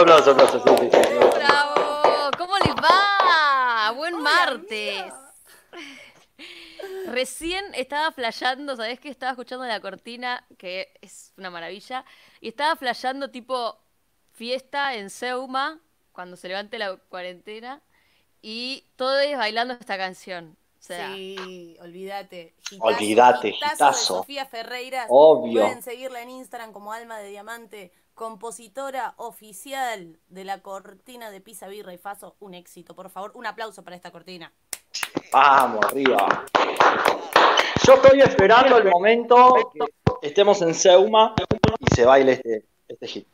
aplauso, aplauso, aplauso. Sí, sí, sí. ¡Bravo! ¿Cómo les va? Buen martes. Recién estaba flasheando, ¿sabés qué? Estaba escuchando la cortina, que es una maravilla, y estaba flasheando tipo fiesta en Seuma, cuando se levante la cuarentena, y todos bailando esta canción. O sea, Sí, olvídate. Olvídate, de hitazo. Sofía Ferreiras. Obvio. Pueden seguirla en Instagram como Alma de Diamante, compositora oficial de la cortina de Pisa Birra y Faso. Un éxito, por favor. Un aplauso para esta cortina. Vamos, arriba. Yo estoy esperando el momento que estemos en Seuma y se baile este, este hit.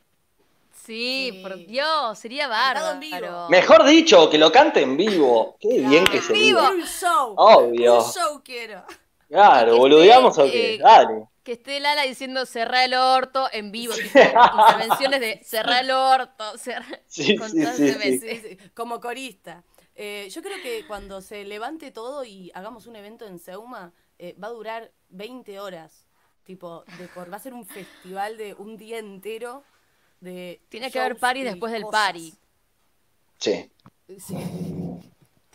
sí, Sí. por Dios, sería bárbaro. vivo. Mejor dicho, que lo cante en vivo. Qué bien que se Vivo. Un show. Obvio. Un show quiero. Claro, boludeamos o qué. eh, Dale. Que esté Lala diciendo cerrar el orto en vivo, tipo, intervenciones de cerrar el orto, cerrar... Sí, sí, sí, constantemente. sí. Sí, sí, como corista. Eh, yo creo que cuando se levante todo y hagamos un evento en Seuma, eh, va a durar 20 horas. Tipo, de cor- va a ser un festival de un día entero de. Tiene que haber y después del cosas. party. Sí. Sí.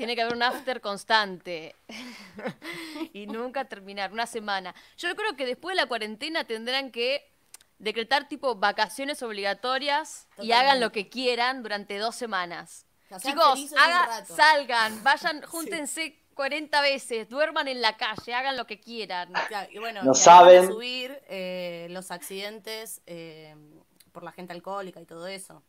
Tiene que haber un after constante. y nunca terminar, una semana. Yo creo que después de la cuarentena tendrán que decretar tipo vacaciones obligatorias y hagan lo que quieran durante dos semanas. O sea, Chicos, haga- salgan, vayan, júntense 40 veces, duerman en la calle, hagan lo que quieran. Claro, y bueno, No y saben. subir eh, los accidentes eh, por la gente alcohólica y todo eso.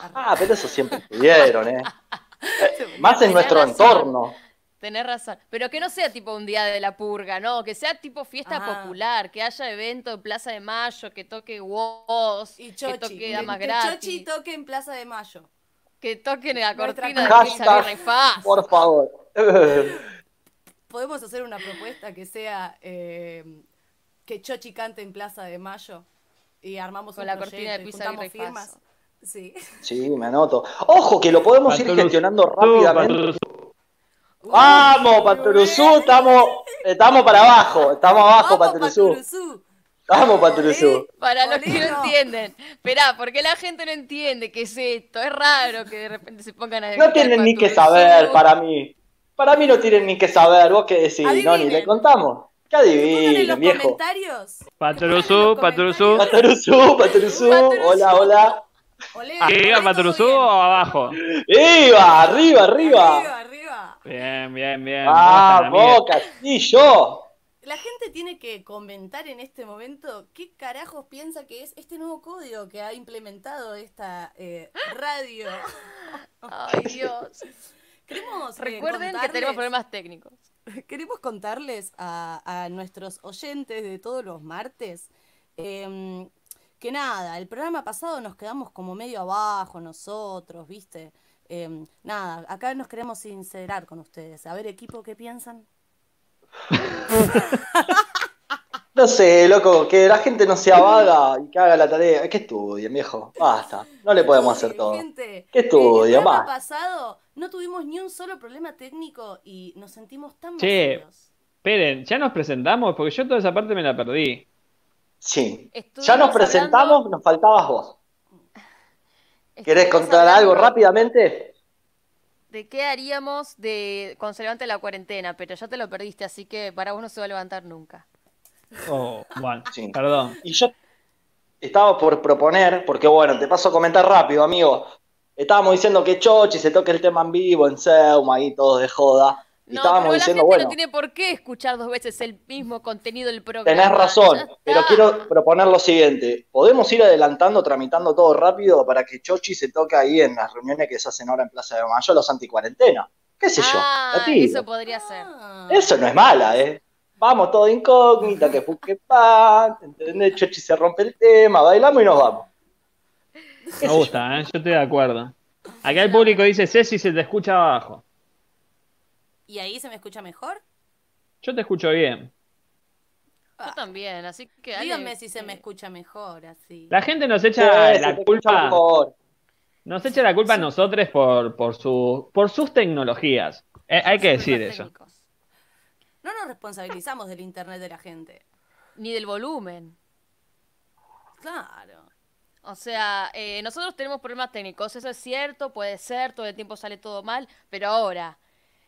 Ah, pero eso siempre estuvieron, ¿eh? Más en nuestro razón. entorno. Tenés razón. Pero que no sea tipo un día de la purga, ¿no? Que sea tipo fiesta Ajá. popular, que haya evento en Plaza de Mayo, que toque Woz, Y que toque que, Damas que Gratis, Chochi toque en Plaza de Mayo. que toquen la Nuestra cortina de Hashtag, Pizza. Por favor. Podemos hacer una propuesta que sea eh, que Chochi cante en Plaza de Mayo y armamos Con un la proyecto cortina de Pizza y firmas. Sí. Sí, me anoto. Ojo, que lo podemos ir gestionando rápidamente. Vamos, Paturuzú, estamos, estamos para abajo, estamos abajo. Paturuzú. Vamos, Paturuzú. Para los que no entienden. Esperá, porque la gente no entiende qué es esto. Es raro que de repente se pongan a No tienen ni que saber para mí. Para mí no tienen ni que saber. ¿Vos qué decís, Adivinen. Noni? ¿Le contamos? ¿Qué Pongan en adivinen, los viejo? comentarios. Patruluzú. Paturuzú, Paturuzú, Paturuzú. hola, hola. ¿Arriba bien. o abajo? ¡Iba! ¡Arriba, arriba! Arriba, arriba. Bien, bien, bien. ¡Ah, ¿Cómo están, Boca! ¡Sí, yo! La gente tiene que comentar en este momento qué carajos piensa que es este nuevo código que ha implementado esta eh, radio. Ay, Dios. Queremos eh, Recuerden que contarles- tenemos problemas técnicos. Queremos contarles a, a nuestros oyentes de todos los martes em, que nada, el programa pasado nos quedamos como medio abajo nosotros, ¿viste? Em, nada, acá nos queremos sincerar con ustedes. A ver, equipo, ¿qué piensan? No sé, loco, que la gente no sea vaga y que haga la tarea. Que estudien, viejo. Basta. No le podemos hacer todo. Gente, ¿Qué estudia, El pasado no tuvimos ni un solo problema técnico y nos sentimos tan Che. vacíos. Esperen, ¿ya nos presentamos? Porque yo toda esa parte me la perdí. Sí. Estuvimos Ya nos presentamos, hablando- nos faltabas vos. ¿Querés contar algo rápidamente? de qué haríamos de cuando se levante la cuarentena, pero ya te lo perdiste, así que para vos no se va a levantar nunca. Oh, bueno, Sí. perdón. Y yo estaba por proponer, porque bueno, te paso a comentar rápido, amigo. Estábamos diciendo que Chochi se toque el tema en vivo en Seuma, ahí todos de joda. Y No, estábamos pero la gente bueno, no tiene por qué escuchar dos veces el mismo contenido del programa. tenés razón, pero quiero proponer lo siguiente. ¿Podemos ir adelantando, tramitando todo rápido para que Chochi se toque ahí en las reuniones que se hacen ahora en Plaza de Mayo, los anticuarentena? ¿Qué sé yo? Ah, eso podría ser. Ah. Eso no es mala, ¿eh? Vamos todo incógnita, que fuque pan, ¿entendés? Chochi se rompe el tema, bailamos y nos vamos. Me gusta, ¿eh? yo estoy de acuerdo. Acá el público dice, Ceci se te escucha abajo. ¿Y ahí se me escucha mejor? Yo te escucho bien. Yo también, así que Díganme si se eh, me escucha mejor así. La gente nos echa la culpa, mejor. nos echa la culpa a nosotros por, por, su, por sus tecnologías. Eh, hay que decir eso. técnicos. No nos responsabilizamos del internet de la gente. Ni del volumen. Claro. O sea, eh, nosotros tenemos problemas técnicos, eso es cierto, puede ser, todo el tiempo sale todo mal, pero ahora,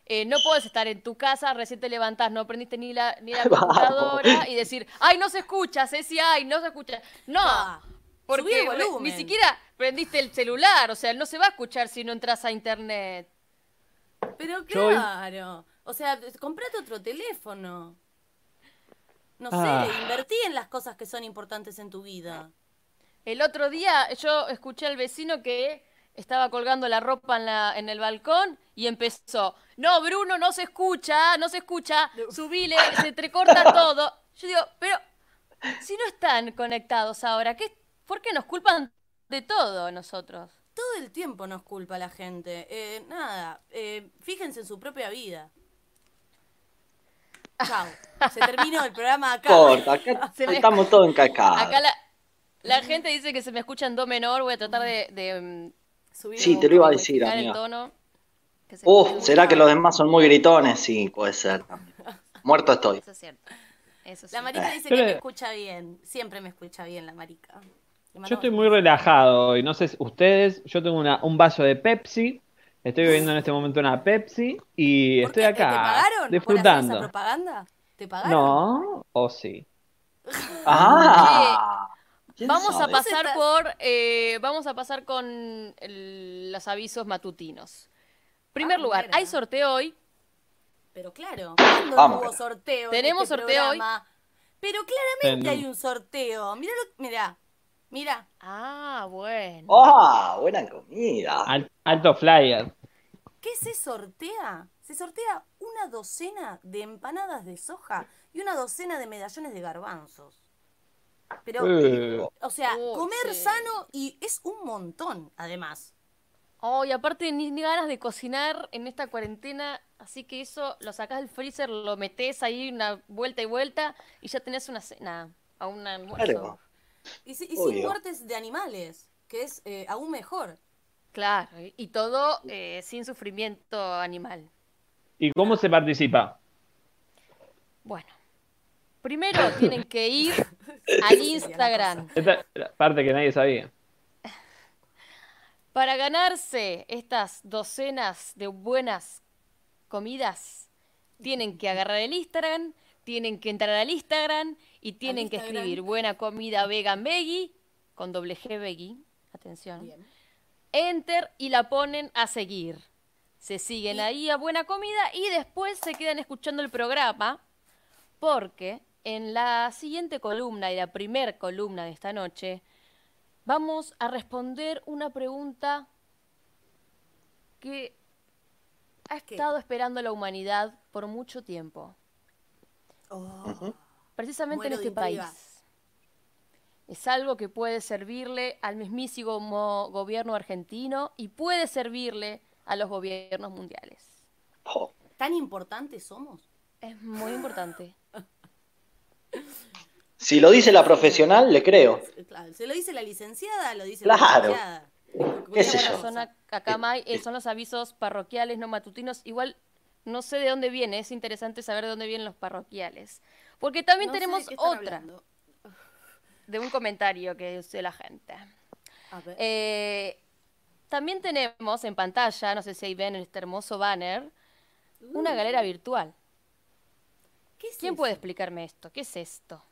eh, no puedes estar en tu casa, recién te levantás, no aprendiste ni la, ni la computadora y decir, ay, no se escucha, Ceci, ay, no se escucha. No, Ah, porque el re- volumen. ni siquiera prendiste el celular, o sea, no se va a escuchar si no entras a internet. Pero claro. O sea, comprate otro teléfono. No sé, Ah. invertí en las cosas que son importantes en tu vida. El otro día yo escuché al vecino que estaba colgando la ropa en, la, en el balcón y empezó, no, Bruno, no se escucha, no se escucha, subile, se entrecorta todo. Yo digo, pero si no están conectados ahora, ¿qué, ¿por qué nos culpan de todo nosotros? Todo el tiempo nos culpa la gente. Eh, nada, eh, fíjense en su propia vida. Chao. Se terminó el programa acá. Corta, acá me- estamos todos encacados. Acá la, la gente dice que se me escucha en do menor, voy a tratar de... de, mm, Subir Sí, un te lo iba a decir, modificar el amiga. tono. Que se Uf, ¿será que los demás son muy gritones? Sí, puede ser también. Muerto estoy. Eso es cierto. Eso sí. La marica dice que me escucha bien. Siempre me escucha bien la marica. Yo estoy muy relajado hoy. No sé si ustedes, yo tengo una, un vaso de Pepsi. Estoy bebiendo en este momento una Pepsi y ¿Por estoy qué? acá ¿Te pagaron por hacer esa disfrutando. propaganda? ¿Te pagaron? No, o sí. Ah, ¿quién Vamos a pasar por, eh, vamos a pasar con el- los avisos matutinos. Primer Ah, lugar, mira. hay sorteo hoy. Pero claro, ¿cuándo Vamos. hubo sorteo? en Tenemos este sorteo hoy. Pero claramente Ten- hay un sorteo. Mira, mira, mira. Ah, bueno. ¡Ah! buena comida. Al- alto flyer. ¿Qué se sortea? Se sortea una docena de empanadas de soja y una docena de medallones de garbanzos. Pero, Eh, o sea, comer sí. sano y es un montón, además. Oh, y aparte ni, ni ganas de cocinar en esta cuarentena, así que eso lo sacás del freezer, lo metés ahí una vuelta y vuelta y ya tenés una cena o un almuerzo. Claro. Y, si- y sin muertes de animales, que es eh, aún mejor. Claro, y, y todo eh, sin sufrimiento animal. ¿Y cómo se participa? Bueno, primero tienen que ir al Instagram. Esta la parte que nadie sabía. Para ganarse estas docenas de buenas comidas, tienen que agarrar el Instagram, tienen que entrar al Instagram y tienen que Instagram. escribir buena comida vegan veggie, con doble G veggie, atención. Bien. Enter y la ponen a seguir. Se siguen Y- ahí a buena comida y después se quedan escuchando el programa porque en la siguiente columna y la primer columna de esta noche vamos a responder una pregunta que ha ¿Qué? estado esperando la humanidad por mucho tiempo, Oh, precisamente Muero en este país. Es algo que puede servirle al mismísimo gobierno argentino y puede servirle a los gobiernos mundiales. Oh, ¿Tan importantes somos? Es muy importante. Si lo dice la profesional, le creo. Claro, se lo dice la licenciada, lo dice Claro. la licenciada. ¿Qué sé yo? Mai, eh, son los avisos parroquiales, no matutinos. Igual no sé de dónde viene, es interesante saber de dónde vienen los parroquiales. Porque también No sé de tenemos otra, hablando. de un comentario que dice la gente. A ver. Eh, también tenemos en pantalla, no sé si ahí ven este hermoso banner, una galera virtual. ¿Qué es ¿Quién eso? puede explicarme esto? ¿Qué es esto?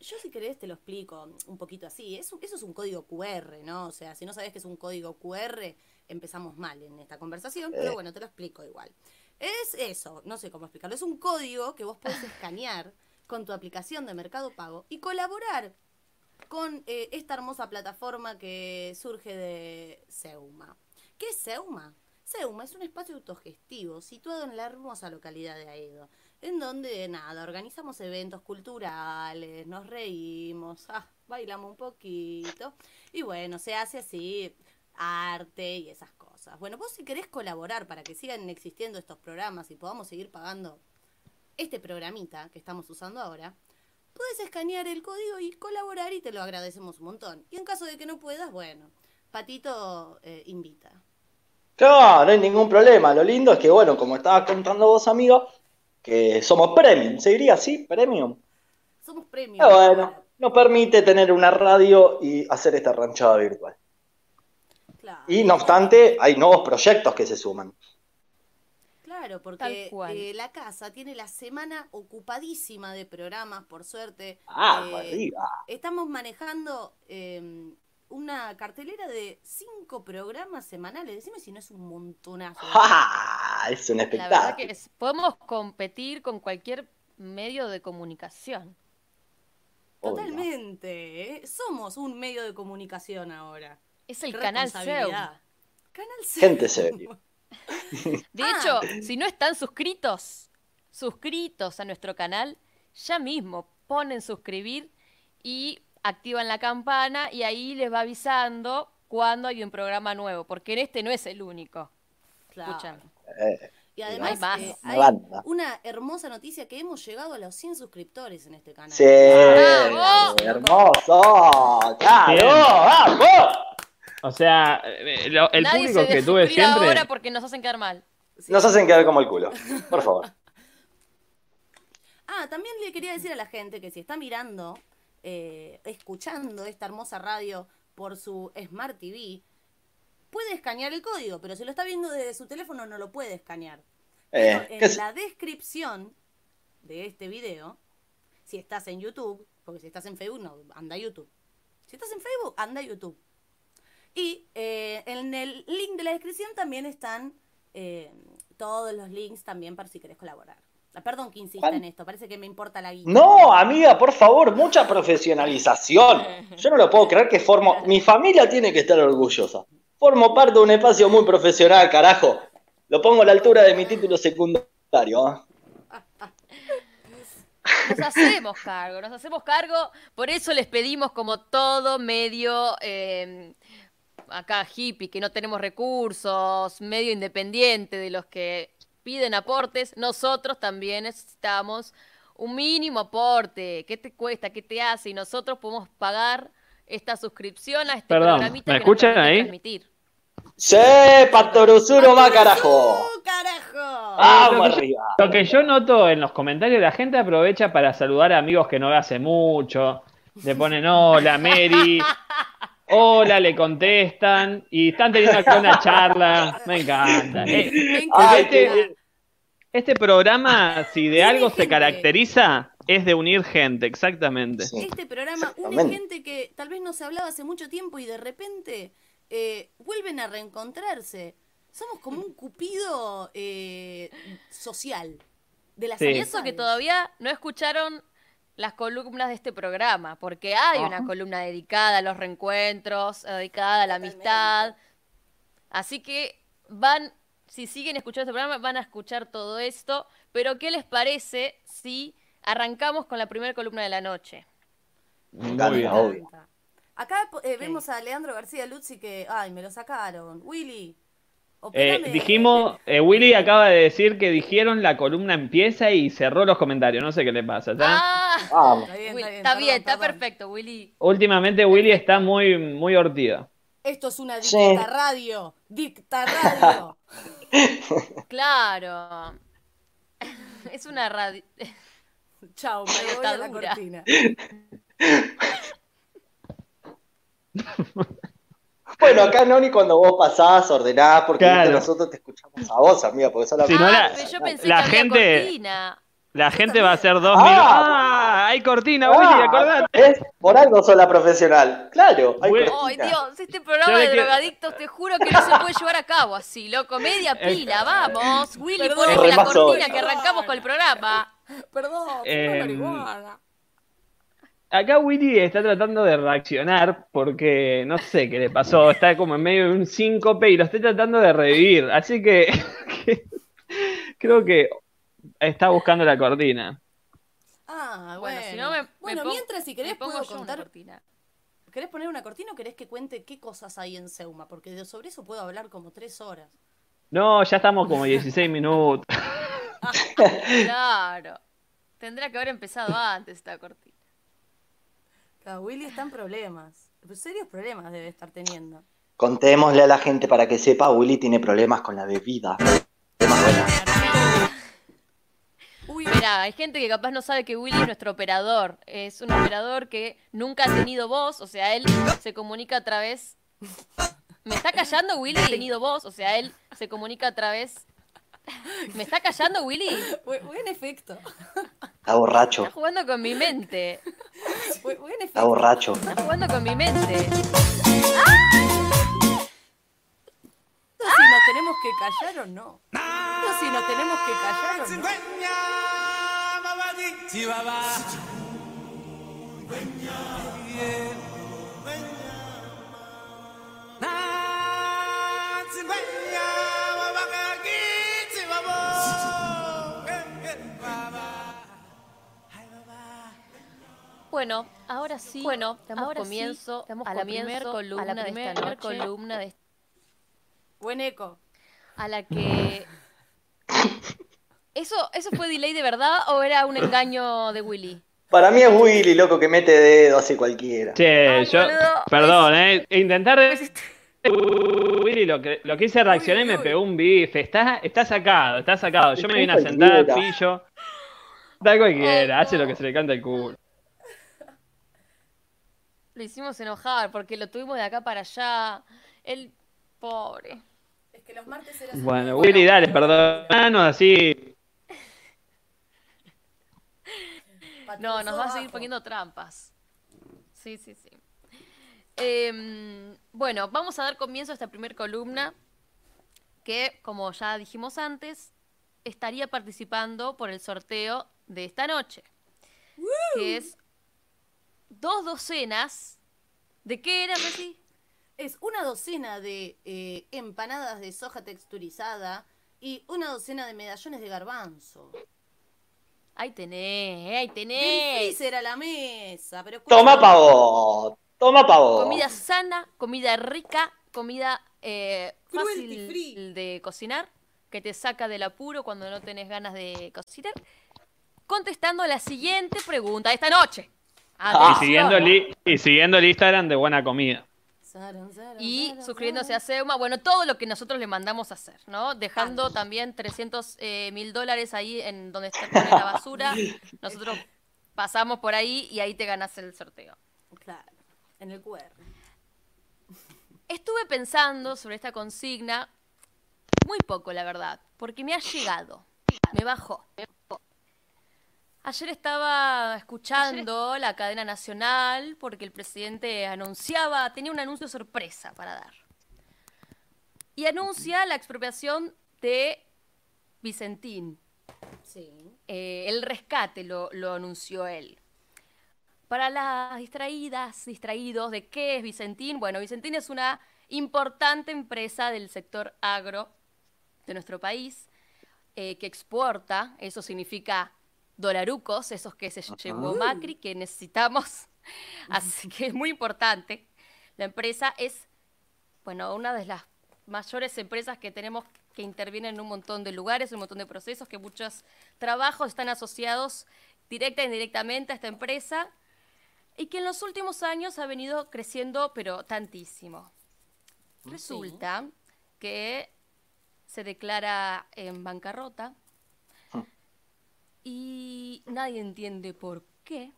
Yo si querés te lo explico un poquito así. Es un- eso es un código QR, ¿no? O sea, si no sabes que es un código QR, empezamos mal en esta conversación, pero bueno, te lo explico igual. Es eso, no sé cómo explicarlo. Es un código que vos podés escanear con tu aplicación de Mercado Pago y colaborar con eh, esta hermosa plataforma que surge de Seuma. ¿Qué es Seuma? Seuma es un espacio autogestivo situado en la hermosa localidad de Aedo, en donde, nada, organizamos eventos culturales, nos reímos, ah, bailamos un poquito, y bueno, se hace así arte y esas cosas. Bueno, vos si querés colaborar para que sigan existiendo estos programas y podamos seguir pagando este programita que estamos usando ahora, puedes escanear el código y colaborar y te lo agradecemos un montón. Y en caso de que no puedas, bueno, Patito eh, invita. Claro, no hay ningún problema. Lo lindo es que, bueno, como estabas contando vos, amigo, que somos premium. ¿Se diría así? Premium. Somos premium. Ah, bueno, nos permite tener una radio y hacer esta ranchada virtual. Claro. Y no obstante, hay nuevos proyectos que se suman. Claro, porque Tal cual. eh, la casa tiene la semana ocupadísima de programas, por suerte. Ah, Eh. Estamos manejando eh, una cartelera de cinco programas semanales. Decime si no es un montonazo. ¡Ja! Es un La verdad espectáculo. que es- podemos competir con cualquier medio de comunicación. Totalmente. ¿eh? Somos un medio de comunicación ahora. Es el canal SEU. Canal Gente SEU. seria. De Ah. hecho, si no están suscritos, suscritos a nuestro canal, ya mismo ponen suscribir y activan la campana y ahí les va avisando cuando hay un programa nuevo, porque en este no es el único. Claro. Escuchan. Eh, Y hay además más. eh, Una hay una hermosa noticia que hemos llegado a los 100 suscriptores en este canal. Sí, ¡Vamos! hermoso. Claro, vamos. O sea, eh, el Nadie público se que tuve siempre. ahora porque nos hacen quedar mal. Nos hacen quedar como el culo. Por favor. Ah, también le quería decir a la gente que si está mirando, eh, escuchando esta hermosa radio por su Smart TV, puede escanear el código, pero si lo está viendo desde su teléfono no lo puede escanear. Eh, Pero ¿qué en es? la descripción de este video, si estás en YouTube, porque si estás en Facebook, no, anda a YouTube. Si estás en Facebook, anda a YouTube. Y eh, en el link de la descripción también están eh, todos los links también para si querés colaborar. Ah, Perdón que insista ¿Cuál? en esto, parece que me importa la guita. No, amiga, por favor, mucha profesionalización. Yo no lo puedo creer que formo. Mi familia tiene que estar orgullosa. Formo parte de un espacio muy profesional, carajo. Lo pongo a la altura de mi título secundario. ¿eh? Nos hacemos cargo, nos hacemos cargo, por eso les pedimos como todo medio eh, acá hippie, que no tenemos recursos, medio independiente de los que piden aportes, nosotros también necesitamos un mínimo aporte. ¿Qué te cuesta? ¿Qué te hace? Y nosotros podemos pagar esta suscripción a este Perdón, programita ¿me que nos escuchan permite ahí? transmitir. ¡Sí, Patoruzuro más carajo! ¡Oh, carajo! ¡Vamos lo que yo- arriba! Lo que yo noto en los comentarios, la gente aprovecha para saludar a amigos que no ve hace mucho. Le ponen hola, Mary. Hola, le contestan. Y están teniendo acá una charla. Me encanta. Eh, Me Ay, encanta. este, este programa, si de algo se caracteriza, es de unir gente, exactamente. Sí. Este programa une gente que tal vez no se hablaba hace mucho tiempo y de repente eh, vuelven a reencontrarse. Somos como un cupido eh, social de las Sí. Y eso que todavía no escucharon las columnas de este programa, porque hay una columna dedicada a los reencuentros, dedicada a la Totalmente. amistad. Así que van, si siguen escuchando este programa, van a escuchar todo esto. Pero, ¿qué les parece si arrancamos con la primera columna de la noche? Muy bien. obvio. Acá eh, vemos a Leandro García Luzzi que, ay, me lo sacaron. Willy, Eh, dijimos, eh, Willy acaba de decir que dijeron la columna empieza y cerró los comentarios. No sé qué le pasa. ¿está? Ah, Vamos. Está bien, está bien, está perdón, bien, está perdón. perfecto, Willy. Últimamente Willy está muy, muy ortido. Esto es una Sí. dicta radio. Dicta radio. Claro. Es una radio. Chao, me voy a la cortina. Bueno, acá no, ni cuando vos pasás, ordenás, porque Claro. nosotros te escuchamos a vos, amiga, porque sos la Si no, ah, la- pero yo pensé la que había gente- cortina. La gente va a hacer dos Ah. minutos. ¡Ah! Hay cortina, Willy, Ah, acordate. ¿ves? Por algo sos la profesional. Claro, hay Bueno. Ay, cortina. Dios, este programa de drogadictos te juro que no se puede llevar a cabo así, loco. Media Eh. pila, vamos. Willy, poneme la cortina que arrancamos con el programa. Perdón, marihuana. Acá Willy está tratando de reaccionar porque no sé qué le pasó. Está como en medio de un síncope y lo estoy tratando de revivir. Así que, que creo que está buscando la cortina. Ah, bueno. Bueno, si no me, bueno, mientras si querés puedo contar. cortina. ¿Querés poner una cortina o querés que cuente qué cosas hay en Seuma? Porque de sobre eso puedo hablar como tres horas. No, ya estamos como 16 minutos. Claro. Tendrá que haber empezado antes esta cortina. Claro, Willy está en problemas. Serios problemas debe estar teniendo. Contémosle a la gente para que sepa, Willy tiene problemas con la bebida. Uy, Mira, hay gente que capaz no sabe que Willy es nuestro operador. Es un operador que nunca ha tenido voz, o sea, él se comunica a través. ¿Me está callando Willy? Ha tenido voz, o sea, él se comunica a través. ¿Me está callando Willy? bu- buen efecto. Está borracho, Está jugando con mi mente. Está borracho. Está jugando con mi mente. No sé si nos tenemos que callar o no. No sé si nos tenemos que callar o no. Bueno, ahora sí. Bueno, damos ahora sí, comienzo damos a la comienzo primer columna, a la de esta noche, columna de Buen eco. a la que ¿Eso, ¿Eso fue delay de verdad o era un engaño de Willy? Para mí es Willy, loco, que mete dedo así cualquiera. Che, Ay, yo. boludo, Perdón, ¿eh? Intentar. Pues Willy lo que, lo que hice reaccioné y me pegó un bife. Está, está sacado, está sacado. Yo me vine a sentar, pillo. Da cualquiera, hace lo que se le canta el culo. Lo hicimos enojar porque lo tuvimos de acá para allá. El pobre. Es que los martes era Bueno, Willy, dale, perdónanos así. No, nos va a seguir poniendo trampas. Sí, sí, sí. Em, bueno, vamos a dar comienzo a esta primer columna que, como ya dijimos antes, estaría participando por el sorteo de esta noche. Que es dos docenas. ¿De qué era, Reci? Es una docena de eh, empanadas de soja texturizada y una docena de medallones de garbanzo. Ahí tenés, ahí tenés. freezer a la mesa, pero Toma escucha, pavo, toma pavo. Comida sana, comida rica, comida eh, fácil free. de cocinar, que te saca del apuro cuando no tenés ganas de cocinar. Contestando la siguiente pregunta esta noche. Y Atención. siguiendo, el, y siguiendo el Instagram de buena comida. Y suscribiéndose a Seuma, bueno, todo lo que nosotros le mandamos a hacer, ¿no? Dejando también 300 eh, mil dólares ahí en donde está la basura. Nosotros pasamos por ahí y ahí te ganas el sorteo. Claro, en el QR. Estuve pensando sobre esta consigna muy poco, la verdad, porque me ha llegado, me bajó. Ayer estaba escuchando la cadena nacional porque el presidente anunciaba, tenía un anuncio sorpresa para dar. Y anuncia la expropiación de Vicentín. Sí. Eh, el rescate lo, lo anunció él. Para las distraídas, distraídos de qué es Vicentín, bueno, Vicentín es una importante empresa del sector agro de nuestro país eh, que exporta, eso significa dolarucos, esos que se llevó Macri, que necesitamos. Así que es muy importante. La empresa es, bueno, una de las mayores empresas que tenemos que intervienen en un montón de lugares, un montón de procesos, que muchos trabajos están asociados directa e indirectamente a esta empresa y que en los últimos años ha venido creciendo, pero tantísimo. Resulta que se declara en bancarrota y nadie entiende por qué.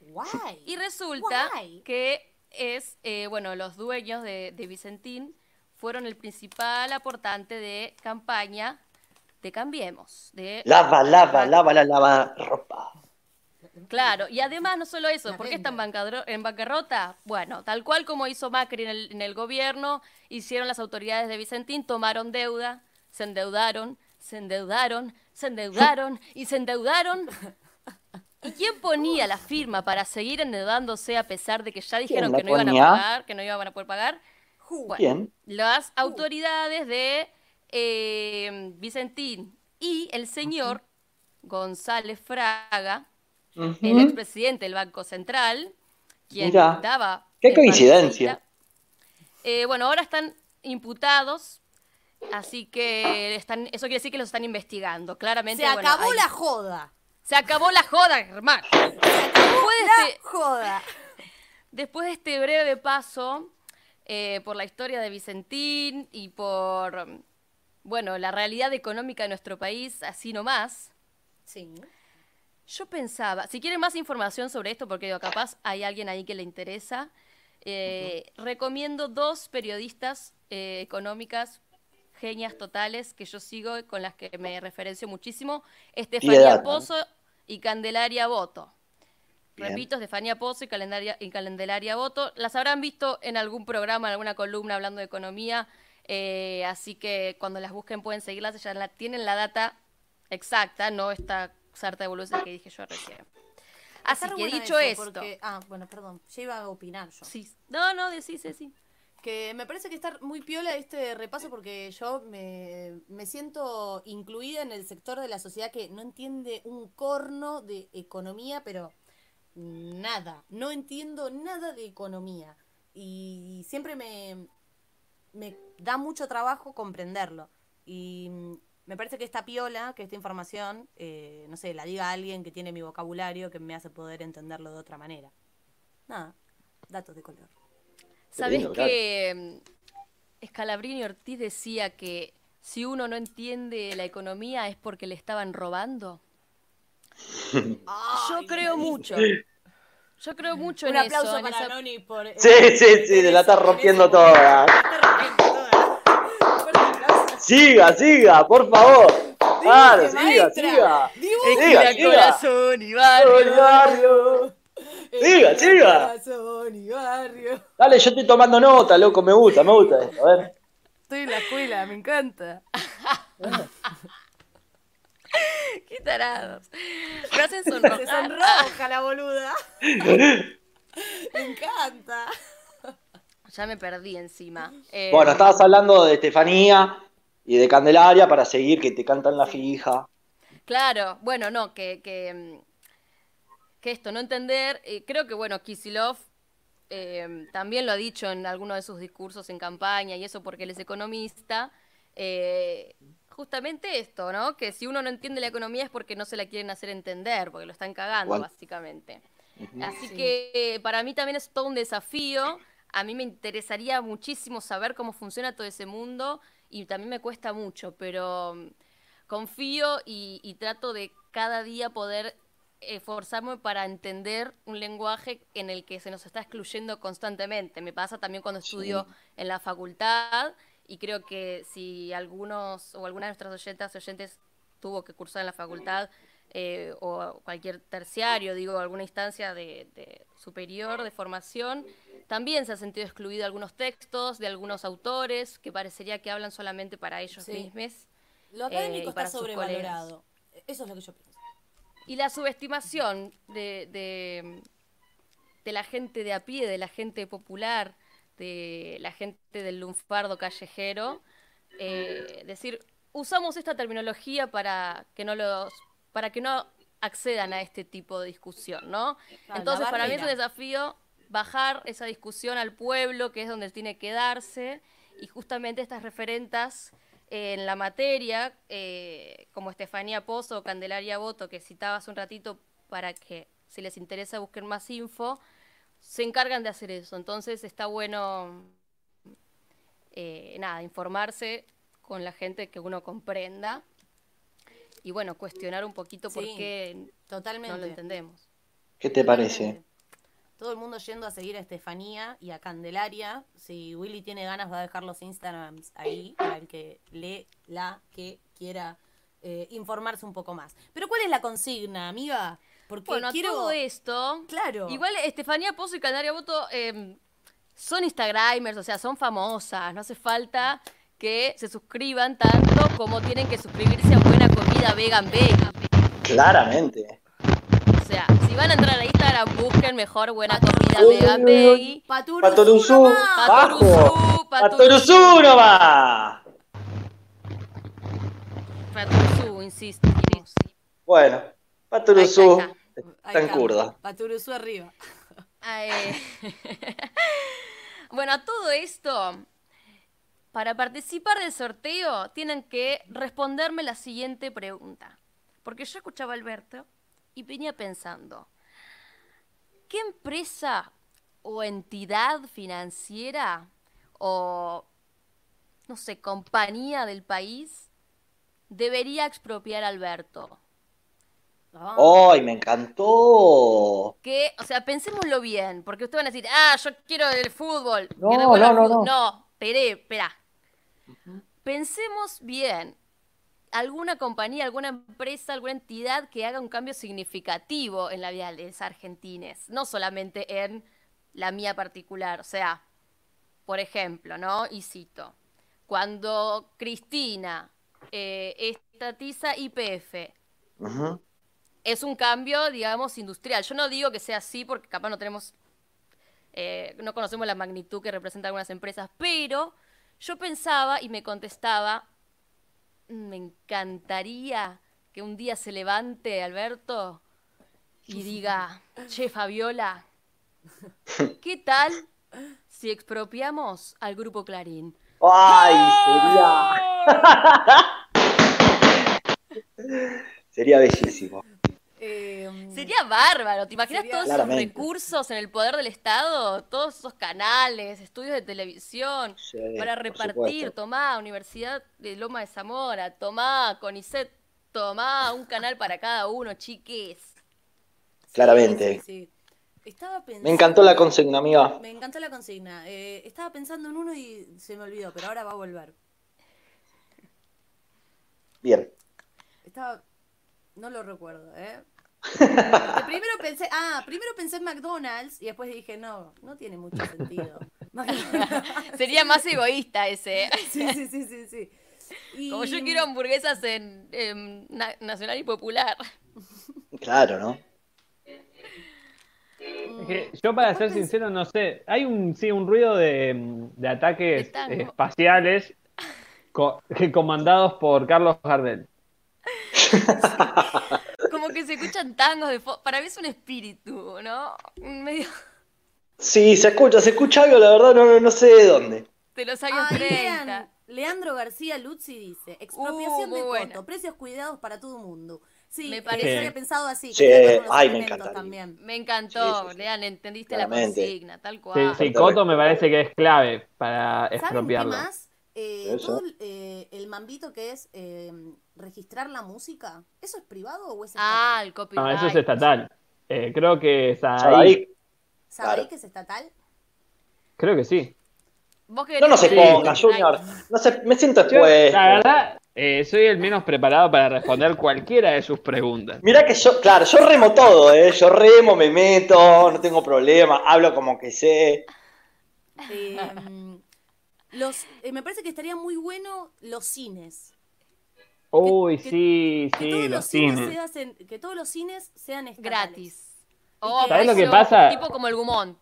Guay. Y resulta que es, eh, bueno, los dueños de, de Vicentín fueron el principal aportante de campaña de Cambiemos. De Lava, lava, lava la lava ropa. Claro, y además no solo eso, La ¿por qué está en, en bancarrota? Bueno, tal cual como hizo Macri en el, en el gobierno, hicieron las autoridades de Vicentín, tomaron deuda, se endeudaron, se endeudaron, se endeudaron y se endeudaron. ¿Y quién ponía la firma para seguir endeudándose a pesar de que ya dijeron que no iban a pagar, que no iban a poder pagar? Bueno, ¿Quién? las autoridades de eh, Vicentín y el señor González Fraga, el expresidente del Banco Central, quien Mirá, daba... qué coincidencia. Eh, bueno, ahora están imputados, así que están, eso quiere decir que los están investigando. Claramente, Se bueno, acabó hay- la joda. Se acabó la joda, hermano. Después de La este, joda. Después de este breve paso eh, por la historia de Vicentín y por, bueno, la realidad económica de nuestro país, así nomás, Sí. yo pensaba, si quieren más información sobre esto, porque digo, capaz hay alguien ahí que le interesa, eh, recomiendo dos periodistas eh, económicas, genias totales, que yo sigo y con las que me referencio muchísimo, Estefanía. Pozo y Candelaria Boto. Bien. Repito, Estefanía Pozo y, Calendaria, y Candelaria Boto. Las habrán visto en algún programa, en alguna columna hablando de economía, eh, así que cuando las busquen pueden seguirlas, ya la, tienen la data exacta, no esta sarta de boludeces que dije yo recién. Así que dicho eso, esto, porque- Ah, bueno, perdón. Ya iba a opinar yo. sí, no, no, decís, sí. Que me parece que está muy piola este repaso porque yo me, me siento incluida en el sector de la sociedad que no entiende un corno de economía, pero nada. No entiendo nada de economía. Y siempre me, me da mucho trabajo comprenderlo. Y me parece que esta piola, que esta información, eh, no sé, la diga alguien que tiene mi vocabulario que me hace poder entenderlo de otra manera. Nada, datos de color. ¿Sabés lindo, que mm, Scalabrini Ortiz decía que si uno no entiende la economía es porque le estaban robando? Yo creo mucho. Yo creo mucho Un en aplauso eso. en para esa- Noni por. eh, Sí, sí, sí, te la está por rompiendo toda. La está rompiendo toda. Fuerte aplauso. Siga, siga, por favor. Claro, siga, siga. Siga, siga. corazón y barrio. Barrio. Siga, siga. y barrio. Dale, yo estoy tomando nota, loco, me gusta, me gusta esto. A ver. Estoy en la escuela, me encanta. Qué tarados. Me hacen Se sonrojar. sonroja la boluda. Me encanta. Ya me perdí encima. Eh, Bueno, estabas hablando de Estefanía y de Candelaria para seguir que te cantan la fija. Claro, bueno, no, que, que, mm, que esto, no entender, eh, creo que, bueno, Kisilov eh, también lo ha dicho en alguno de sus discursos en campaña y eso porque él es economista, eh, justamente esto, ¿no? Que si uno no entiende la economía es porque no se la quieren hacer entender, porque lo están cagando, básicamente. Así que eh, para mí también es todo un desafío. A mí me interesaría muchísimo saber cómo funciona todo ese mundo y también me cuesta mucho, pero mm, confío y, y trato de cada día poder esforzarme para entender un lenguaje en el que se nos está excluyendo constantemente. Me pasa también cuando estudio en la facultad y creo que si algunos o alguna de nuestras oyentas oyentes tuvo que cursar en la facultad eh, o cualquier terciario, digo, alguna instancia de, de superior de formación, también se ha sentido excluido algunos textos de algunos autores que parecería que hablan solamente para ellos Sí. mismos. Lo académico y está sobrevalorado. Eso es lo que yo pienso. Y la subestimación de, de, de la gente de a pie, de la gente popular, de la gente del lunfardo callejero, eh, decir, usamos esta terminología para que no los, para que no accedan a este tipo de discusión, ¿no? Claro, Entonces, para mí es un desafío bajar esa discusión al pueblo, que es donde tiene que darse, y justamente estas referentas en la materia, eh, como Estefanía Pozo o Candelaria Boto, que citaba hace un ratito para que si les interesa busquen más info, se encargan de hacer eso. Entonces está bueno, eh, nada, informarse con la gente que uno comprenda y bueno, cuestionar un poquito por Sí, qué Totalmente. no lo entendemos. ¿Qué te parece? Todo el mundo yendo a seguir a Estefanía y a Candelaria. Si Willy tiene ganas, va a dejar los Instagrams ahí para el que le, la, que quiera eh, informarse un poco más. Pero ¿cuál es la consigna, amiga? Porque Bueno, quiero... todo esto. Claro. Igual Estefanía Pozo y Canaria Boto eh, son Instagramers, o sea, son famosas. No hace falta que se suscriban tanto como tienen que suscribirse a Buena Comida Vegan Vegan. Claramente. O sea, si van a entrar a Instagram, busquen mejor Buena Comida. Veggie. Paturuzú Patoruzú. Bajo. Paturuzú, ¡Patoruzú nomás! Paturuzú, insisto. Bueno, Patoruzú está, en curda. Paturuzú arriba. Bueno, a todo esto, para participar del sorteo, tienen que responderme la siguiente pregunta. Porque yo escuchaba a Alberto y venía pensando, ¿qué empresa o entidad financiera o, no sé, compañía del país debería expropiar a Alberto? ¡Ay, me encantó! que, o sea, pensémoslo bien, porque ustedes van a decir, ah, yo quiero el fútbol. No, no, no, fútbol". no. No, esperé, espera. Pensemos bien. Alguna compañía, alguna empresa, alguna entidad que haga un cambio significativo en la vida de los argentines, no solamente en la mía particular. O sea, por ejemplo, ¿no? Y cito, cuando Cristina eh, estatiza IPF, es un cambio, digamos, industrial. Yo no digo que sea así porque capaz no tenemos, eh, no conocemos la magnitud que representan algunas empresas, pero yo pensaba y me contestaba, me encantaría que un día se levante Alberto y diga, che Fabiola, ¿qué tal si expropiamos al grupo Clarín? ¡Ay, sería... sería bellísimo. Eh, Sería bárbaro, ¿te imaginas Sería- todos esos recursos en el poder del Estado? Todos esos canales, estudios de televisión, Sí, para repartir, tomá, Universidad de Loma de Zamora, tomá, CONICET, tomá, un canal para cada uno, chiques. sí, Claramente. sí, sí. Estaba pensando... Me encantó la consigna, amiga. Me encantó la consigna. Eh, estaba pensando en uno y se me olvidó, pero ahora va a volver. Bien. Estaba... No lo recuerdo, ¿eh? Porque primero pensé, ah, primero pensé en McDonald's y después dije, no, no tiene mucho sentido. Sería más egoísta ese. Sí, sí, sí, sí, sí. Y- Como yo quiero hamburguesas en, en Na- Nacional y Popular. Claro, ¿no? mm, yo para ser sincero no sé, hay un sí un ruido de, de ataques espaciales co- que comandados por Carlos Gardel. Como que se escuchan tangos de fo- Para mí es un espíritu, ¿no? Medio Sí, se escucha, se escucha algo, la verdad no, no, no sé de dónde. de los años Ay, 30. lean, Leandro García Luzzi dice, expropiación Uh, de buena. coto, precios cuidados para todo mundo. Sí, Me parece- yo había pensado así. Sí, que ay, me encantaría. también. Me encantó, Sí, sí. Lean, entendiste la consigna, tal cual. sí, Coto me parece que es clave para ¿Saben qué expropiarlo. más? Eh, todo el, eh, el mambito que es eh, registrar la música, ¿eso es privado o es Ah, estatal? el copyright. No, eso es estatal. Eh, creo que es ahí. ¿Sabéis claro. que es estatal? Creo que sí. Vos No nos que- exponga, Sí. Junior. No sé, me siento expuesto. la verdad, eh, soy el menos preparado para responder cualquiera de sus preguntas. Mirá que yo, claro, yo remo todo, ¿eh? Yo remo, me meto, no tengo problema, hablo como que sé. Eh, los, eh, me parece que estaría muy bueno los cines. Uy, que- sí, Que sí, todos los los cines cines. se hacen, que todos los cines sean estatales. gratis. Y O que- ¿Sabés lo que pasa? Tipo como el Gumón,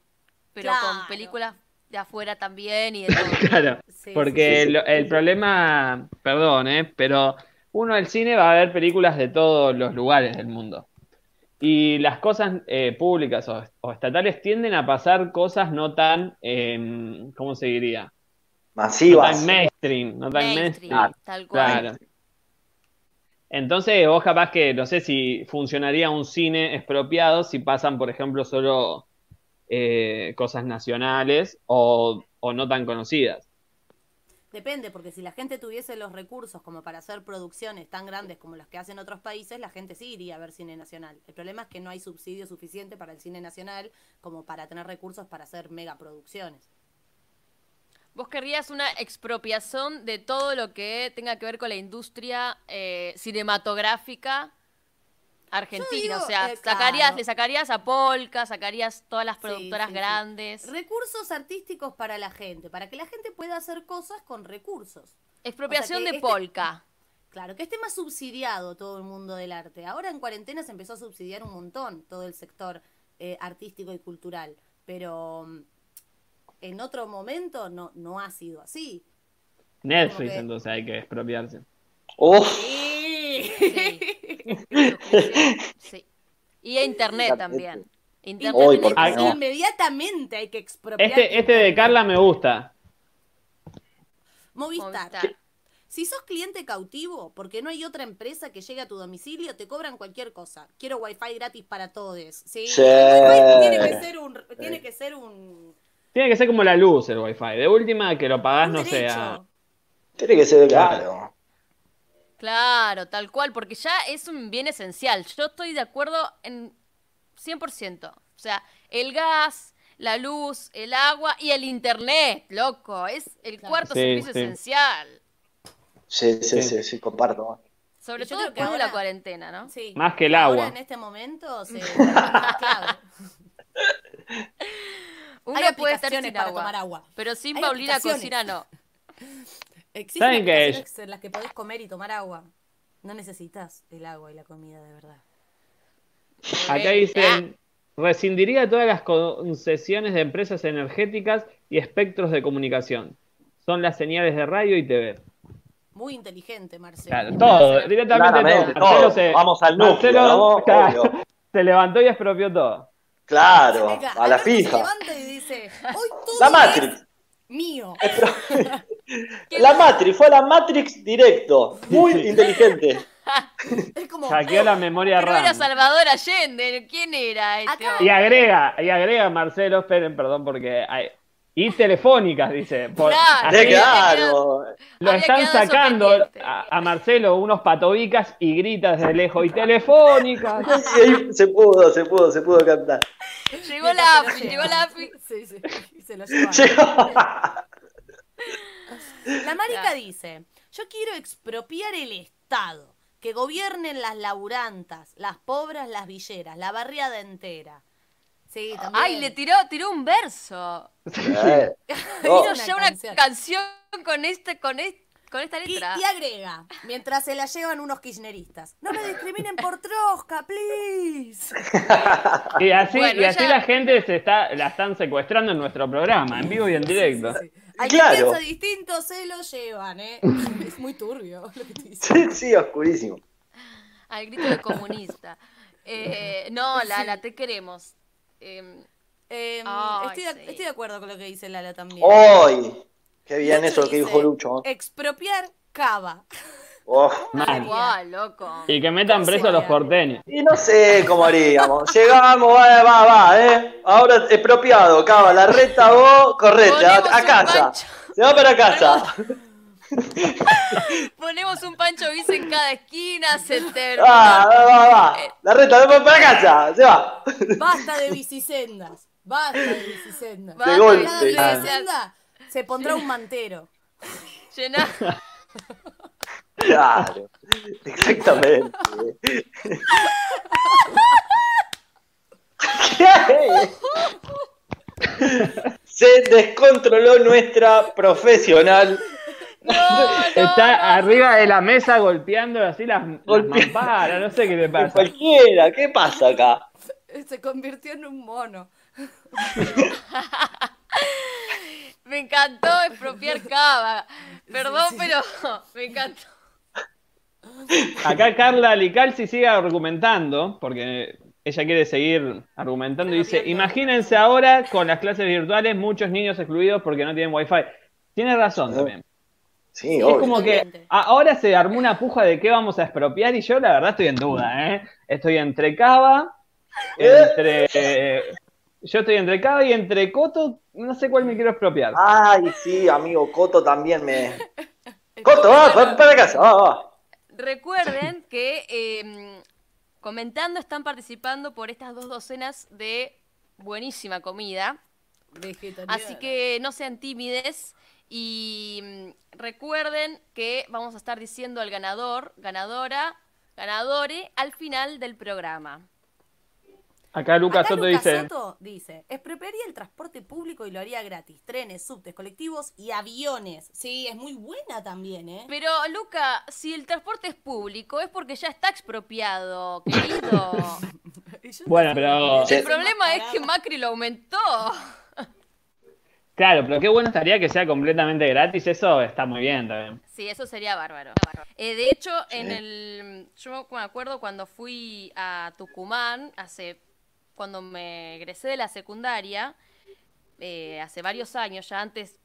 pero Claro. con películas de afuera también y de todo. Claro, Sí, porque sí, sí. lo- el problema, perdón, ¿eh? pero uno al cine va a ver películas de todos los lugares del mundo. Y las cosas eh, públicas o, o estatales tienden a pasar cosas no tan, em, ¿cómo se diría? No Masivas. tan mainstream, no tan Mainstream, mainstream. tal cual. Claro. Entonces, vos capaz que, no sé si funcionaría un cine expropiado si pasan, por ejemplo, solo eh, cosas nacionales o, o no tan conocidas. Depende, porque si la gente tuviese los recursos como para hacer producciones tan grandes como las que hacen otros países, la gente sí iría a ver cine nacional. El problema es que no hay subsidio suficiente para el cine nacional como para tener recursos para hacer megaproducciones. Vos querrías una expropiación de todo lo que tenga que ver con la industria eh, cinematográfica argentina. digo, o sea, eh, sacarías, claro. le sacarías a Polka, sacarías todas las productoras sí, sí. grandes. Recursos artísticos para la gente, para que la gente pueda hacer cosas con recursos. Expropiación O sea, que de este- Polka. Claro, que esté más subsidiado todo el mundo del arte. Ahora en cuarentena se empezó a subsidiar un montón todo el sector eh, artístico y cultural, pero mm, en otro momento no, no ha sido así. Netflix, que- entonces hay que expropiarse. Uf, Sí. sí. Y a internet también. Internet Uy, en ¿por qué especial. no? Inmediatamente hay que expropiar. Este, este de Carla me gusta. Movistar. Movistar. Si sos cliente cautivo, porque no hay otra empresa que llegue a tu domicilio, te cobran cualquier cosa. Quiero wifi gratis para todos. ¿sí? Sí. El wifi tiene que ser un, tiene que ser un, Tiene que ser como la luz el wifi. De última que lo pagás, no derecho. sea. tiene que ser claro. Claro, tal cual, porque ya es un bien esencial. Yo estoy de acuerdo en 100%. O sea, el gas, la luz, el agua y el internet, loco. Es el Claro. cuarto Sí, servicio sí. esencial. Sí, sí, Sí. sí, sí, comparto. Sobre todo después de la cuarentena, ¿no? Sí. Más que el Ahora, agua. en este momento se más clave. Uno Hay puede estar aplicaciones sin para agua, tomar agua. pero sin Hay Paulina. Cocina no. Existen ¿Saben qué? aplicaciones en las que podés comer y tomar agua. No necesitas el agua y la comida de verdad. Acá dicen, rescindiría todas las concesiones de empresas energéticas y espectros de comunicación. Son las señales de radio y TV. Muy inteligente, Marcelo. Claro, todo, directamente todo. Marcelo todo. se, Vamos al núcleo, se levantó y expropió todo. Claro, a la se fija. levanta y dice, hoy todo La Matrix. es mío. La Matrix, fue la Matrix directo. Muy inteligente. Es como, Hackeó la memoria Pero era RAM. Salvador Allende. ¿Quién era este? Y agrega, y agrega Marcelo, esperen, perdón, porque hay, y telefónicas, dice. Por- Claro. así claro. lo están sacando a, a Marcelo unos patobicas y grita desde lejos, y telefónicas. Sí, ahí se pudo, se pudo, se pudo captar. Llegó la AFI, llegó la AFI. Sí, sí, se lo. Llegó. La marica dice, yo quiero expropiar el Estado, que gobiernen las laburantas, las pobres, las villeras, la barriada entera. Sí, también. Ay, le tiró, tiró un verso. Eh, Vino Una ya una canción. canción con este, con este, con esta letra. y agrega, mientras se la llevan unos kirchneristas. No me discriminen por trosca, please. Y así, Bueno, y así ella- la gente se está, la están secuestrando en nuestro programa, en vivo y en directo. Sí. Al Claro. que piensa distinto se lo llevan, ¿eh? Es muy turbio lo que te dice. Sí, sí, oscurísimo. Al grito de comunista. Eh, no, Lala, te queremos. Eh, Eh, Ay, estoy, de, sí. estoy de acuerdo con lo que dice Lala también. ¡Hoy! Qué bien Lucho eso que dice, dijo Lucho. Expropiar cava. Oh. Igual, loco. Y que metan ¿Cómo se presos a los porteños. Y no sé cómo haríamos. Llegamos, va, va, va, ¿eh? Ahora expropiado, cava, la reta vos, correte, a, casa. pancho. Se va para casa. Ponemos un pancho bis en cada esquina, se termina. Va, va, va, va. La reta, después para casa, se va. Basta de bicisendas. Basta de bicisendas. Basta de golpe. Cada Ah. bicisenda se pondrá un mantero. Llená. Claro, exactamente. ¿Qué? Se descontroló nuestra profesional. No, Está no. arriba de la mesa golpeando así las, mamparas, no sé qué le pasa. Cualquiera, ¿qué pasa acá? Se convirtió en un mono. Me encantó expropiar cava. Perdón, pero me encantó. Acá Carla Licalzi sigue argumentando, porque ella quiere seguir argumentando y dice, imagínense ahora con las clases virtuales muchos niños excluidos porque no tienen wifi. Tiene razón también. Sí, Es obvio. como que ahora se armó una puja de qué vamos a expropiar y yo la verdad estoy en duda, ¿eh? Estoy entre Cava, entre... eh, Yo estoy entre Cava y entre Coto, no sé cuál me quiero expropiar. Ay, sí, amigo, Coto también me. Coto, va, va para casa, va, va. Recuerden que eh, comentando están participando por estas dos docenas de buenísima comida. Vegetariana. Así que no sean tímides y mm, recuerden que vamos a estar diciendo al ganador, ganadora, ganadore al final del programa. Acá Lucas Acá Soto Lucas dice, Soto dice, expropiaría el transporte público y lo haría gratis. Trenes, subtes, colectivos y aviones. Sí, es muy buena también, ¿eh? Pero Luca, si el transporte es público es porque ya está expropiado, querido. Y yo Bueno, no sé pero- El problema es que. Macri lo aumentó. Claro, pero qué bueno estaría que sea completamente gratis, eso está muy bien también. Sí, eso sería bárbaro. Eh, de hecho, en el, yo me acuerdo cuando fui a Tucumán, hace, cuando me egresé de la secundaria, eh, hace varios años, ya antes,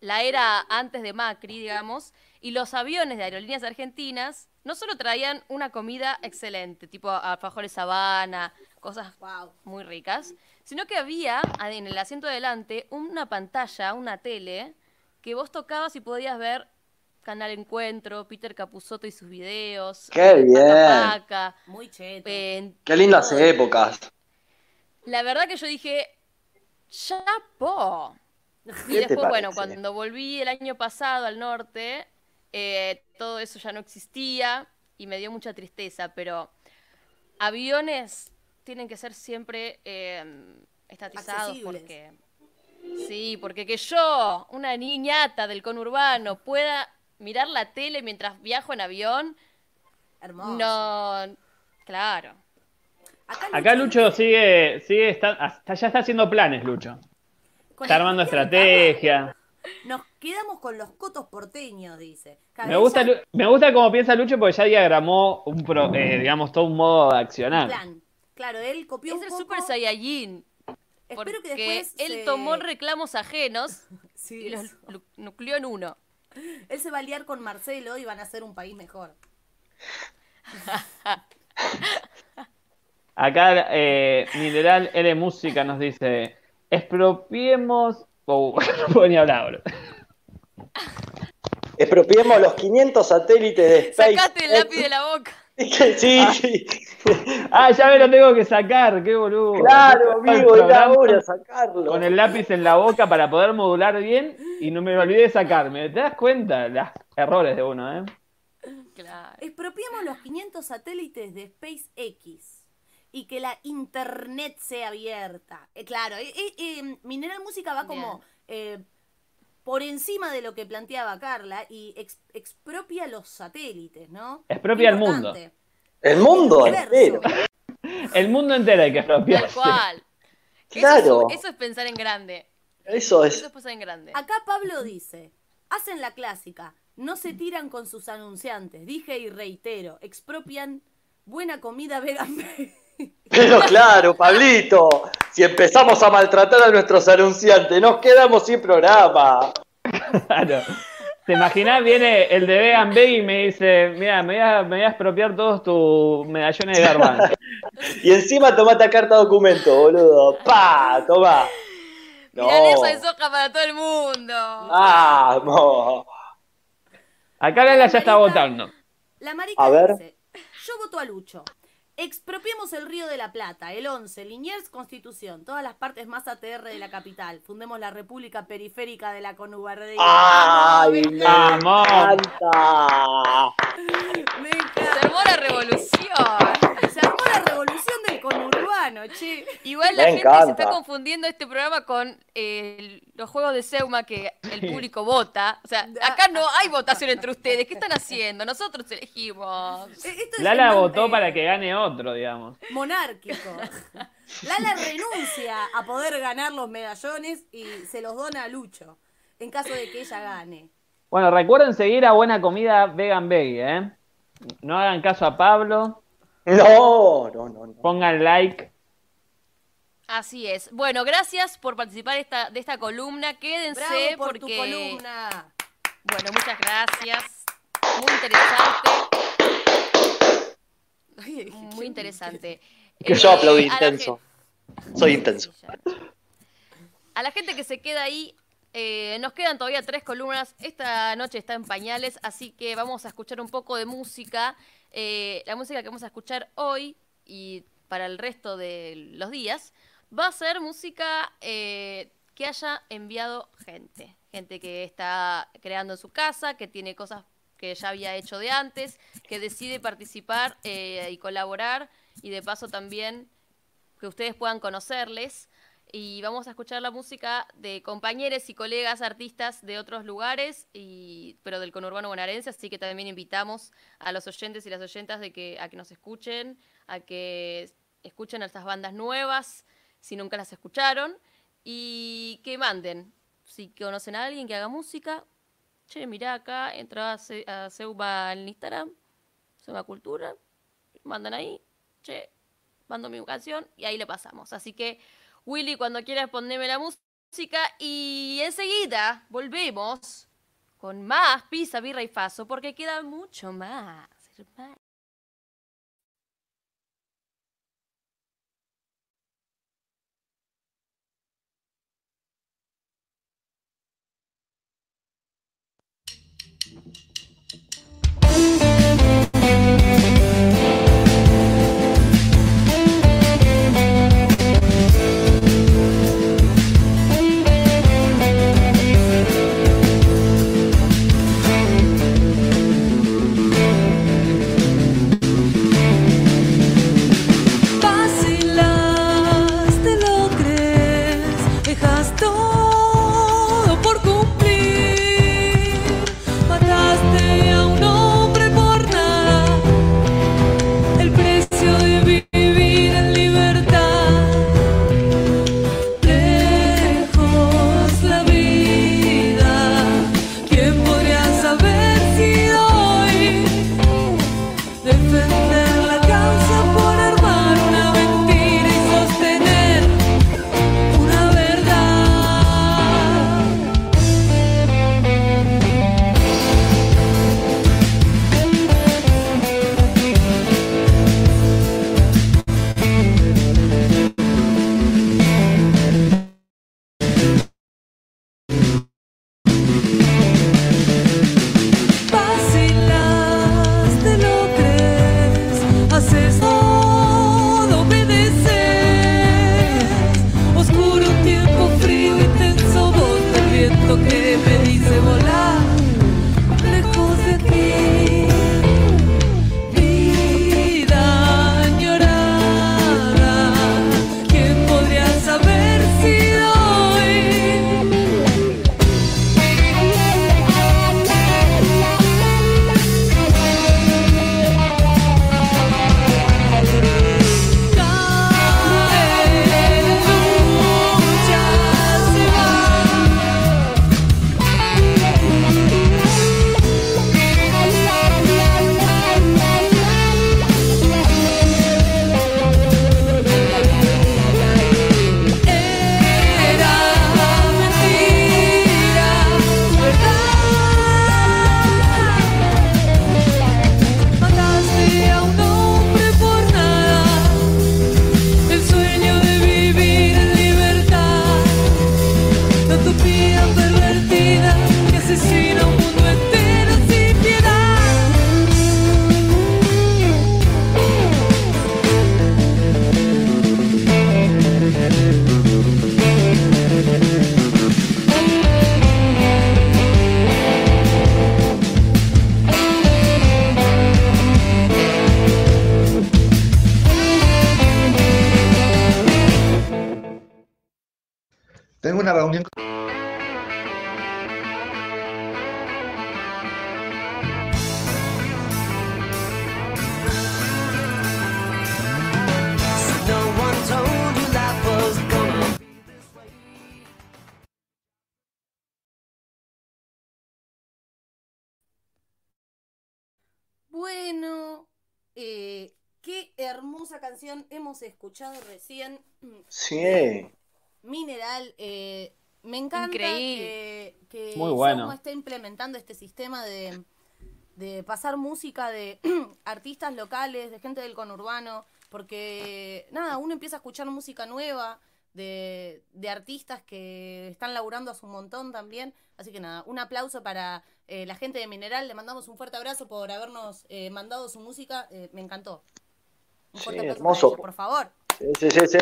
la era antes de Macri, digamos, y los aviones de aerolíneas argentinas no solo traían una comida excelente, tipo alfajores sabana, cosas Wow. muy ricas, sino que había en el asiento de delante una pantalla, una tele, que vos tocabas y podías ver Canal Encuentro, Peter Capusotto y sus videos, Qué bien. Paca Muy cheto. eh, Qué lindas todo. épocas. La verdad que yo dije, ¡chapo! Y ¿Qué te después, bueno, cuando volví el año pasado al norte, eh, todo eso ya no existía y me dio mucha tristeza, pero aviones tienen que ser siempre eh, estatizados Accesibles. porque... Sí, porque que yo, una niñata del conurbano, pueda mirar la tele mientras viajo en avión, Hermoso. no... Claro. Acá Lucho sigue, sigue está, hasta- ya está haciendo planes, Lucho. Está armando estrategia. Nos quedamos con los cotos porteños, dice. Me gusta, me gusta cómo piensa Lucho porque ya diagramó un pro- eh, digamos, todo un modo de accionar. plan. Claro, él copió Es un el poco. Super Saiyajin. Espero que después él se- tomó reclamos ajenos Sí, y los nucleó en uno. Él se va a liar con Marcelo y van a ser un país mejor. Acá eh, Mineral L Música nos dice, expropiemos... Oh, no puedo ni hablar ahora. Expropiemos los 500 satélites de SpaceX. Sacaste el lápiz de la boca. Sí, sí. Ah, ya me lo tengo que sacar, qué boludo. Claro, amigo, era hora sacarlo. Con el lápiz en la boca para poder modular bien y no me olvidé de sacarme. ¿Te das cuenta? Los errores de uno, ¿eh? Claro. Expropiamos los 500 satélites de SpaceX y que la internet sea abierta. Eh, claro, eh, eh, eh, Mineral Música va como eh, por encima de lo que planteaba Carla y ex- expropia los satélites, ¿no? Expropia el Importante. El mundo Universo. entero. El mundo entero hay que Tal expropiarse. cual. Eso, Claro. es, eso es pensar en grande. Eso Eso es. es pensar en grande. Acá Pablo dice, hacen la clásica, no se tiran con sus anunciantes, dije y reitero, expropian buena comida vegan. Pero claro, Pablito, si empezamos a maltratar a nuestros anunciantes, nos quedamos sin programa. Claro. ¿Te imaginas? Viene el de Vegan Veg y me dice, mira, me voy a, me voy a expropiar todos tus medallones de garbanzo. Y encima tomate carta documento, boludo. ¡Pa! Toma. No. Milanesa de soja para todo el mundo. Ah. Vamos. Acá Lala ya está votando. La marica A ver. dice, yo voto a Lucho. Expropiemos el Río de la Plata, el 11, Liniers, Constitución, todas las partes más ATR de la capital. Fundemos la República Periférica de la Conubardía. ¡Ay, me encanta! Me Se encanta. armó la revolución. Se armó la revolución del conurbano, che. Igual la Me gente se está confundiendo este programa con eh, los juegos de Seuma que el público vota. O sea, acá no hay votación entre ustedes. ¿Qué están haciendo? Nosotros elegimos. Eh, Esto es Lala votó eh, para que gane otro, digamos. Monárquico. Lala renuncia a poder ganar los medallones y se los dona a Lucho, en caso de que ella gane. Bueno, recuerden seguir a Buena Comida Vegan Veggie, ¿eh? No hagan caso a Pablo, No, no, no, no. pongan like. Así es. Bueno, gracias por participar esta, de esta columna. Quédense Bravo por porque. tu columna. Bueno, muchas gracias. Muy interesante. Muy interesante. Que yo Eh, aplaudí intenso. Soy intenso. A la gente que se queda ahí, eh, nos quedan todavía tres columnas. Esta noche está en pañales, así que vamos a escuchar un poco de música. Eh, la música que vamos a escuchar hoy y para el resto de los días va a ser música eh, que haya enviado gente. Gente que está creando en su casa, que tiene cosas que ya había hecho de antes, que decide participar y colaborar y de paso también que ustedes puedan conocerles y vamos a escuchar la música de compañeros y colegas artistas de otros lugares, y, pero del conurbano bonaerense, así que también invitamos a los oyentes y las oyentas a que nos escuchen, a que escuchen a estas bandas nuevas, si nunca las escucharon, y que manden. Si conocen a alguien que haga música, che, mirá acá, entra a, Se a en Instagram, Seuba Cultura, mandan ahí, che, mando mi canción, y ahí le pasamos. Así que Willy, cuando quieras poneme la música y enseguida volvemos con más pizza, birra y faso porque queda mucho más. hemos escuchado recién. Sí. Mineral, eh, me encanta que, que Muy bueno. está implementando este sistema de, de pasar música de artistas locales, de gente del conurbano, porque nada, uno empieza a escuchar música nueva de, de artistas que están laburando hace un montón también. Así que nada, un aplauso para eh, la gente de Mineral. Le mandamos un fuerte abrazo por habernos eh, mandado su música. Eh, me encantó. Un Sí, fuerte aplauso hermoso. para ellos, por favor. Sí, sí, sí.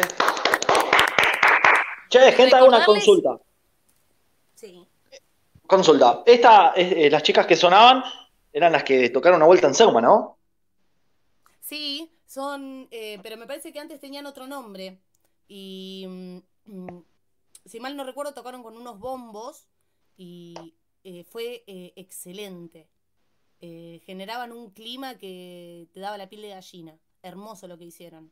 Che, gente, hago una consulta. Sí. Consulta. Esta, eh, las chicas que sonaban eran las que tocaron una vuelta en Seuma, ¿no? Sí, son, eh, pero me parece que antes tenían otro nombre. Y mm, mm, si mal no recuerdo, tocaron con unos bombos y eh, fue excelente. Generaban un clima que te daba la piel de gallina. Hermoso lo que hicieron.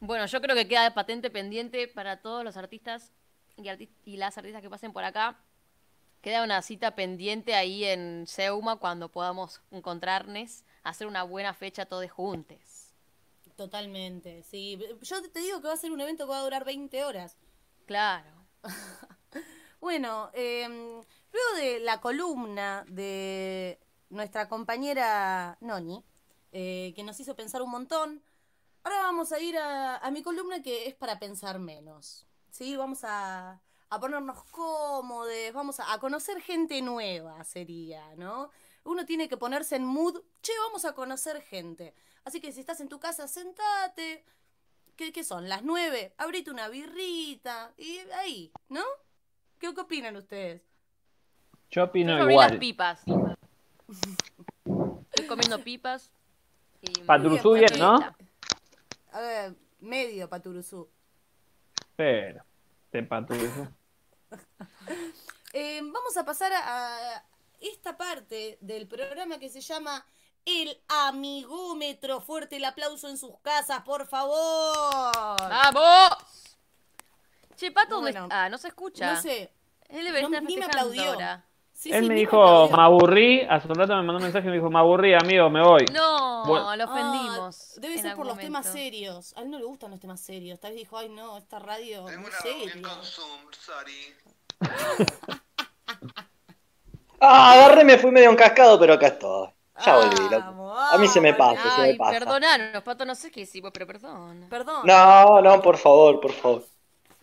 Bueno, yo creo que queda patente pendiente para todos los artistas y, arti- y las artistas que pasen por acá. Queda una cita pendiente ahí en Seuma cuando podamos encontrarnos, hacer una buena fecha todos juntos. Totalmente, sí. Yo te digo que va a ser un evento que va a durar 20 horas. Claro. Bueno, eh, luego de la columna de nuestra compañera Noni, eh, que nos hizo pensar un montón, ahora vamos a ir a, a mi columna que es para pensar menos. ¿Sí? Vamos a, a ponernos cómodos, vamos a, a conocer gente nueva, sería, ¿no? Uno tiene que ponerse en mood, che, vamos a conocer gente. Así que si estás en tu casa, sentate. ¿Qué, qué son? ¿Las nueve? Abrite una birrita. Y ahí, ¿no? ¿Qué, qué opinan ustedes? Yo opino Yo abrí las igual. pipas. Estoy comiendo pipas. Y Patrusú bien, bien, ¿no? A ver, medio paturuzú. Pero, te patuzo. Eh, vamos a pasar a, esta parte del programa que se llama El Amigómetro. Fuerte el aplauso en sus casas, por favor. ¡Vamos! Che, Pato, ¿dónde Bueno, está? Ah, no se escucha. No sé. Él debería no- estar ni me aplaudió. ahora. Sí, Él sí, me dijo, me aburrí. Hace un rato me mandó un mensaje y me dijo, me aburrí, amigo, me voy. No, Bueno. lo ofendimos. Ah, debe en ser por los temas serios. A él no le gustan los temas serios. Tal vez dijo, ay no, esta radio Tengo reunión seria. con Zoom, sorry. Ah, agarré, me fui medio encascado, pero acá estoy. Ya volví, loco. A mí se me vamos, pasa, se me pasa. perdonanos, Pato, no sé qué hicimos, pero perdón. Perdón. No, no, por favor, por favor.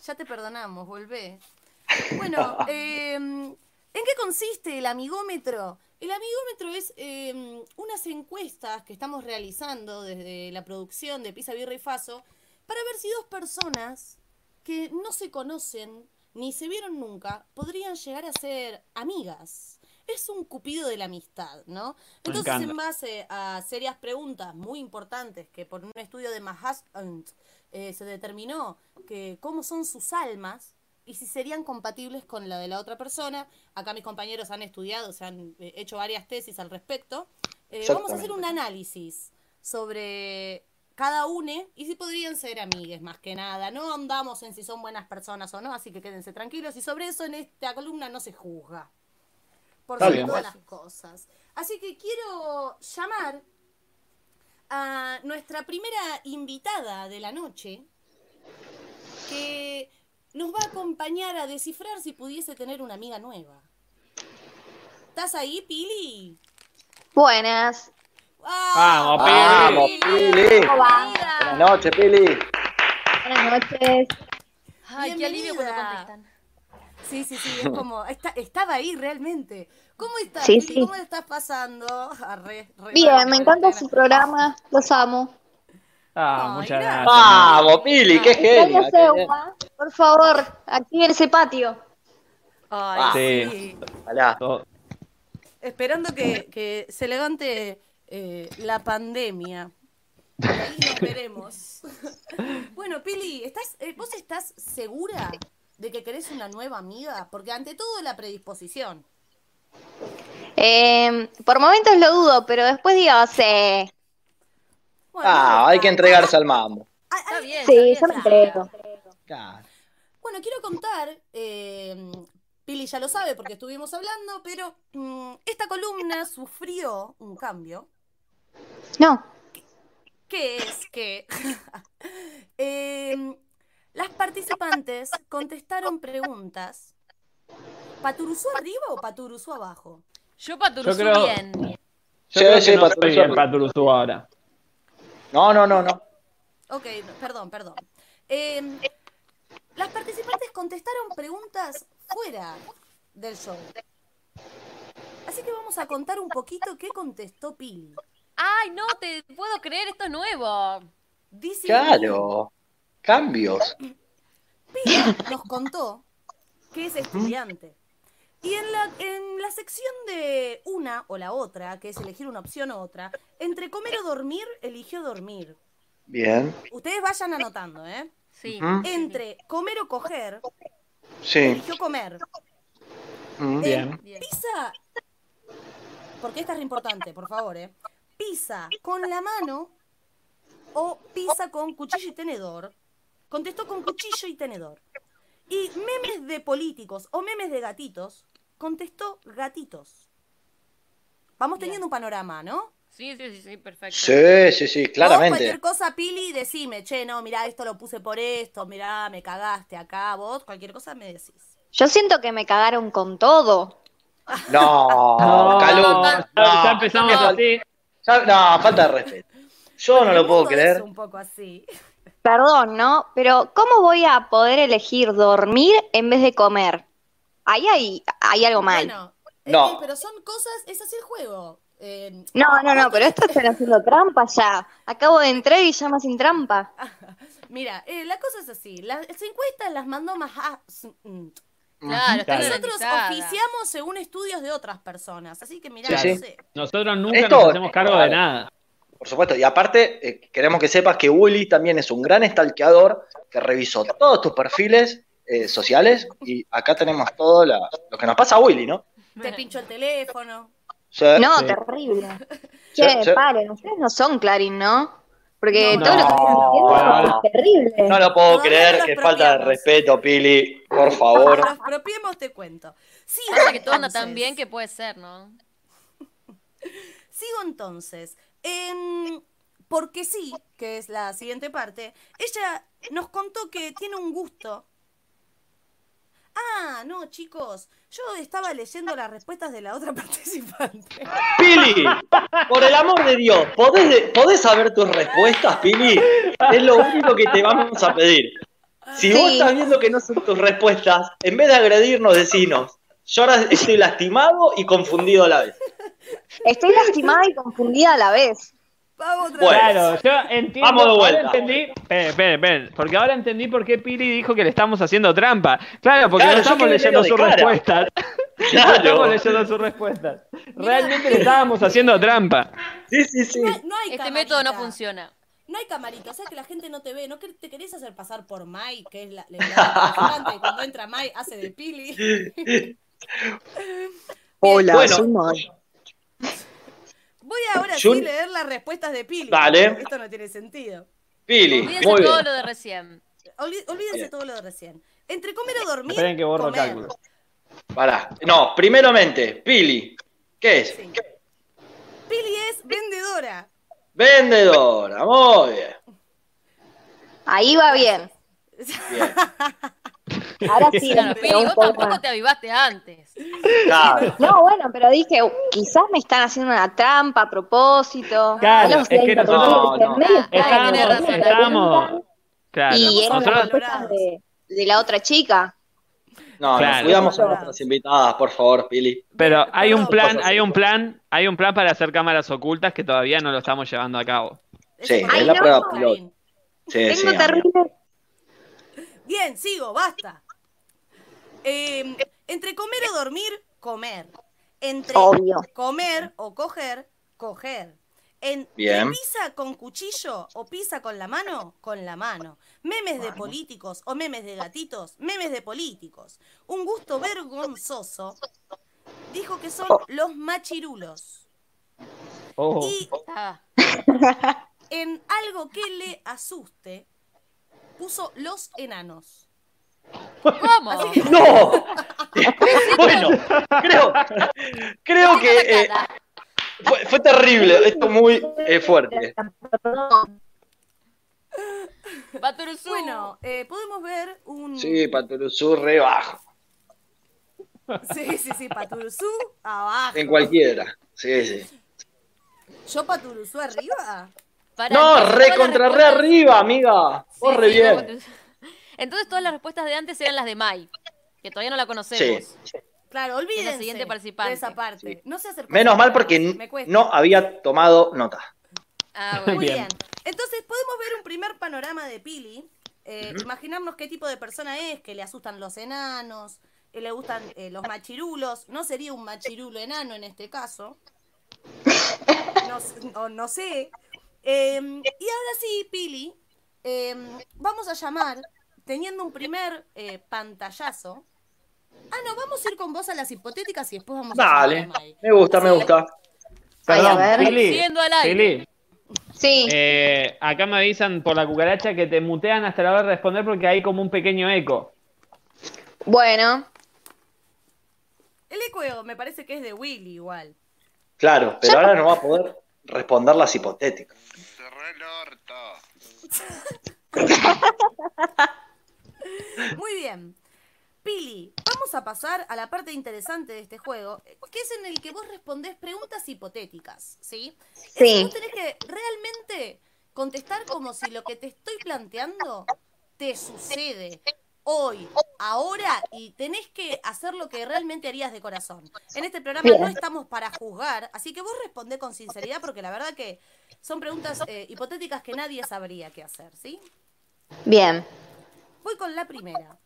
Ya te perdonamos, volvé. Bueno, eh, ¿en qué consiste el amigómetro? El amigómetro es eh, unas encuestas que estamos realizando desde la producción de Pisa Birra y Faso para ver si dos personas que no se conocen ni se vieron nunca podrían llegar a ser amigas. Es un cupido de la amistad, ¿no? Entonces, en base a serias preguntas muy importantes que por un estudio de Manhattan eh, se determinó que cómo son sus almas y si serían compatibles con la de la otra persona. Acá mis compañeros han estudiado, se han eh, hecho varias tesis al respecto. Eh, vamos a hacer un análisis sobre cada une y si podrían ser amigues más que nada. No andamos en si son buenas personas o no, así que quédense tranquilos. Y sobre eso en esta columna no se juzga. Por sobre todas las cosas. Así que quiero llamar a nuestra primera invitada de la noche, que nos va a acompañar a descifrar si pudiese tener una amiga nueva. ¿Estás ahí, Pili? Buenas. ¡Ah! Vamos, Pili. Pili. ¿Cómo va? Bienvenida. Buenas noches, Pili. Buenas noches. Ay, qué alivio cuando contestan. Sí, sí, sí, es como, está- estaba ahí realmente. ¿Cómo estás, Sí, Pili? sí. ¿Cómo estás pasando? Arre, re Bien, me encanta su programa. Los amo. Ah, Ay, muchas gracias. Vamos, Pili, qué. Seuma. Por favor, aquí en ese patio. Ay, Ah. Sí. Todo- Esperando que, que se levante eh, la pandemia. Ahí nos veremos. bueno, Pili, ¿estás, eh, ¿vos estás segura de que querés una nueva amiga? Porque ante todo la predisposición. Eh, por momentos lo dudo, pero después digo, sí. Bueno, Ah, hay que entregarse al mambo. Está bien. Sí, está yo me bien, entrego. Claro. Bueno, quiero contar, eh, Pili ya lo sabe porque estuvimos hablando, pero mm, esta columna sufrió un cambio, No. que es que em, las participantes contestaron preguntas. ¿Paturuzú arriba o paturuzú abajo? Yo paturuzú Yo creo- bien. Yo Sí, creo sí, que no Patrusú. estoy en Patrusú ahora. No, no, no, no. Ok, no, perdón, perdón. Eh, las participantes contestaron preguntas fuera del show. Así que vamos a contar un poquito qué contestó Pili. Ay, no te puedo creer, esto es nuevo. Dice Claro. Cambios. Pili nos contó que es estudiante. Y en la, en la sección de una o la otra, que es elegir una opción u otra, entre comer o dormir, eligió dormir. Bien. Ustedes vayan anotando, ¿eh? Sí. Entre comer o coger, Sí. eligió comer. Mm. Bien. Bien. Pisa, porque esta es importante, por favor, ¿eh? Pisa con la mano o pisa con cuchillo y tenedor. Contestó con cuchillo y tenedor. Y memes de políticos o memes de gatitos, contestó gatitos. Vamos Bien. teniendo un panorama, ¿no? Sí, sí, sí, sí, perfecto. Sí, sí, sí, Vos claramente. cualquier cosa, Pili, decime, che, no, mirá, esto lo puse por esto, mirá, me cagaste acá, vos, cualquier cosa me decís. Yo siento que me cagaron con todo. No, No, ya, no, ya empezamos no, así. ya- no, falta de respeto. Yo no lo puedo creer. Es un poco así. Perdón, ¿no? Pero ¿cómo voy a poder elegir dormir en vez de comer? Ahí hay, hay algo mal. Bueno, eh, No. eh, pero son cosas, es así el juego. Eh, No, no, no, pero esto están haciendo trampa ya. Acabo de entrar y ya más sin trampa. mira, eh, la cosa es así. Las encuestas las mandó más Claro, está Claro. Nosotros oficiamos según estudios de otras personas. Así que mira, Sí, no sé. Nosotros nunca Esto- nos hacemos cargo de nada. Por supuesto, y aparte, eh, queremos que sepas que Willy también es un gran stalkeador que revisó todos tus perfiles eh, sociales y acá tenemos todo la- lo que nos pasa a Willy, ¿no? Te pincho el teléfono. Sí, No, sí. terrible. Sí, Che, sí. paren, ustedes no son Clarín, ¿no? Porque No. todo lo que están haciendo No. es terrible. No lo puedo creer, que falta de respeto, Pili, por favor. nos propiemos te cuento. Sigo Pasa que todo anda tan entonces. bien que puede ser, ¿no? Sigo entonces. En... Porque sí, que es la siguiente parte, ella nos contó que tiene un gusto. Ah, no, chicos. Yo estaba leyendo las respuestas de la otra participante. Pili, por el amor de Dios, ¿podés, de- ¿podés saber tus respuestas, Pili? Es lo único que te vamos a pedir. Si vos estás viendo que no son tus respuestas, en vez de agredirnos, decinos. Yo ahora estoy lastimado y confundido a la vez. Estoy lastimada y confundida a la vez. Vamos otra Bueno. vez. Claro, yo entiendo. Vamos de ahora vuelta. entendí. Esperen, esperen, esperen, Porque ahora entendí por qué Pili dijo que le estamos haciendo trampa. Claro, porque Claro, no estamos leyendo sus cara. respuestas. No estamos leyendo sus respuestas. Realmente le estábamos haciendo trampa. Sí, sí, sí. No hay, no hay Este camarita. método no funciona. No hay camarita, o sea que la gente no te ve. ¿No que- te querés hacer pasar por Mai, que es la, la, la y cuando entra Mai hace de Pili? Hola, Bueno. soy Mai. Voy ahora Yo- sí leer las respuestas de Pili. Dale. porque Esto no tiene sentido. Pili, Olvídense muy todo bien. lo de recién. Olví- olvídense Bien. todo lo de recién. Entre comer o dormir. Esperen que borro comer. cálculos. Pará. No, primeramente, Pili, ¿qué es? Sí. Pili es vendedora. Vendedora, muy bien. Ahí va bien. bien. Ahora sí, Claro, Pili, vos tampoco más. te avivaste antes. Claro. No, bueno, pero dije, quizás me están haciendo una trampa a propósito. Claro, es que nosotros- no, no. Estábamos- Claro. Y Nosotros, respuestas de, de la otra chica. No, Claro. nos cuidamos a nuestras invitadas, por favor, Pili. pero hay un plan, hay un plan, hay un plan para hacer cámaras ocultas que todavía no lo estamos llevando a cabo. Sí, es es la correcto, prueba piloto. Sí, sí. Tengo terrible. Bien, sigo, basta. Eh, entre comer o dormir, comer. Entre Obvio. comer o coger, coger. Entre Bien. pizza con cuchillo o pizza con la mano, con la mano. Memes de políticos o memes de gatitos, memes de políticos. Un gusto vergonzoso. Dijo que son Oh. los machirulos. Oh. Y Ah, en algo que le asuste, puso los enanos. ¿Cómo? ¡No! bueno, creo, creo que eh, fue, fue terrible. Esto muy eh, fuerte. Baturuzú. Bueno, eh, podemos ver un... Sí, Paturuzú re bajo. sí, sí, sí, Paturuzú abajo. En cualquiera. Sí, sí. ¿Yo Paturuzú arriba? No, re contra re arriba, amiga. Sí, Corre sí, bien. Entonces todas las respuestas de antes eran las de Mai, que todavía no la conocemos. Sí. Claro, olvídense siguiente de esa parte. No se acercó. Menos mal porque no había tomado nota. Ah, Muy bueno. Bien. bien. Entonces podemos ver un primer panorama de Pili. eh, Imaginarnos qué tipo de persona es, que le asustan los enanos, que le gustan eh, los machirulos. No sería un machirulo enano en este caso. No, s- no- no sé. Eh, y ahora sí, Pili, eh, vamos a llamar, teniendo un primer eh, pantallazo. Ah, no, vamos a ir con vos a las hipotéticas y después vamos a llamar a Dale, me gusta, me gusta. Ay, a Perdón, ver. Aire. Pili, Sí. eh, acá me avisan por la cucaracha que te mutean hasta la hora de responder porque hay como un pequeño eco. Bueno, El eco me parece que es de Willy igual. Claro, pero ahora no va a poder responder las hipotéticas. Cerró el orto. Muy bien. Pili, vamos a pasar a la parte interesante de este juego, que es en el que vos respondés preguntas hipotéticas, ¿sí? Es- Sí. Vos tenés que realmente contestar como si lo que te estoy planteando te sucede hoy, ahora, y tenés que hacer lo que realmente harías de corazón. En este programa no estamos para juzgar, así que vos respondés con sinceridad porque la verdad que son preguntas eh, hipotéticas que nadie sabría qué hacer, ¿sí? bien. Voy con la primera.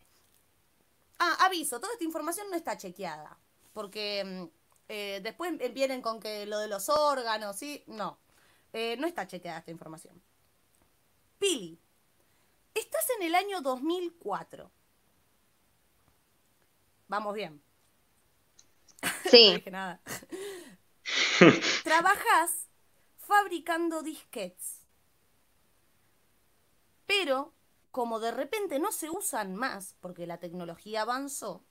Ah, aviso, toda esta información no está chequeada. Porque mm, eh, después vienen con que lo de los órganos, ¿sí? No. Eh, no está chequeada esta información. Pili, estás en el año 2004. Vamos bien. No Sí. dije nada. Trabajás fabricando disquets. Pero, como de repente no se usan más porque la tecnología avanzó,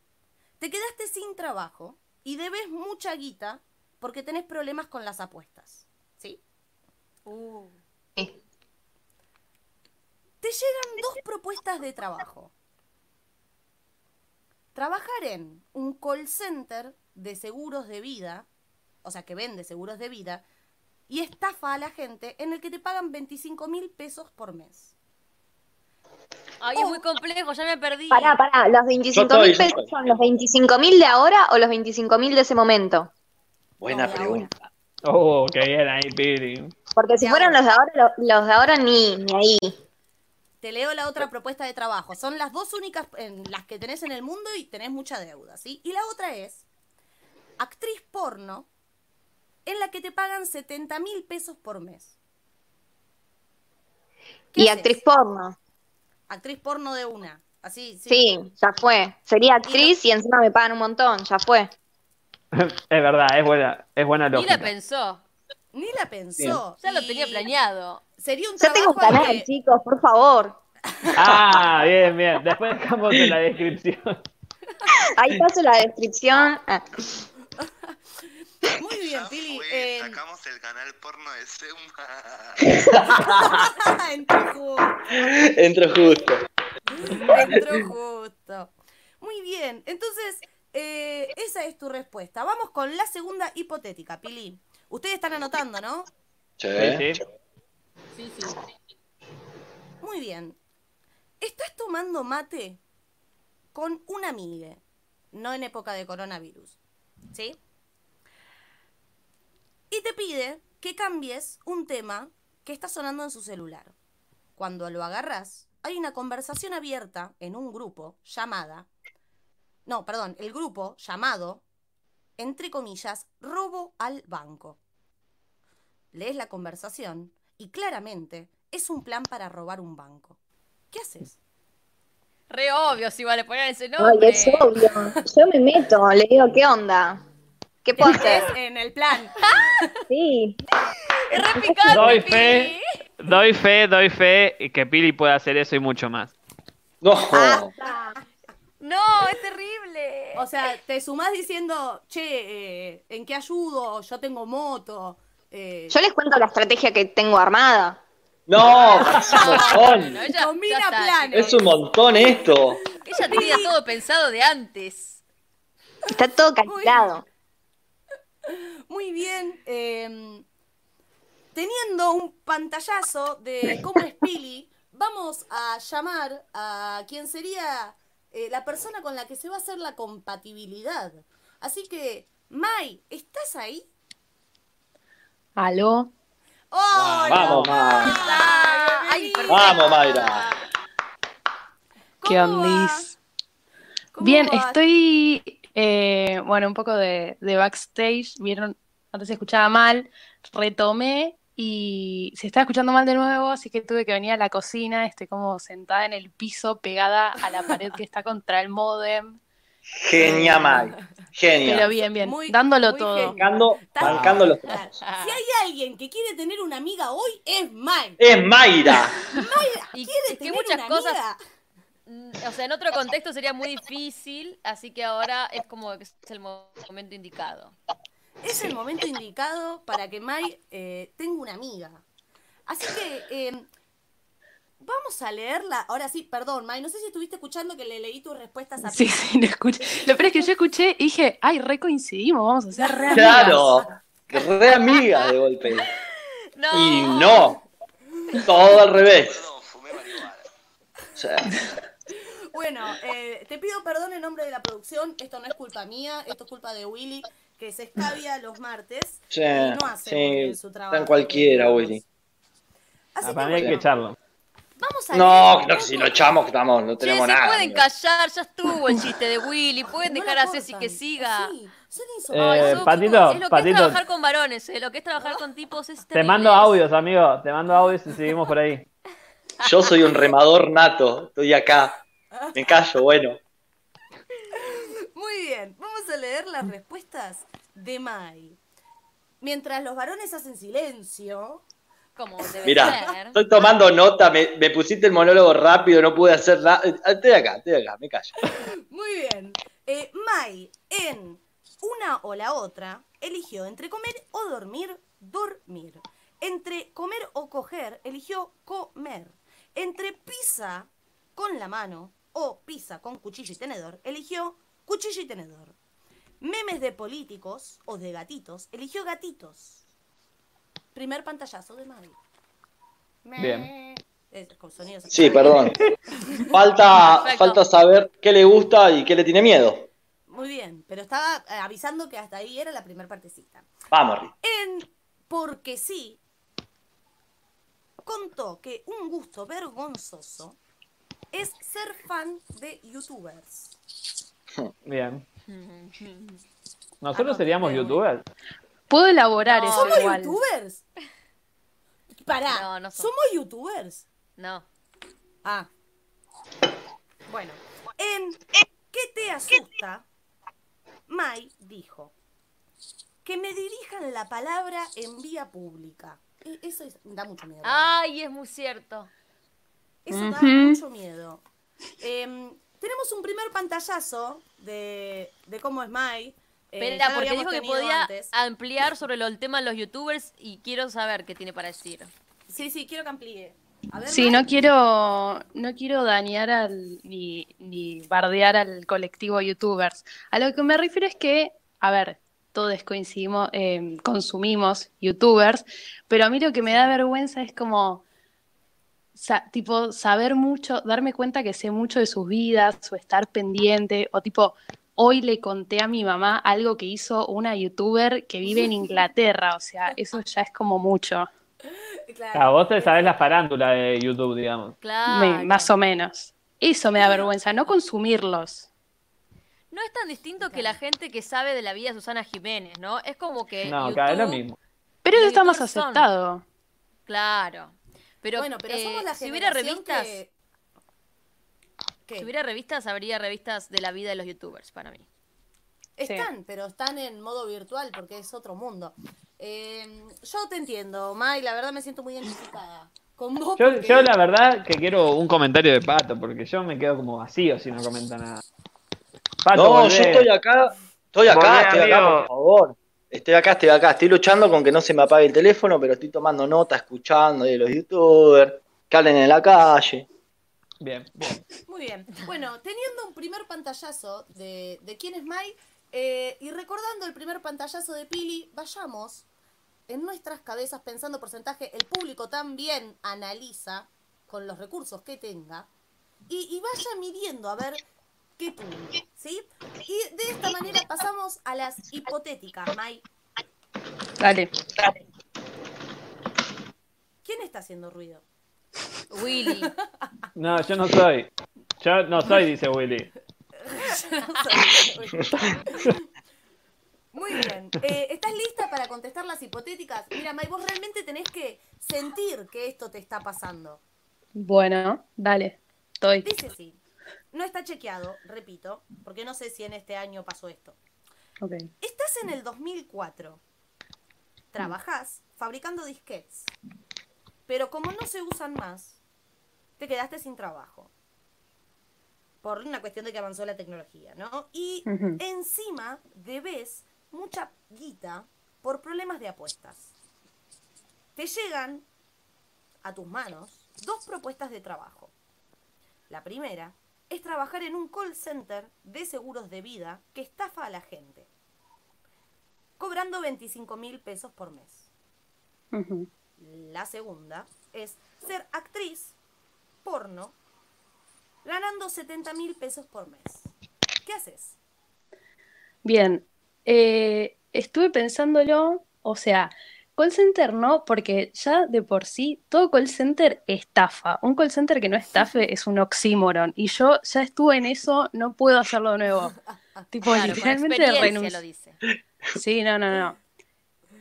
te quedaste sin trabajo y debes mucha guita porque tenés problemas con las apuestas. ¿Sí? Uh, Sí. Te llegan dos propuestas de trabajo. Trabajar en un call center de seguros de vida, o sea, que vende seguros de vida, y estafa a la gente en el que te pagan 25 mil pesos por mes. Ay, es muy complejo, ya me perdí. Pará, pará, ¿los 25 estoy, mil pesos son los 25 mil de ahora o los 25 mil de ese momento? Buena No, pregunta. Oh, qué bien ahí, Pili. Porque si fueran los de ahora, lo- los de ahora ni, ni ahí. Te leo la otra propuesta de trabajo. Son las dos únicas en las que tenés en el mundo y tenés mucha deuda, ¿sí? Y la otra es actriz porno en la que te pagan 70 mil pesos por mes. ¿Qué Y haces? actriz porno. Actriz porno de una. Así, sí. Sí, ya fue. Sería actriz y encima me pagan un montón, ya fue. Es verdad, es buena, es buena Ni la lógica. pensó. Ni la pensó. Ya lo tenía planeado. Sería un Ya tengo un trabajo al canal, que- chicos, por favor. Ah, bien, bien. Después dejamos en la descripción. Ahí paso la descripción. Ah, Muy bien, Pili. fue, eh, sacamos el canal porno de Seuma. entró justo. Entró justo. Entró justo. Muy bien. Entonces, eh, esa es tu respuesta. Vamos con la segunda hipotética, Pili. Ustedes están anotando, ¿no? Sí. Sí, sí. Sí, sí. Muy bien. Estás tomando mate con una amiga, no en época de coronavirus. ¿Sí? Pide que cambies un tema que está sonando en su celular. Cuando lo agarras, hay una conversación abierta en un grupo llamada. No, perdón, el grupo llamado, entre comillas, robo al banco. Lees la conversación y claramente es un plan para robar un banco. ¿Qué haces? Re obvio si vale poner ese Ay, nombre. es obvio. Yo me meto, le digo, ¿qué onda? ¿Qué puedo hacer? Es en el plan. Sí. Es re picante, Doy Pili. fe, doy fe, doy fe que Pili puede hacer eso y mucho más. No. No, es terrible. O sea, te sumás diciendo, che, eh, ¿en qué ayudo? Yo tengo moto. eh, Yo les cuento la estrategia que tengo armada. No, es un montón. Bueno, ella- Combina planes. Es un montón esto. Ella tenía todo pensado de antes. Está todo calculado. Muy bien. eh, teniendo un pantallazo de cómo es Pili, vamos a llamar a quien sería eh, la persona con la que se va a hacer la compatibilidad. Así que, Mai, ¿estás ahí? ¿Aló? ¡Hola, Vamos, Mai. Mayra! Ay. Vamos, Mayra. ¿Qué. ¿Cómo Bien, va? estoy, eh, bueno, un poco de, de backstage. Vieron, antes se escuchaba mal, retomé y se estaba escuchando mal de nuevo, así que tuve que venir a la cocina. Estoy como sentada en el piso, pegada a la pared que está contra el módem. Genia, May. Pero Genia. bien, bien, Muy- dándolo muy todo. genial. Bancando, bancando los Claro. trapos. Si hay alguien que quiere tener una amiga hoy, es Mai. Es Mayra. Y ¿Quiere es que tener muchas una cosas, amiga? Mm, o sea, en otro contexto sería muy difícil, así que ahora es como que es el mo- momento indicado. Es el momento indicado para que Mai eh, tenga una amiga. Así que eh, vamos a leerla. Ahora sí, perdón, Mai, no sé si estuviste escuchando que le leí tus respuestas a Sí, sí, lo escuché. Lo peor es que yo escuché y dije, ay, re coincidimos, vamos a ser re amigas". Claro. Re amiga de golpe. No, Y no. Todo al revés. Perdón, fumé marihuana. O sea, Bueno, eh, te pido perdón en nombre de la producción. Esto no es culpa mía, esto es culpa de Willy, que se escabia los martes. sí, y no hace bien su trabajo. Tan cualquiera. Willy. Así que hay que echarlo. vamos a No, no, si lo echamos, estamos, no Che, tenemos se nada. pueden callar, ya estuvo el chiste de Willy, pueden No dejar a Ceci que siga. Sí, son Eh. Eso, Patito, es lo que es trabajar con varones, eh, lo que es trabajar con tipos es Te mando audios, amigo. Te mando audios y seguimos por ahí. Yo soy un remador nato, estoy acá. Me callo, bueno. Muy bien, vamos a leer las respuestas de Mai. Mientras los varones hacen silencio, Como debe Mirá, ser. estoy tomando nota, me, me pusiste el monólogo rápido, no pude hacer nada. Estoy acá, estoy acá, me callo. muy bien. Eh, Mai, en una o la otra, eligió entre comer o dormir, dormir. Entre comer o coger, eligió comer. Entre pizza con la mano o pizza con cuchillo y tenedor, eligió cuchillo y tenedor. Memes de políticos o de gatitos, eligió gatitos. Primer pantallazo de. Me- Bien. Con sonidos. Sí, perdón. Falta, Perfecto. falta saber qué le gusta y qué le tiene miedo. Muy bien, pero estaba eh, avisando que hasta ahí era la primera partecita. Vamos. En Porque sí, contó que un gusto vergonzoso es ser fan de youtubers. Bien. Ah, ¿Nosotros no, seríamos youtubers? Puedo elaborar No, eso ¿Somos igual. youtubers? Pará, No, no somos. ¿somos youtubers? No. Ah. Bueno, en ¿Qué te asusta? Mai dijo que me dirijan la palabra en vía pública. Eso es- da mucho miedo. Ay, es muy cierto. Eso da Ujú. mucho miedo. Em, tenemos un primer pantallazo de, de cómo es Mai. Eh, porque dijo que podía antes. ampliar sobre lo- el tema de los youtubers y quiero saber qué tiene para decir. Sí, sí, quiero que amplíe. A ver, Sí, no quiero, no quiero dañar al, ni, ni bardear al colectivo youtubers. A lo que me refiero es que, a ver, todos coincidimos, eh, consumimos youtubers, pero a mí lo que me da vergüenza es como, sa- tipo, saber mucho, darme cuenta que sé mucho de sus vidas, o estar pendiente, o tipo, hoy le conté a mi mamá algo que hizo una youtuber que vive en Inglaterra, o sea, eso ya es como mucho, Claro. Claro, vos te sabés la farándula de YouTube, digamos. Claro. me- más o menos. Eso me da vergüenza, no consumirlos. No es tan distinto que la gente que sabe de la vida de Susana Jiménez, ¿no? Es como que No, cada vez lo YouTube- mismo. Pero eso está más son- aceptado. Claro. Pero, bueno, pero eh, somos la si hubiera revistas, si hubiera revistas, habría revistas de la vida de los youtubers para mí. Están, pero están en modo virtual porque es otro mundo. Eh, yo te entiendo, Mai, la verdad me siento muy identificada con vos. Yo, porque- yo la verdad que quiero un comentario de Pato, porque yo me quedo como vacío si no comenta nada. Pato, No, volvé. yo estoy acá, estoy acá, Volvé, estoy acá, amigo. por favor. Estoy acá, estoy acá. Estoy luchando con que no se me apague el teléfono, pero estoy tomando nota, escuchando de los youtubers, que hablen en la calle. Bien, bien. Muy bien. Bueno, teniendo un primer pantallazo de, de quién es Mai eh, y recordando el primer pantallazo de Pili, vayamos en nuestras cabezas pensando porcentaje, el público también analiza con los recursos que tenga y, y vaya midiendo a ver qué punto, ¿sí? Y de esta manera pasamos a las hipotéticas, Mai. Dale. ¿Quién está haciendo ruido? Willy. No, yo no soy. Yo no soy, dice Willy. Muy bien. Eh, ¿Estás lista para contestar las hipotéticas? Mira, May, vos realmente tenés que sentir que esto te está pasando. Bueno, dale. Estoy. Dice así. No está chequeado, repito, porque no sé si en este año pasó esto. Estás en el 2004. Trabajás fabricando disquetes. Pero como no se usan más, te quedaste sin trabajo. Por una cuestión de que avanzó la tecnología, ¿no? Y encima debes mucha guita por problemas de apuestas. Te llegan a tus manos dos propuestas de trabajo. La primera es trabajar en un call center de seguros de vida que estafa a la gente, cobrando 25 mil pesos por mes. La segunda es ser actriz porno ganando 70 mil pesos por mes. ¿Qué haces? Bien, eh, estuve pensándolo, o sea, call center no, porque ya de por sí todo call center estafa. Un call center que no estafe es un oxímoron. Y yo ya estuve en eso, no puedo hacerlo de nuevo. Tipo, Claro, literalmente renuncio. Sí, no, no, no.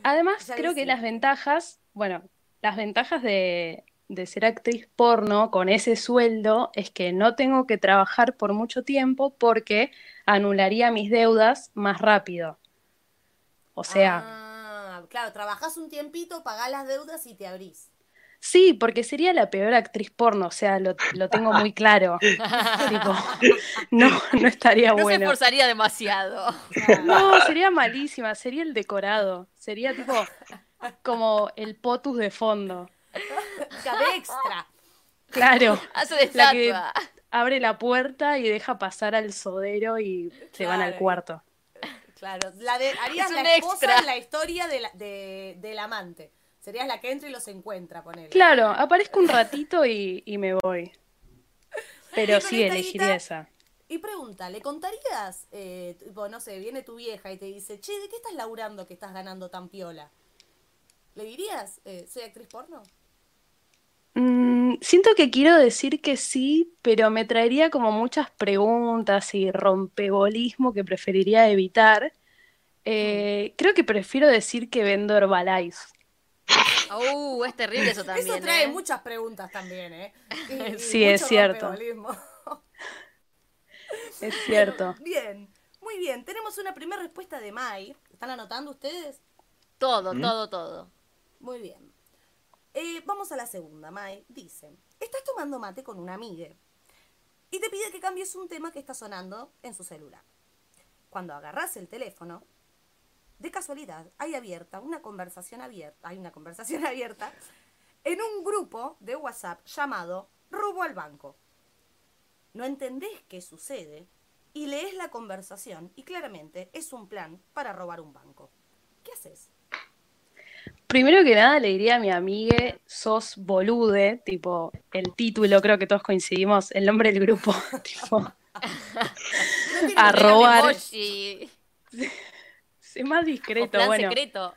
Además, Ya creo que las ventajas, bueno, las ventajas de, de ser actriz porno con ese sueldo es que no tengo que trabajar por mucho tiempo porque anularía mis deudas más rápido. O sea, Ah, claro, trabajás un tiempito, pagás las deudas y te abrís. sí, porque sería la peor actriz porno, o sea, lo, lo tengo muy claro. Tipo, no, no estaría No se bueno. esforzaría demasiado. No, sería malísima, sería el decorado, sería tipo como el potus de fondo. Cabe extra. Claro, Hace de La que- abre la puerta y deja pasar al sodero y se van al cuarto. Claro, la de, harías Es la esposa extra. en la historia de la- de- del amante. Serías la que entra y los encuentra, ponele. Claro, aparezco un ratito y, y me voy. Pero sí, elegiría guita- esa. Y pregunta, ¿le contarías, eh, tipo, no sé, viene tu vieja y te dice, che, ¿de qué estás laburando que estás ganando tan piola? ¿Le dirías, eh, soy actriz porno? Mm, siento que quiero decir que sí, pero me traería como muchas preguntas y rompebolismo que preferiría evitar. Eh, creo que prefiero decir que vendo Herbalife. Uh, es terrible eso también. Eso trae ¿eh? muchas preguntas también, ¿eh? Y- y Sí, es cierto. Es cierto. Bien, muy bien. Tenemos una primera respuesta de Mai. ¿Están anotando ustedes? Todo, todo, todo. Muy bien. Eh, vamos a la segunda, Mai. Dice, estás tomando mate con una amiga y te pide que cambies un tema que está sonando en su celular. Cuando agarras el teléfono, de casualidad, hay abierta una conversación abierta, hay una conversación abierta en un grupo de WhatsApp llamado Robo al Banco. No entendés qué sucede y lees la conversación y claramente es un plan para robar un banco. ¿Qué haces? Primero que nada le diría a mi amigue, sos bolude, tipo, el título, creo que todos coincidimos, el nombre del grupo, tipo, No A robar. es más o discreto, plan bueno. secreto.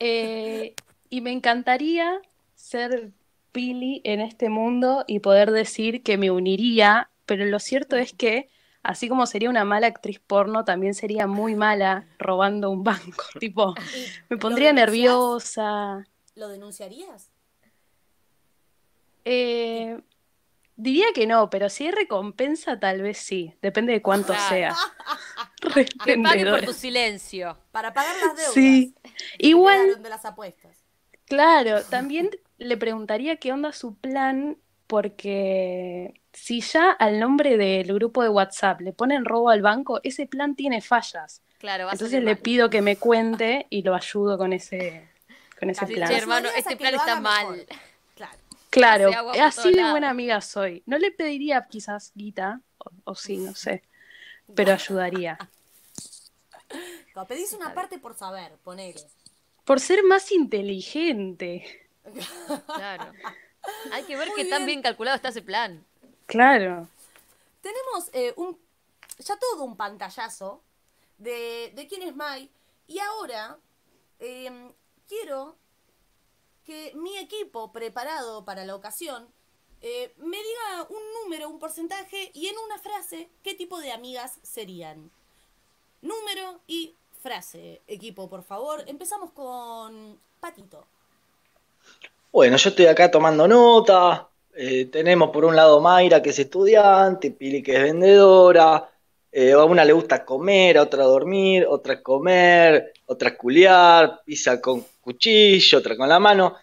Eh, y me encantaría ser Pili en este mundo y poder decir que me uniría, pero lo cierto es que, así como sería una mala actriz porno, también sería muy mala robando un banco. Tipo, me pondría nerviosa. ¿Lo denunciarías? Eh, diría que no, pero si hay recompensa, tal vez sí. Depende de cuánto Claro. sea. Que paguen por tu silencio. Para pagar las deudas. Sí. Igual, de las apuestas. Claro, también le preguntaría qué onda su plan, porque si ya al nombre del grupo de WhatsApp le ponen robo al banco, ese plan tiene fallas. Claro, va a Entonces le mal. pido que me cuente y lo ayudo con ese, con ese plan. Che, hermano, este plan está mal. mejor. Claro. Claro, así de buena amiga soy. No le pediría quizás guita, o, o sí, no sé, pero ayudaría. No, pedís una parte por saber, ponele. Por ser más inteligente. Claro. Hay que ver Muy qué tan bien calculado está ese plan. Claro. Tenemos eh, un, ya todo un pantallazo de, de quién es Mai. Y ahora em, quiero que mi equipo preparado para la ocasión eh, me diga un número, un porcentaje y en una frase qué tipo de amigas serían. Número y frase, equipo, por favor. Empezamos con Patito. Bueno, yo estoy acá tomando nota. Eh, tenemos por un lado Mayra, que es estudiante, Pili, que es vendedora. eh, a una le gusta comer, a otra dormir, otra comer, otra culiar, pizza con cuchillo, otra con la mano.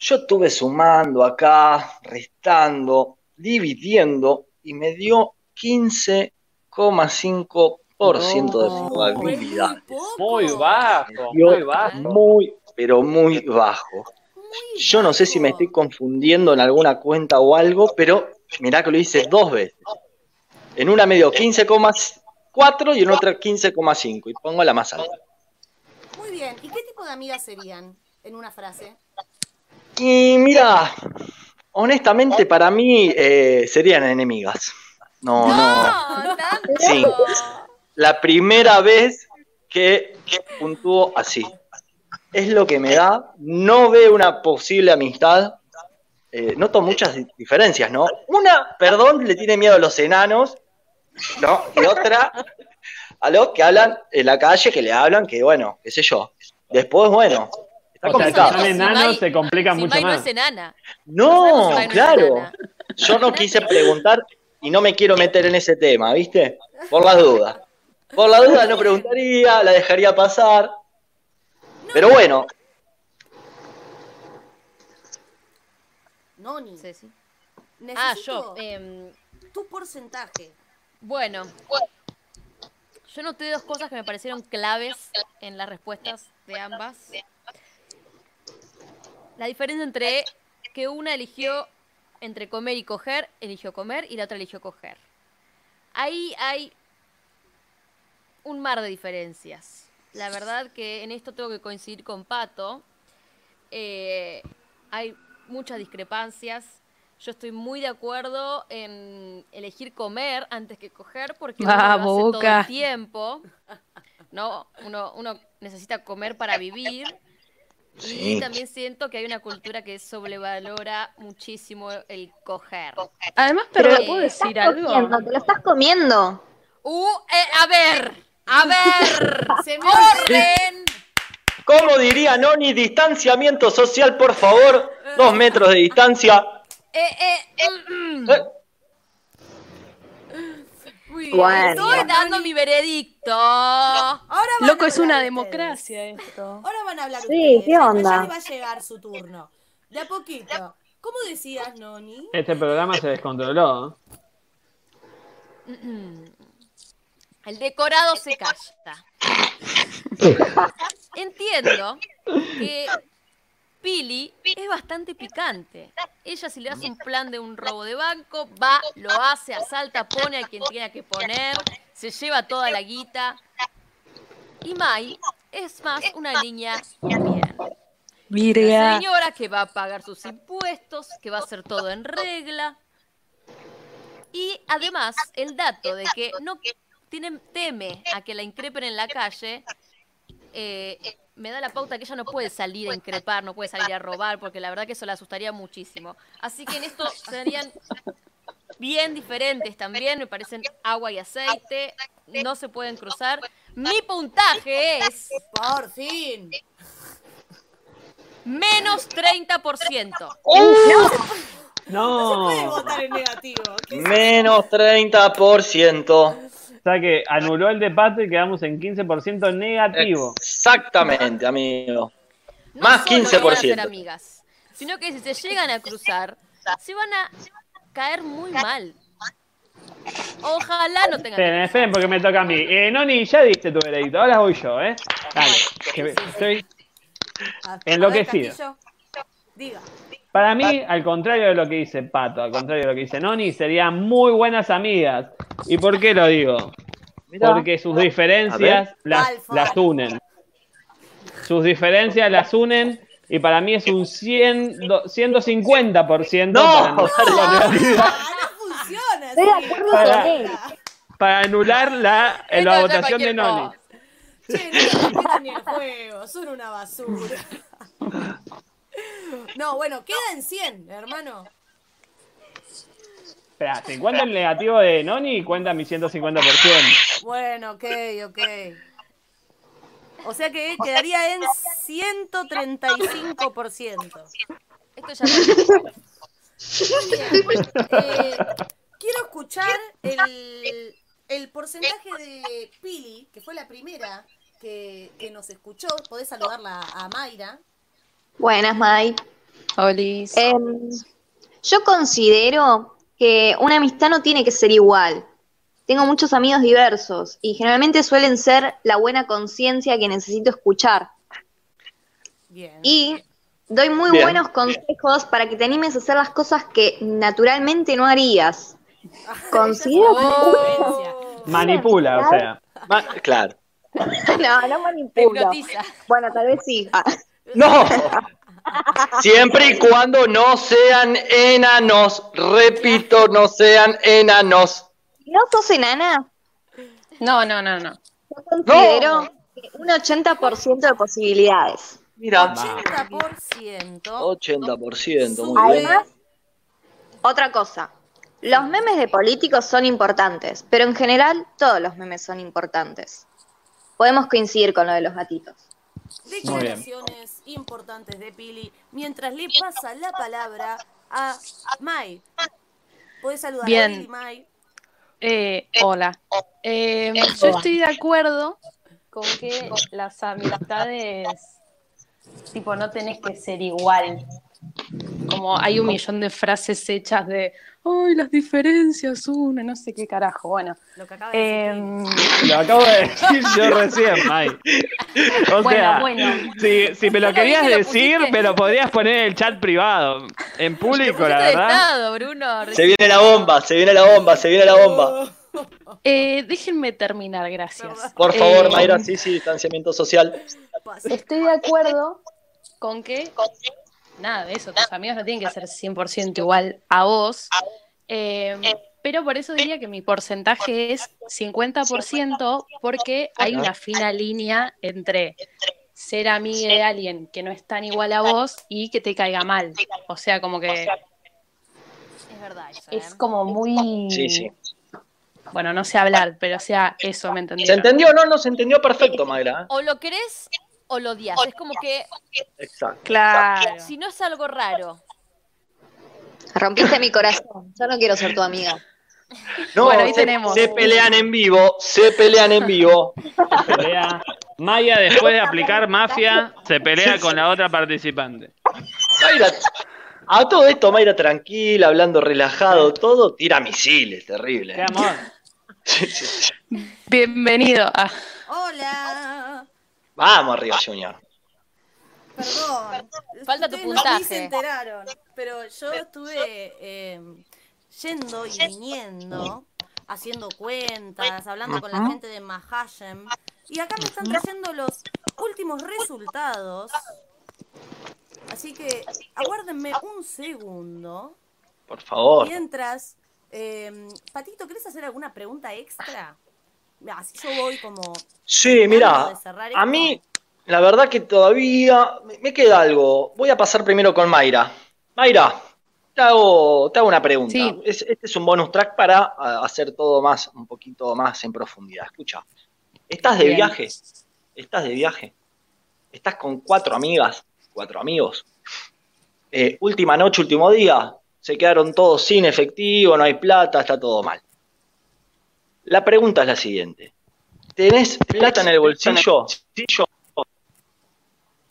Yo estuve sumando acá, restando, dividiendo y me dio 15,5% de No. probabilidad. Muy bajo, muy bajo. muy, pero muy bajo. Yo no sé si me estoy confundiendo en alguna cuenta o algo, pero mirá que lo hice dos veces. En una me dio 15,4 y en otra 15,5 y pongo la más alta. Muy bien. ¿Y qué tipo de amigas serían en una frase? Y mira, honestamente para mí eh, serían enemigas. No, no. ¡No! Sí. La primera vez que puntúo así. Es lo que me da. No veo una posible amistad. Eh, noto muchas di- diferencias, ¿no? Una, perdón, le tiene miedo a los enanos, ¿no? Y otra, a los que hablan en la calle, que le hablan, que bueno, qué sé yo. Después, bueno, está O sea, complicado. si son enanos Mai- se complica si mucho no más. es enana. No, es claro. enana. Yo no quise preguntar y no me quiero meter en ese tema, ¿viste? Por las dudas. Por la duda no preguntaría, la dejaría pasar. Pero bueno, Noni. Sí, sí. Necesito Ah, yo. em, tu porcentaje. Bueno, yo noté dos cosas que me parecieron claves en las respuestas de ambas. La diferencia entre que una eligió entre comer y coger, eligió comer y la otra eligió coger. Ahí hay un mar de diferencias. La verdad que en esto tengo que coincidir con Pato. Eh, hay muchas discrepancias. Yo estoy muy de acuerdo en elegir comer antes que coger porque uno lo hace todo el tiempo. ¿no? Uno, uno necesita comer para vivir. Y también siento que hay una cultura que sobrevalora muchísimo el coger. Además, pero ¿le puedo eh, decir Estás algo? comiendo, te lo estás comiendo. Uh, eh, a ver, a ver, Se me orden. como diría Noni, distanciamiento social, por favor. Dos metros de distancia. Eh, eh, mm, mm. Eh, Muy bien. Bueno. Estoy dando mi veredicto. Ahora van Loco, a es una democracia ustedes. esto. Ahora van a hablar Sí, ustedes. ¿qué onda? Ya le va a llegar su turno. De a poquito. ¿Cómo decías, Noni? Este programa se descontroló. El decorado se calla. Entiendo que Pili es bastante picante. Ella si le das un plan de un robo de banco, va, lo hace, asalta, pone a quien tenga que poner, se lleva toda la guita. Y Mai es más una niña bien. Una Virga. señora que va a pagar sus impuestos, que va a hacer todo en regla. Y además, el dato de que no tiene, teme a que la increpen en la calle, eh, me da la pauta que ella no puede salir a increpar, no puede salir a robar, porque la verdad que eso la asustaría muchísimo. Así que en esto serían bien diferentes también, me parecen agua y aceite, no se pueden cruzar. Mi puntaje es Por fin. menos 30%. No. Puede votar en negativo. ¿Qué es menos 30%. O sea que anuló el de Pato y quedamos en 15% negativo. Exactamente, amigo. No Más solo no van a 15%. ser amigas, sino que si se llegan a cruzar, se van a caer muy mal. Ojalá no tengan que Esperen, esperen, porque me toca a mí. Eh, Noni, ya diste tu veredicto, ahora voy yo, ¿eh? Dale, que estoy... Enloquecido. Diga. Para mí, al contrario de lo que dice Pato, al contrario de lo que dice Noni, serían muy buenas amigas. ¿Y por qué lo digo? Mirá. Porque sus diferencias las, unen. Sus diferencias las unen y para mí es un 100, do- 150% No, para, anular la Ah, no funciona Estoy de acuerdo Para- con él. para anular la, la votación de Noni. Che, no ni el juego, son una basura. No, bueno, queda en 100, hermano. Espera, si cuenta el negativo de Noni, cuenta mi 150%. Bueno, ok, ok. O sea que quedaría en 135%. Esto ya no- Eh, quiero escuchar el, el porcentaje de Pili, que fue la primera que, que nos escuchó. Podés saludarla a Mayra. Buenas, Mai. Olis. Em, yo considero que una amistad no tiene que ser igual. Tengo muchos amigos diversos y generalmente suelen ser la buena conciencia que necesito escuchar. Bien. Y doy muy Bien. buenos consejos para que te animes a hacer las cosas que naturalmente no harías. Considero que Oh. Manipula, o sea. Ma- Claro. no, no hipnotiza. Bueno, tal vez sí. ¡No! Siempre y cuando no sean enanos. Repito, no sean enanos. ¿No sos enana? No, no, no, no. Yo considero que un 80% de posibilidades. Mira, 80%. 80%, muy bien. Además, otra cosa. Los memes de políticos son importantes, pero en general todos los memes son importantes. Podemos coincidir con lo de los gatitos. Declaraciones importantes de Pili. Mientras le pasa la palabra a Mai. Podés saludar a Bien. Pili, Mai. Eh, hola. Eh, yo estoy de acuerdo con que las amistades, tipo, no tenés que ser igual. Como hay un millón de frases hechas de, ay, las diferencias, una, no sé qué carajo. Bueno, Lo que acaba de decir em, Lo acabo de decir yo recién, Mai. O Bueno, sea, bueno. Si, si me lo querías lo decir, me lo podrías poner en el chat privado. En público, la verdad. estado, Bruno. Se viene la bomba, se viene la bomba, se viene la bomba. eh, déjenme terminar, gracias. Por favor, Eh, Mayra, sí, sí, distanciamiento social. Estoy de acuerdo con que, nada de eso, tus amigos no tienen que ser 100% igual a vos, eh, pero por eso diría que mi porcentaje es 50% porque hay una fina línea entre ser amiga de alguien que no es tan igual a vos y que te caiga mal. O sea, como que Es verdad eso, ¿eh? es como muy... Sí, sí. Bueno, no sé hablar, pero o sea, eso, ¿me ¿Se entendieron? entendió? No, no, se entendió perfecto, Mayra. ¿eh? O lo querés o lo odias. Es como que Exacto. Claro. si no es algo raro, Rompiste mi corazón. Yo no quiero ser tu amiga. No, Bueno, ahí se, tenemos. se pelean en vivo, se pelean en vivo. Pelea. Maya, después de aplicar mafia, se pelea con la otra participante. Mayra, a todo esto, Mayra tranquila, hablando relajado, todo, tira misiles, terrible. Qué amor. Bienvenido a... Hola. Vamos arriba, Junior. Perdón. Falta tu Ustedes puntaje. se enteraron. Pero yo estuve eh, yendo y viniendo, haciendo cuentas, hablando con la gente de Mahashem. Y acá me están trayendo los últimos resultados. Así que aguárdenme un segundo. Por favor. Mientras, eh, Patito, ¿querés hacer alguna pregunta extra? Así yo voy como... Sí, mira, a mí, la verdad que todavía me- queda algo. Voy a pasar primero con Mayra. Mayra, te hago, te hago una pregunta. Sí. Es- este es un bonus track para hacer todo más, un poquito más en profundidad. Escucha, estás de Bien. viaje, estás de viaje, estás con cuatro amigas, cuatro amigos. Eh, última noche, último día, se quedaron todos sin efectivo, no hay plata, está todo mal. La pregunta es la siguiente. ¿Tenés plata en el bolsillo?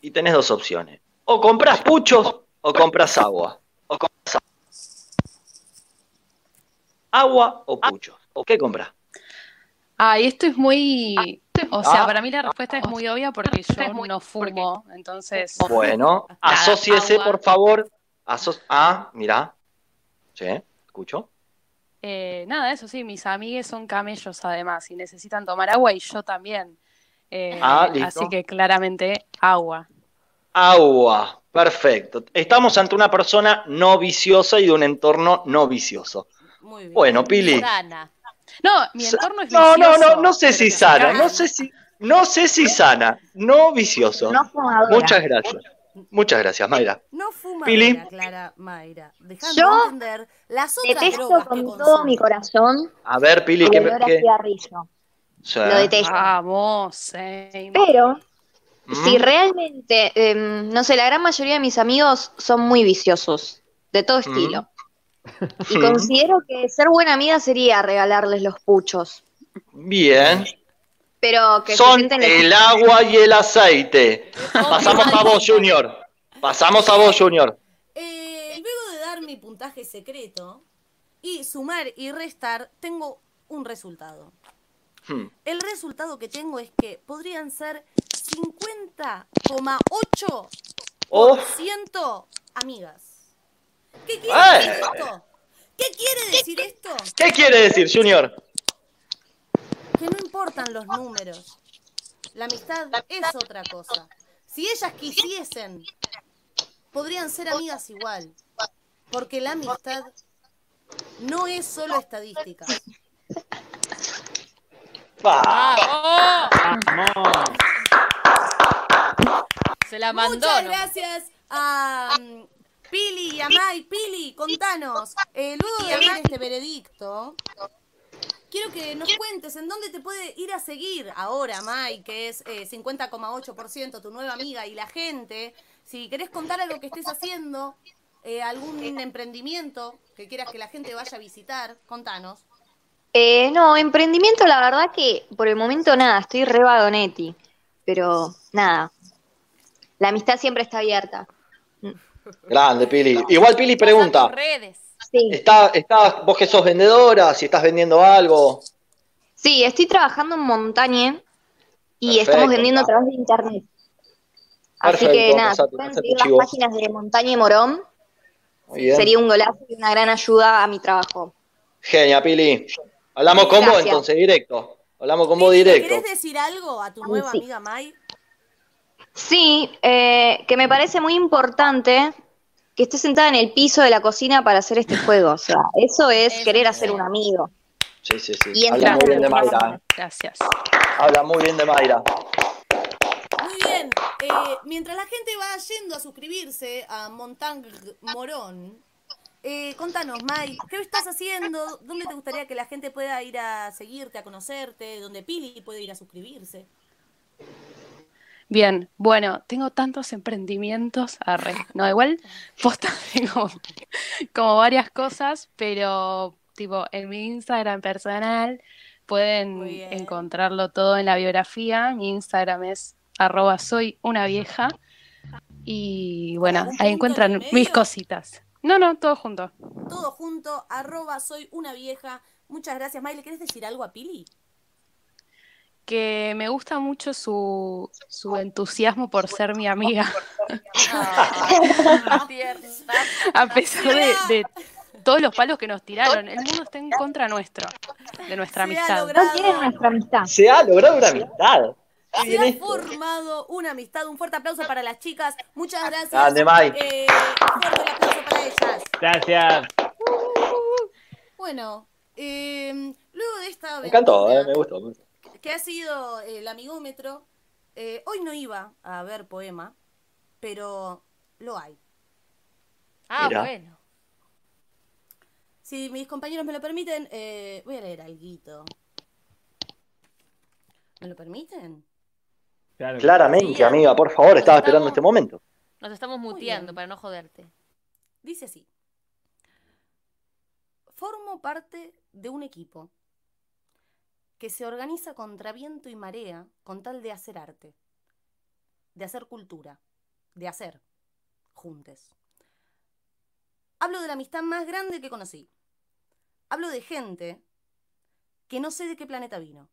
Y tenés dos opciones. O compras puchos o compras agua. O compras agua. Agua o puchos. ¿O qué compras? Ah, y esto es muy... O sea, Ah. para mí la respuesta es muy obvia porque yo no fumo, entonces... Bueno, asóciese, por favor. Aso- ah, mira. Sí, escucho. Eh, nada, eso sí, mis amigues son camellos además y necesitan tomar agua y yo también. Eh, Ah, listo. así que claramente agua. Agua. Perfecto. Estamos ante una persona no viciosa y de un entorno no vicioso. Muy bien. Bueno, Pili. Sana. No, mi entorno es No, no, no, vicioso, no sé si sana, no sé si, no sé si sana, no vicioso. No. Muchas gracias. Muchas gracias, Mayra. No fuma Pili. Clara Mayra. Dejando Yo entender las otras Detesto con todo mi corazón A ver, Pili, ¿qué, a qué-. Sí. Lo detesto. Vamos, same. Pero Mm. si realmente, em, no sé, la gran mayoría de mis amigos son muy viciosos, de todo estilo. Y Mm. considero que ser buena amiga sería regalarles los puchos. Bien. Pero que se Son sienten el agua y el aceite. Pasamos a vos, Junior. Pasamos a vos, Junior. Eh, luego de dar mi puntaje secreto y sumar y restar, tengo un resultado. Hmm. El resultado que tengo es que podrían ser 50,8% Oh, amigas. ¿Qué quiere ¡Eh! decir esto? ¿Qué quiere decir esto? ¿Qué quiere decir, Junior? Que no importan los números. La amistad es otra cosa. Si ellas quisiesen, podrían ser amigas igual. Porque la amistad no es solo estadística. Se la mandó. Muchas gracias a mm, Pili y a Mai. Pili, contanos. eh, luego de ver este veredicto, quiero que nos cuentes en dónde te puede ir a seguir ahora, Mai, que es eh, 50,8% tu nueva amiga y la gente. Si querés contar algo que estés haciendo, eh, algún emprendimiento que quieras que la gente vaya a visitar, contanos. Eh, no, emprendimiento, la verdad que por el momento nada, estoy re vagonetti. Pero nada, la amistad siempre está abierta. Grande, Pili. Igual Pili pregunta. redes. Sí, ¿Está, está, vos que sos vendedora, si estás vendiendo algo? sí, estoy trabajando en Montañe y Perfecto, estamos vendiendo a través de internet. Así Perfecto, que nada, pasate, si pueden pasate seguir las páginas de Montañe Morón, Muy bien. sería un golazo y una gran ayuda a mi trabajo. Genia, Pili. Hablamos con vos entonces, directo. Hablamos con vos Pili, ¿le directo. ¿Querés decir algo a tu nueva Sí. amiga Mai? Sí, eh, que me parece muy importante que esté sentada en el piso de la cocina para hacer este juego. O sea, eso es querer hacer un amigo. Sí, sí, sí. Y Habla muy bien de. Mayra. ¿eh? Gracias. Habla muy bien de Mayra. Muy bien. eh, mientras la gente va yendo a suscribirse a Montang Morón, eh, contanos, Mai, ¿qué estás haciendo? ¿Dónde te gustaría que la gente pueda ir a seguirte, a conocerte? ¿Dónde Pili puede ir a suscribirse? Bien, bueno, tengo tantos emprendimientos, arre, no, igual, posta, tengo como varias cosas, pero tipo en mi Instagram personal pueden encontrarlo todo en la biografía, mi Instagram es arroba soy una vieja y bueno, ¿Algún ahí en encuentran mis cositas. No, no, todo junto. Todo junto, arroba soy una vieja. Muchas gracias, Mai. ¿Le querés decir algo a Pili? Que me gusta mucho su, su entusiasmo por ser mi amiga. Tierna. A pesar de, de todos los palos que nos tiraron, el mundo está en contra nuestro, de nuestra amistad. No nuestra amistad. Se ha logrado una amistad. Se ha formado una amistad. Un fuerte aplauso para las chicas. Muchas gracias. Grande, Mai. Eh, fuerte aplauso para ellas. Gracias. Bueno, eh, luego de esta Me encantó, eh, me gustó. Que ha sido el amigómetro, eh, hoy no iba a ver poema, pero lo hay. Ah, Mira. bueno. Si mis compañeros me lo permiten, eh, voy a leer algo. ¿Me lo permiten? Claro. Claramente, Sí, amiga, por favor, estaba esperando este momento. Nos estamos muteando para no joderte. Dice así. Formo parte de un equipo que se organiza contra viento y marea con tal de hacer arte, de hacer cultura, de hacer juntes. Hablo de la amistad más grande que conocí. Hablo de gente que no sé de qué planeta vino.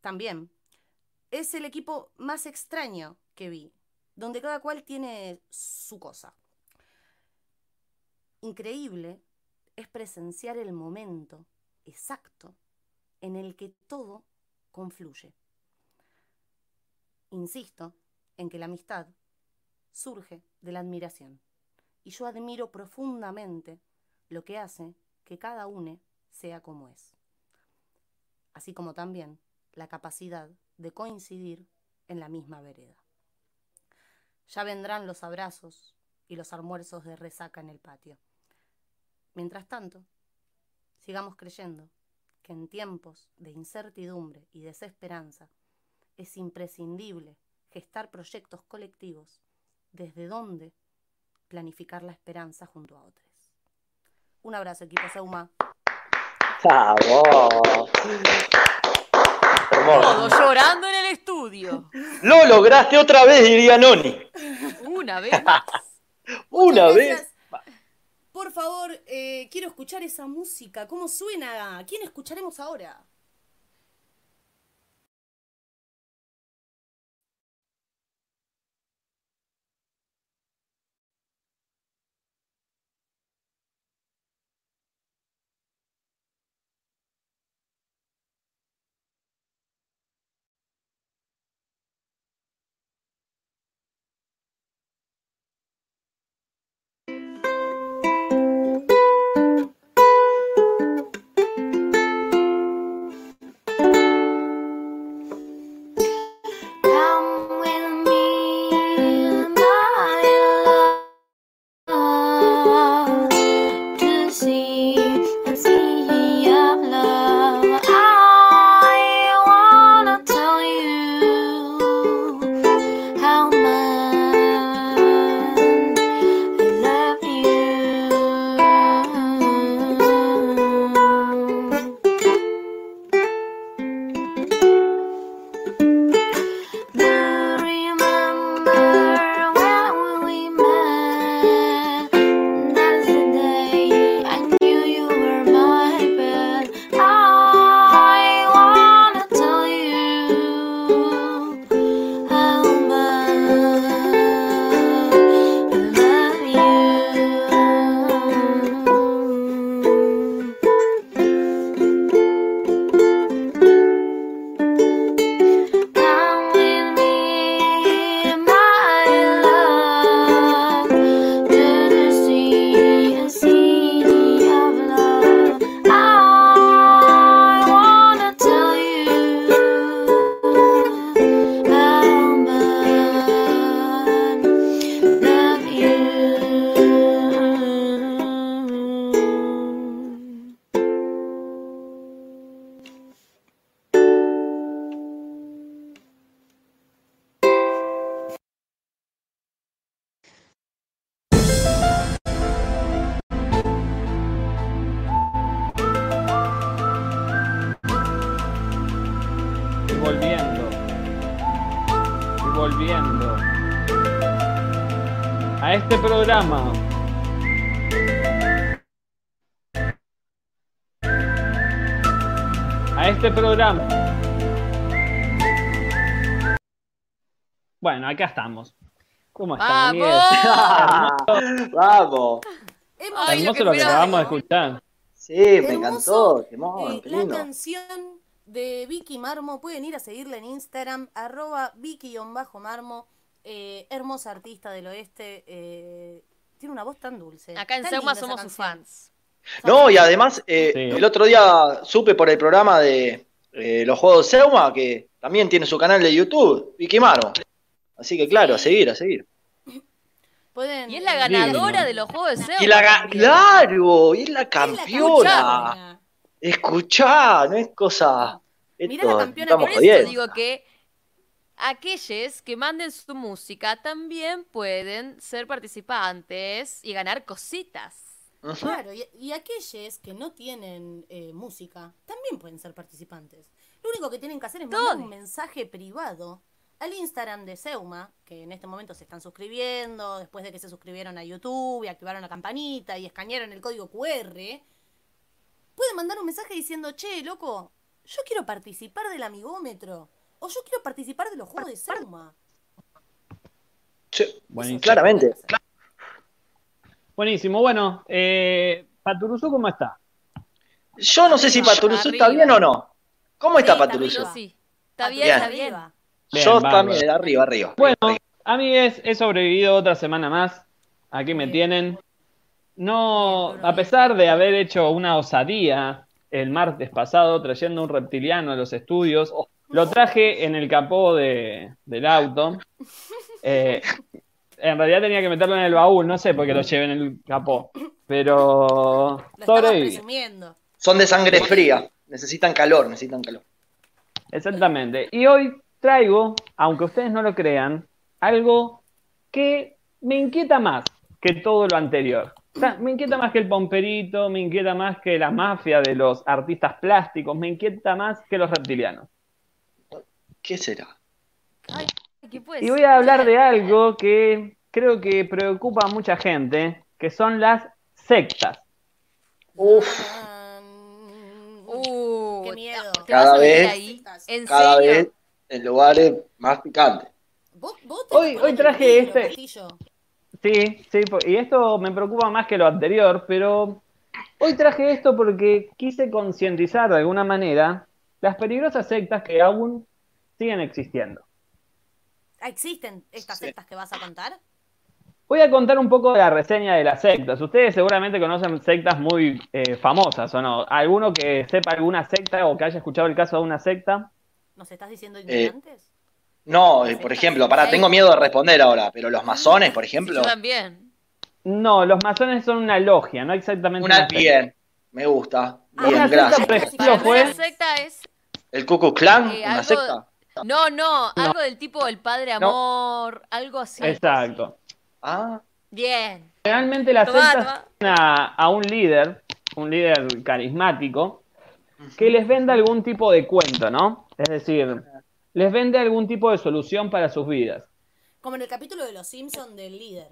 También es el equipo más extraño que vi, donde cada cual tiene su cosa. Increíble es presenciar el momento exacto en el que todo confluye. Insisto en que la amistad surge de la admiración. Y yo admiro profundamente lo que hace que cada uno sea como es. Así como también la capacidad de coincidir en la misma vereda. Ya vendrán los abrazos y los almuerzos de resaca en el patio. Mientras tanto, sigamos creyendo que en tiempos de incertidumbre y desesperanza es imprescindible gestar proyectos colectivos desde donde planificar la esperanza junto a otros. Un abrazo, equipo Seuma. ¡Vamos! Todo llorando en el estudio. Lo lograste otra vez, diría Noni. Una vez más. Una Muchas vez. gracias. Por favor, eh, quiero escuchar esa música. ¿Cómo suena? ¿Quién escucharemos ahora? Acá estamos. ¿Cómo están? Vamos. Hemos Ay, lo Hermoso que lo que esperaba. acabamos de escuchar. Sí, me encantó. Eh, la canción de Vicky Marmo. Pueden ir a seguirla en Instagram, arroba Vicky-Marmo. eh, hermosa artista del oeste. eh, tiene una voz tan dulce. Acá en esa somos sus fans. No, y además, eh, Sí. el otro día supe por el programa de eh, los juegos de Seuma que también tiene su canal de YouTube, Vicky Maro. Así que claro, a seguir, a seguir. Pueden, Y es la ganadora de los juegos de Zeus. Y la ga- claro, y es la campeona. Escuchá, no es cosa. Mirá la Esto, campeona Por eso digo que aquellos que manden su música también pueden ser participantes y ganar cositas. Claro, y, y aquellos que no tienen eh, música también pueden ser participantes. Lo único que tienen que hacer es mandar un mensaje privado al Instagram de Seuma, que en este momento se están suscribiendo, después de que se suscribieron a YouTube y activaron la campanita y escanearon el código QR. Pueden mandar un mensaje diciendo, che, loco, yo quiero participar del amigómetro. O yo quiero participar de los juegos de Seuma. Sí, Buenísimo. claramente. Buenísimo. Bueno, eh, Paturuzú, ¿cómo está? Yo no sé si Paturuzú está bien o no. ¿Cómo está Sí, está Paturuzú? Sí. Está bien, Bien. está bien. Arriba. Bien, Yo bárbaro. también, arriba, arriba. Bueno, amigues, he sobrevivido otra semana más. Aquí me tienen. No, a pesar de haber hecho una osadía el martes pasado trayendo un reptiliano a los estudios, lo traje en el capó de- del auto. Eh, en realidad tenía que meterlo en el baúl, no sé por qué lo llevé en el capó, pero sobreviví. Son de sangre fría. Necesitan calor, necesitan calor. Exactamente. Y hoy traigo, aunque ustedes no lo crean, algo que me inquieta más que todo lo anterior. O sea, me inquieta más que el pomperito, me inquieta más que la mafia de los artistas plásticos, me inquieta más que los reptilianos. ¿Qué será? ¿Qué puede Y voy a hablar de algo que creo que preocupa a mucha gente, que son las sectas. Uf, Uh, Qué miedo. ¿Te vas Cada a meter vez- ahí? ¿En cada serio? vez en lugares más picantes. ¿Vos, vos te Hoy- hoy traje este- Castillo. Sí, sí, y esto me preocupa más que lo anterior, pero hoy traje esto porque quise concientizar de alguna manera las peligrosas sectas que aún siguen existiendo. Ah, ¿Existen estas Sí. sectas que vas a contar? Voy a contar un poco de la reseña de las sectas. Ustedes seguramente conocen sectas muy eh, famosas, ¿o no? ¿Alguno que sepa alguna secta o que haya escuchado el caso de una secta? ¿Nos estás diciendo Eh, ignorantes? No, eh, por ejemplo, para, tengo miedo de responder ahora, pero los masones, por ejemplo, Yo también. No, los masones son una logia, no exactamente una secta. bien, me gusta. Ah, Bien, una secta, gracias. La secta es. ¿El Ku Klux Klan? Eh, ¿Una algo- secta? No, no, algo del tipo el padre No. amor, algo así. Exacto. Ah, Bien. Realmente las Tomá, sectas tienen a, a un líder, un líder carismático, que les vende algún tipo de cuento, ¿no? Es decir, les vende algún tipo de solución para sus vidas. Como en el capítulo de Los Simpsons del líder.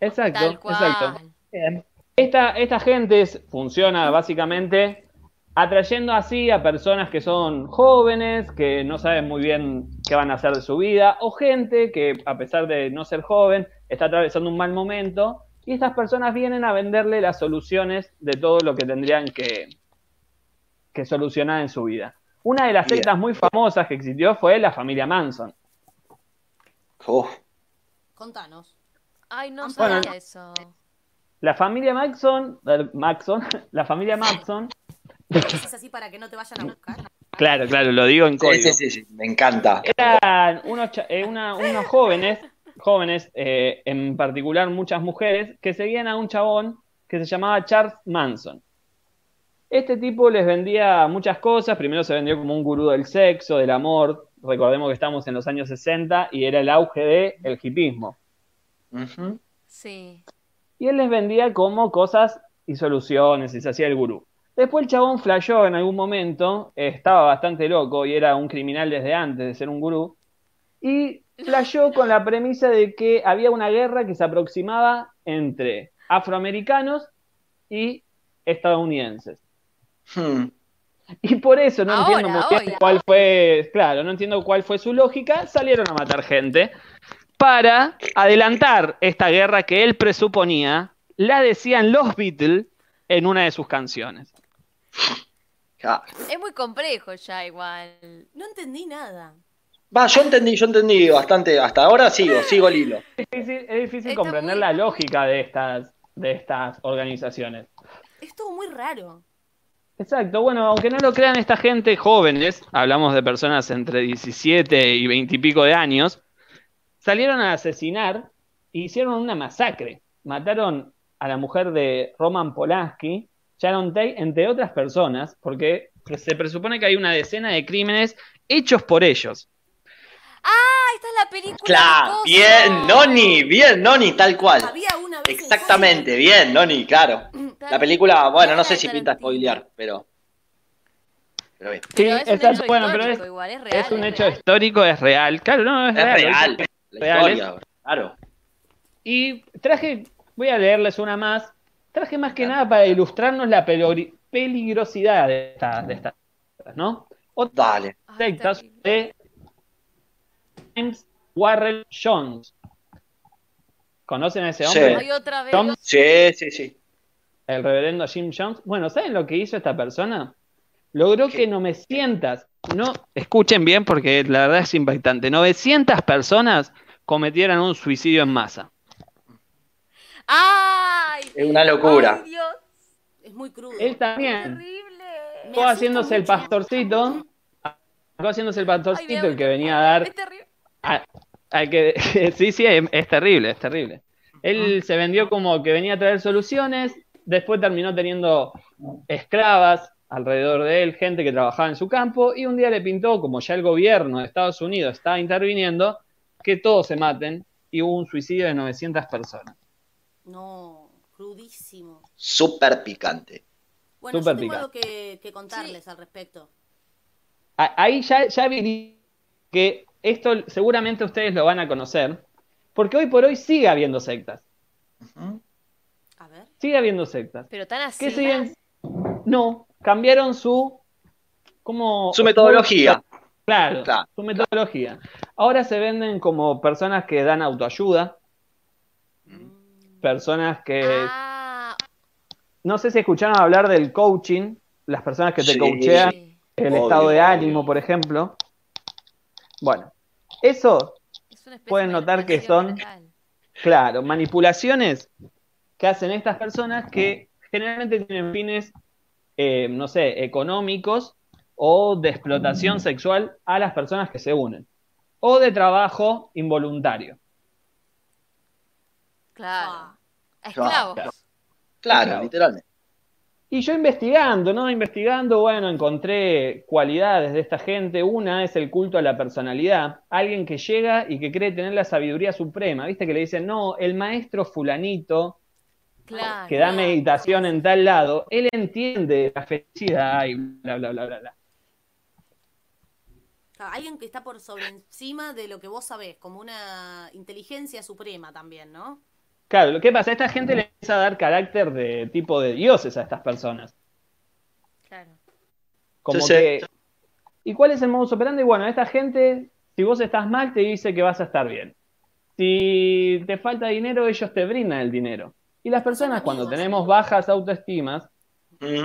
Exacto, Tal cual. exacto. Bien. Esta, esta gente es- funciona básicamente atrayendo así a personas que son jóvenes, que no saben muy bien qué van a hacer de su vida, o gente que a pesar de no ser joven, está atravesando un mal momento, y estas personas vienen a venderle las soluciones de todo lo que tendrían que, que solucionar en su vida. Una de las Bien. sectas muy famosas que existió fue la familia Manson. Contanos. Ay, no Bueno. sabía eso. La familia Maxon, Maxon, la familia Maxon, ¿Es así para que no te vayan a buscar? claro, claro, lo digo en código. sí, sí, sí, me encanta. eran unos, eh, una- unos jóvenes, jóvenes, eh, en particular muchas mujeres, que seguían a un chabón que se llamaba Charles Manson. Este tipo les vendía muchas cosas, primero se vendió como un gurú del sexo, del amor, recordemos que estamos en los años 60 y era el auge del hipismo. Sí. Y él les vendía como cosas y soluciones y se hacía el gurú. Después el chabón flasheó en algún momento, estaba bastante loco y era un criminal desde antes de ser un gurú, y flasheó con la premisa de que había una guerra que se aproximaba entre afroamericanos y estadounidenses. Hmm. Y por eso no Ahora, entiendo muy bien cuál fue, claro, no entiendo cuál fue su lógica, salieron a matar gente para adelantar esta guerra que él presuponía, la decían los Beatles en una de sus canciones. Es muy complejo ya igual. No entendí nada. Va, yo entendí, yo entendí bastante, hasta ahora sigo, sigo el hilo. Es difícil, es difícil Está comprender muy- la lógica de estas, de estas organizaciones. Es todo muy raro. Exacto, bueno, aunque no lo crean esta gente jóvenes, hablamos de personas entre 17 y 20 y pico de años, salieron a asesinar e hicieron una masacre. Mataron a la mujer de Roman Polanski, Sharon Tate, entre otras personas, porque se presupone que hay una decena de crímenes hechos por ellos. Ah, esta es la película. Claro, bien, Noni, bien, Noni, tal cual. Había una vez en Exactamente, bien, Noni, claro. La película, bueno, no sé si pinta spoilear, pero. Pero bien. Pero es un exacto, hecho bueno, pero es, igual, es real. es un es hecho real. histórico, es real. Claro, no, es, Es real. real, la reales. historia, claro. Y traje, voy a leerles una más. Traje más que Claro. nada para ilustrarnos la peligrosidad de estas, de estas ¿no? Otras Dale. Ay, sectas de James Warrell Jones. ¿Conocen a ese Sí. hombre? Ay, otra vez. Tom, Sí, sí, sí. el reverendo Jim Jones. Bueno, ¿saben lo que hizo esta persona? Logró ¿Qué? que 900 no, escuchen bien porque la verdad es impactante. 900 personas cometieron un suicidio en masa. ¡Ay! Es una locura. ¡Ay, Dios! Es muy crudo. Él también. ¡Terrible! Me haciendo el pastorcito. Acabó haciéndose el me pastorcito el que venía a dar. Es terrible. a- al que, sí, sí, es, es terrible, es terrible. Él se vendió como que venía a traer soluciones, después terminó teniendo esclavas alrededor de él, gente que trabajaba en su campo, y un día le pintó, como ya el gobierno de Estados Unidos estaba interviniendo, que todos se maten, y hubo un suicidio de 900 personas. No, crudísimo. Súper picante. Bueno, Súper yo tengo picante. algo que, que contarles al respecto. Ahí ya, ya vi que esto seguramente ustedes lo van a conocer, porque hoy por hoy sigue habiendo sectas. A ver. Sigue habiendo sectas. Pero tan así. ¿Qué siguen? No, cambiaron su. Como, Su metodología. Claro, Claro, su metodología. Ahora se venden como personas que dan autoayuda, personas que. Ah, No sé si escucharon hablar del coaching, las personas que te Sí. coachean el Obvio, estado de obvio. ánimo, por ejemplo. Bueno, eso, Pueden de notar que son- mental. claro, manipulaciones que hacen estas personas que generalmente tienen fines, eh, no sé, económicos o de explotación sexual a las personas que se unen, o de trabajo involuntario. Claro. Ah, Esclavos. Claro, Claro. literalmente. Y yo investigando, ¿no? Investigando, bueno, encontré cualidades de esta gente. Una es el culto a la personalidad. Alguien que llega y que cree tener la sabiduría suprema. ¿Viste? Que le dicen, no, el maestro fulanito Claro. que da meditación en tal lado, él entiende la felicidad y bla, bla, bla, bla, bla. alguien que está por sobre encima de lo que vos sabés, como una inteligencia suprema también, ¿no? Claro, lo que pasa, esta gente le empieza a dar carácter de tipo de dioses a estas personas. Claro. Como que. ¿Y cuál es el modus operandi? Bueno, esta gente, si vos estás mal, te dice que vas a estar bien. Si te falta dinero, ellos te brindan el dinero. Y las personas, cuando tenemos bajas autoestimas,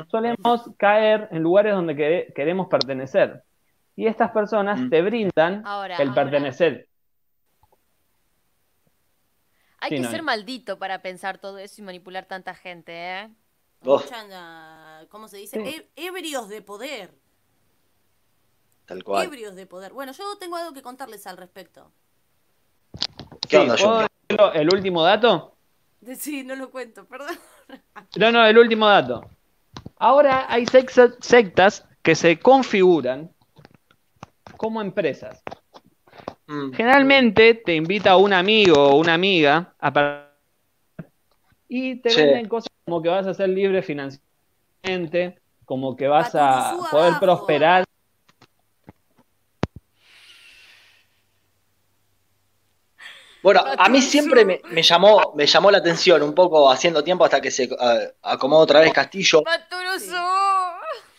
solemos caer en lugares donde quere- queremos pertenecer. Y estas personas te brindan Ahora, el ahora. pertenecer. Hay Sí, que no, ser maldito para pensar todo eso y manipular tanta gente, ¿eh? Oh. Mucha, ¿Cómo se dice? Sí. Ebrios de poder. Tal cual. Ebrios de poder. Bueno, yo tengo algo que contarles al respecto. ¿Qué Sí, onda, decirlo el último dato? Sí, no lo cuento, perdón. No, no, el último dato. Ahora hay sectas que se configuran como empresas. Mm. Generalmente te invita un amigo o una amiga a y te Sí. venden cosas como que vas a ser libre financieramente, como que vas a poder abajo. prosperar. Bueno, a mí siempre me, me llamó, me llamó la atención un poco haciendo tiempo hasta que se eh, acomodó otra vez Castillo. ¡Paturuzú!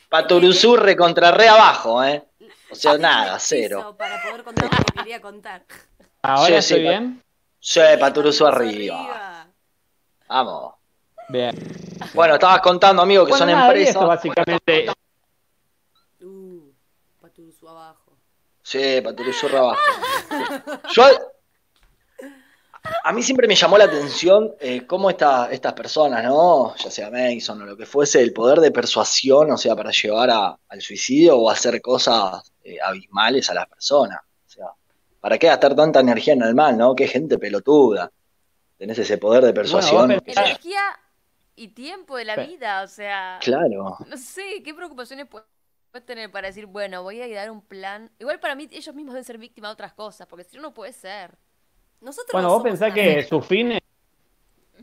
Paturuzú recontra re abajo, ¿eh? O sea, nada, cero. Para poder contar lo que quería contar. Ahora Sí, sí, estoy pa- bien. Sí, Paturuzú arriba. arriba. Vamos. Bien. Bueno, estabas contando, amigo, que Bueno, son nada, empresas. esto básicamente. Uh, Paturuzú abajo. Sí, Paturuzú re abajo. Yo. A mí siempre me llamó la atención eh, cómo esta- estas personas, ¿no? Ya sea Mason o lo que fuese, el poder de persuasión, o sea, para llevar a- al suicidio o hacer cosas eh, abismales a las personas. O sea, ¿para qué gastar tanta energía en el mal, no? Qué gente pelotuda. Tenés ese poder de persuasión. Energía y tiempo de la vida, o sea. Claro. No sé, ¿qué preocupaciones pu- puedes tener para decir, bueno, voy a dar un plan? Igual para mí ellos mismos deben ser víctimas de otras cosas, porque si no, no puede ser. Nosotros Bueno, no vos pensás que secta. sus fines.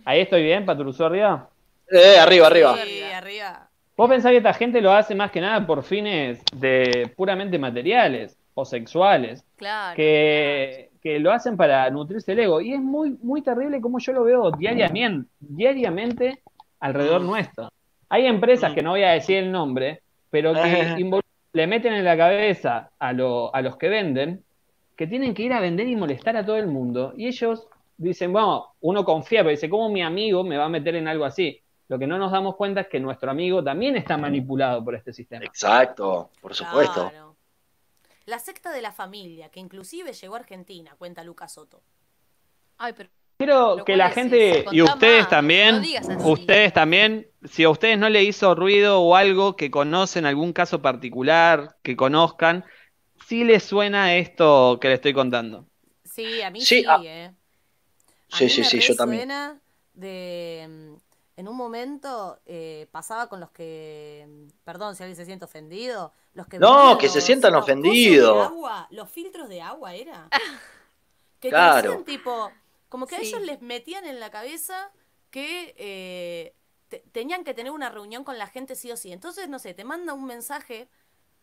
Ahí estoy bien, Paturuzú arriba. Eh, arriba, arriba. Sí, arriba. Vos pensás que esta gente lo hace más que nada por fines de puramente materiales o sexuales, Claro. que, que lo hacen para nutrirse el ego. Y es muy, muy terrible como yo lo veo diariamente, diariamente alrededor Mm. nuestro. Hay empresas Mm. que no voy a decir el nombre, pero que le meten en la cabeza a, lo- a los que venden que tienen que ir a vender y molestar a todo el mundo. Y ellos dicen, bueno, uno confía, pero dice, ¿cómo mi amigo me va a meter en algo así? Lo que no nos damos cuenta es que nuestro amigo también está manipulado por este sistema. Exacto, por supuesto. Claro. La secta de la familia, que inclusive llegó a Argentina, cuenta Lucas Soto. Ay, pero Quiero que la gente y ustedes más, también, no ustedes también, si a ustedes no le hizo ruido o algo que conocen, algún caso particular que conozcan, si les suena esto que le estoy contando. Sí, a mí Sí, sí, ah. ¿eh? A Sí, mí sí, me sí, yo también. de... mm, En un momento eh, pasaba con los que... mm, Perdón si alguien se siente ofendido. Los que No, que se sientan los ofendidos. agua, los filtros de agua, ¿era? Que te Claro. decían tipo... Como que a Sí. ellos les metían en la cabeza que eh, te- tenían que tener una reunión con la gente sí o sí. Entonces, no sé, te manda un mensaje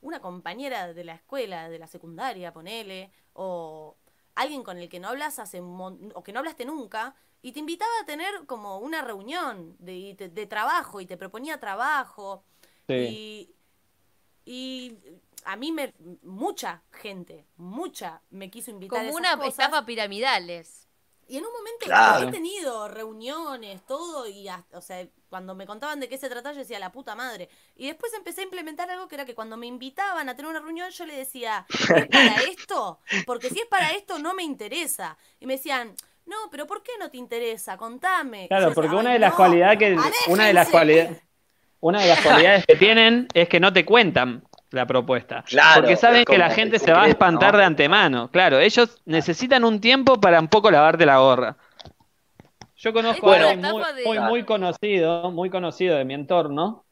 una compañera de la escuela, de la secundaria, ponele, o alguien con el que no hablas hace mon- o que no hablaste nunca, y te invitaba a tener como una reunión de, de trabajo y te proponía trabajo. Sí. Y, y a mí me mucha gente, mucha me quiso invitar a como esas una cosas. estafa piramidales. Y en un momento Claro. he tenido reuniones, todo, y hasta- o sea, cuando me contaban de qué se trataba, yo decía, la puta madre. Y después empecé a implementar algo que era que cuando me invitaban a tener una reunión, yo le decía, ¿es para esto? Porque si es para esto, no me interesa. Y me decían, no, pero ¿por qué no te interesa? Contame. Claro, Yo porque decía, una "Ay, de las no, cualidades que una de las aléjense". cualidades una de las cualidades que tienen es que no te cuentan la propuesta, Claro, porque saben que la gente se va a espantar ¿no? de antemano. Claro, ellos necesitan un tiempo para un poco lavarte la gorra. Yo conozco Bueno, a alguien muy, de- muy, muy conocido, muy conocido de mi entorno,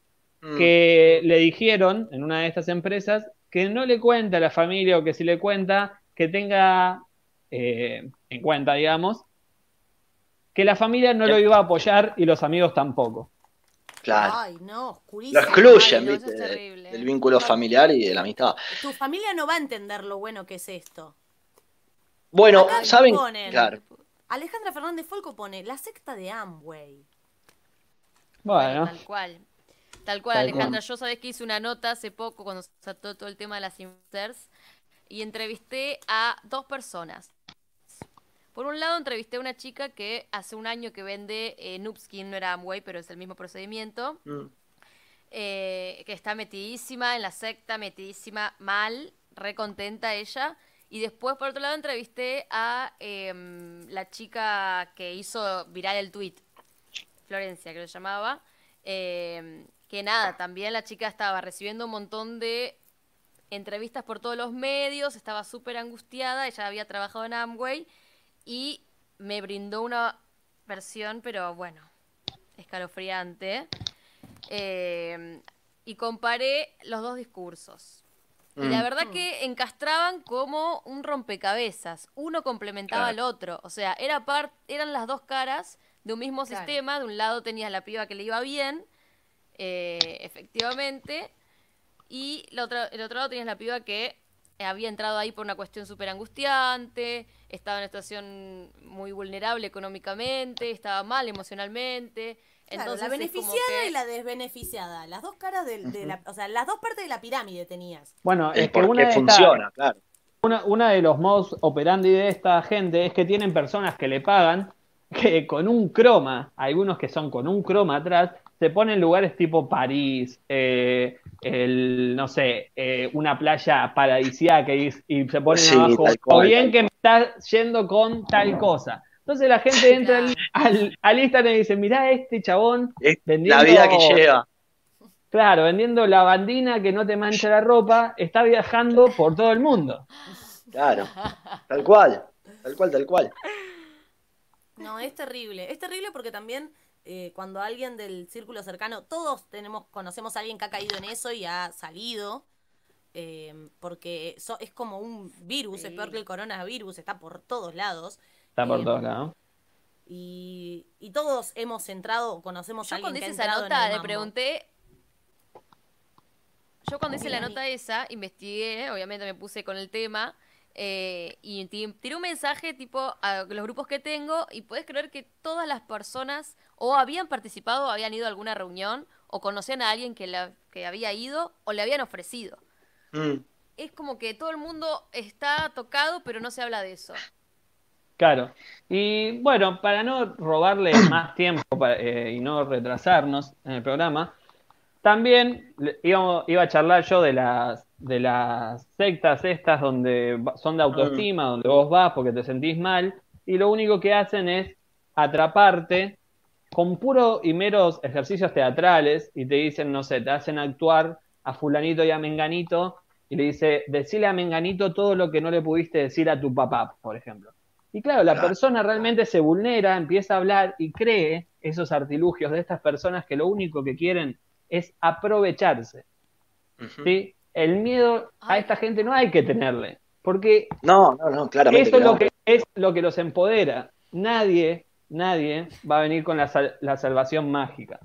Mm. que le dijeron en una de estas empresas que no le cuenta a la familia o que si le cuenta, que tenga eh, en cuenta, digamos, que la familia no lo iba a apoyar y los amigos tampoco. Claro. Ay, no, Lo oscurísimo. excluyen, Ay, no, eso ¿viste? es de- terrible. del vínculo familiar y de la amistad. Tu familia no va a entender lo bueno que es esto. Bueno, Acá ¿saben? Claro. Alejandra Fernández Folco pone, la secta de Amway. Bueno, Tal cual. Tal cual, Tal Alejandra. cual. Yo sabés que hice una nota hace poco cuando se trató todo el tema de las influencers y entrevisté a dos personas. Por un lado, entrevisté a una chica que hace un año que vende eh, Noobskin, no era Amway, pero es el mismo procedimiento, Mm. eh, que está metidísima en la secta, metidísima mal, re contenta ella. Y después, por otro lado, entrevisté a em, la chica que hizo viral el tweet, Florencia, que lo llamaba. eh, que nada, también la chica estaba recibiendo un montón de entrevistas por todos los medios, estaba súper angustiada, ella había trabajado en Amway y me brindó una versión, pero bueno, escalofriante. Eh, y comparé los dos discursos. Y la Mm. verdad que encastraban como un rompecabezas. Uno complementaba Claro. al otro. O sea, era par- eran las dos caras de un mismo Claro. sistema. De un lado tenías la piba que le iba bien, eh, efectivamente. Y el otro, el otro lado tenías la piba que había entrado ahí por una cuestión súper angustiante, estaba en una situación muy vulnerable económicamente, estaba mal emocionalmente. Claro, Entonces, la beneficiada que- y la desbeneficiada. Las dos caras del- de, la, o sea, las dos partes de la pirámide tenías. bueno, Es es que una de, funciona, claro. una, una de los modos operandi de esta gente es que tienen personas que le pagan que con un croma, algunos que son con un croma atrás, se ponen en lugares tipo París, eh, el, no sé, eh, una playa paradisíaca y, y se ponen Sí, abajo, o bien que me está yendo con tal cosa. Entonces la gente entra al, al, al Instagram y dice, mirá este chabón vendiendo, la vida que lleva. claro, vendiendo la bandina que no te mancha la ropa, está viajando por todo el mundo. Claro. Tal cual. Tal cual, tal cual. No, es terrible. Es terrible porque también eh, cuando alguien del círculo cercano, todos tenemos, conocemos a alguien que ha caído en eso y ha salido. eh, porque so- es como un virus, es peor que el coronavirus, está por todos lados. Está por todos lados. Y, y todos hemos entrado, conocemos a Yo alguien cuando que ha hice esa nota el le pregunté. Yo cuando hice la nota esa, investigué, obviamente me puse con el tema. eh, y ti- tiré un mensaje tipo a los grupos que tengo y puedes creer que todas las personas o habían participado o habían ido a alguna reunión o conocían a alguien que, la, que había ido o le habían ofrecido. Mm. Es como que todo el mundo está tocado pero no se habla de eso. Claro. Y bueno, para no robarle más tiempo pa- eh, y no retrasarnos en el programa, también íbamos- iba a charlar yo de las de las sectas estas donde son de autoestima, donde vos vas porque te sentís mal, y lo único que hacen es atraparte con puro y meros ejercicios teatrales y te dicen, no sé, te hacen actuar a fulanito y a menganito y le dice, decile a menganito todo lo que no le pudiste decir a tu papá, por ejemplo. Y claro, la Claro. persona realmente se vulnera, empieza a hablar y cree esos artilugios de estas personas que lo único que quieren es aprovecharse. ¿sí? El miedo a esta gente no hay que tenerle, porque No, no, no, claramente. eso es que no. lo que es lo que los empodera. Nadie, nadie va a venir con la, sal- la salvación mágica.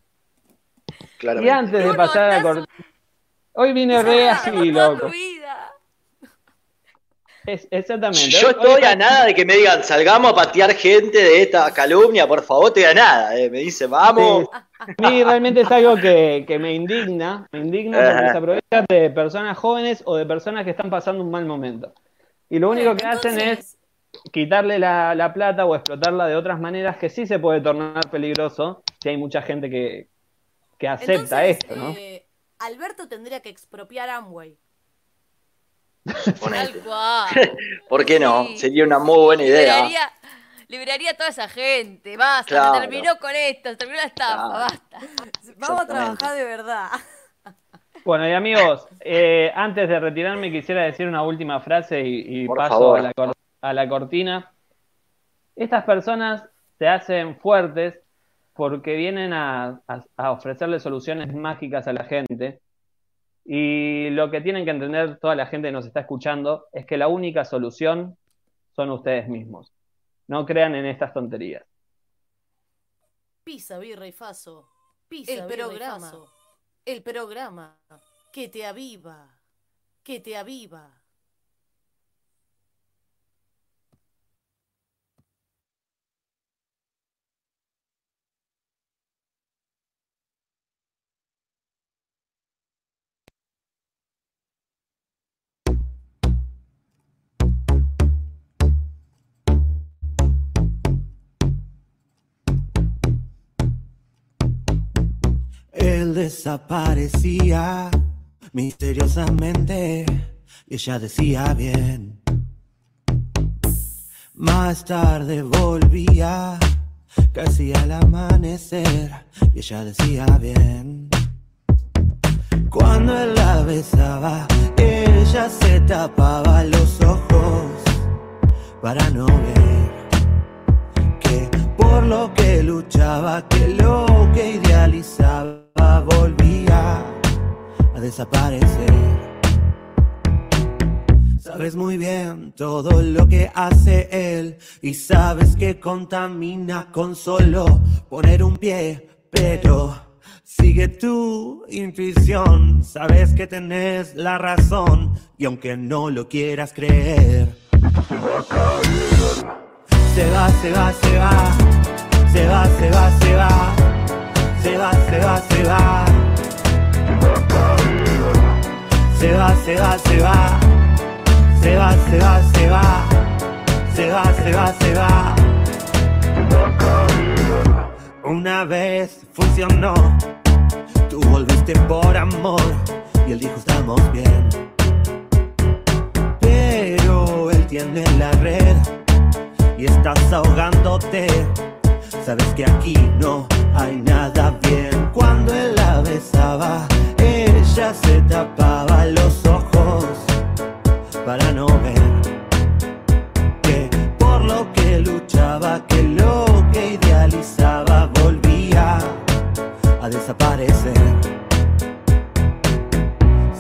Y antes de pasar a cortina, hoy vine re así, loco. Es- exactamente. Yo estoy a nada de que me digan, salgamos a patear gente de esta calumnia, por favor, estoy a nada. eh. Me dice, vamos. Sí, a mí realmente es algo que, que me indigna, me indigna porque se aprovechan de personas jóvenes o de personas que están pasando un mal momento. Y lo único que hacen es quitarle la, la plata o explotarla de otras maneras que sí se puede tornar peligroso si hay mucha gente que, que acepta entonces, esto, ¿no? eh, Alberto tendría que expropiar Amway. Tal cual. ¿Por qué no? Sí. Sería una muy buena idea. Liberaría, liberaría a toda esa gente. Basta, Claro. se terminó con esto, se terminó la estafa, Claro. basta. Vamos a trabajar de verdad. Bueno, y amigos, eh, antes de retirarme quisiera decir una última frase y, paso a la, cor- a la cortina. Estas personas se hacen fuertes porque vienen a, a- a ofrecerle soluciones mágicas a la gente. Y lo que tienen que entender toda la gente que nos está escuchando es que la única solución son ustedes mismos. No crean en estas tonterías. Pisa, birra y faso. Pisa, El birra y programa. faso. El programa que te aviva. Que te aviva. Él desaparecía misteriosamente y ella decía bien. Más tarde volvía, casi al amanecer y ella decía bien. Cuando él la besaba, ella se tapaba los ojos para no ver que por lo que luchaba, que lo que idealizaba volvía a desaparecer. Sabes muy bien todo lo que hace él y sabes que contamina con solo poner un pie, pero sigue tu intuición, sabes que tenés la razón y aunque no lo quieras creer, se va, se va, se va, se va, se va, se va, se va, se va, se va, se va. Se va, se va, se va. Se va, se va, se va. Se va, se va, se va. Una vez funcionó, tú volviste por amor y él dijo estamos bien. Pero él tiene la red y estás ahogándote. Sabes que aquí no hay nada bien. Cuando él la besaba, ella se tapaba los ojos para no ver que por lo que luchaba, que lo que idealizaba volvía a desaparecer.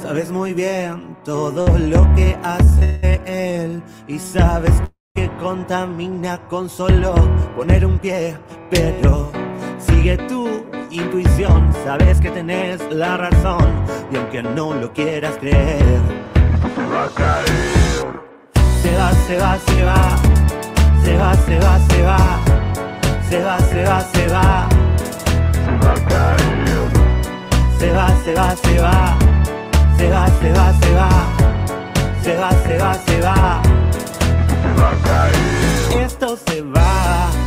Sabes muy bien todo lo que hace él y sabes que contamina con solo poner un pie, pero sigue tu intuición, sabes que tenés la razón y aunque no lo quieras creer, se va, se va, se va, se va, se va, se va, se va, se va, se va, se va, se va, se va, se va, se va, se va, se va, se va, se va. Esto se va, esto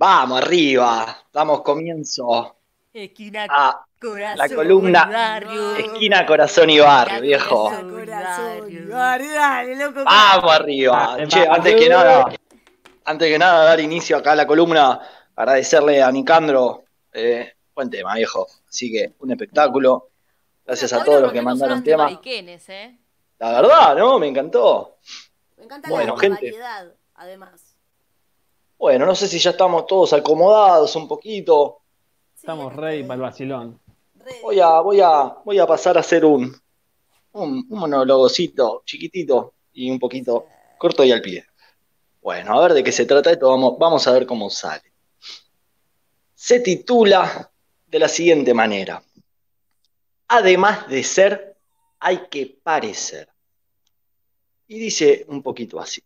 Vamos arriba, damos comienzo Esquina, a corazón, la columna barrio. Esquina, Corazón y Barrio, viejo. Corazón, dale, dale, loco. Vamos arriba. Dale, Che, antes que nada, antes que nada, dar inicio acá a la columna, agradecerle a Nicandro, eh, buen tema, viejo. Así que un espectáculo. Gracias a todos los que mandaron temas. ¿eh? La verdad, ¿no? Me encantó. Me encanta Bueno, la, gente. variedad, además. Bueno, no sé si ya estamos todos acomodados un poquito. Sí, Estamos estoy. para el vacilón. Voy a, voy a, voy a pasar a hacer un, un, un monólogocito chiquitito y un poquito corto y al pie. Bueno, a ver de qué se trata esto, vamos, vamos a ver cómo sale. Se titula de la siguiente manera. Además de ser, hay que parecer. Y dice un poquito así.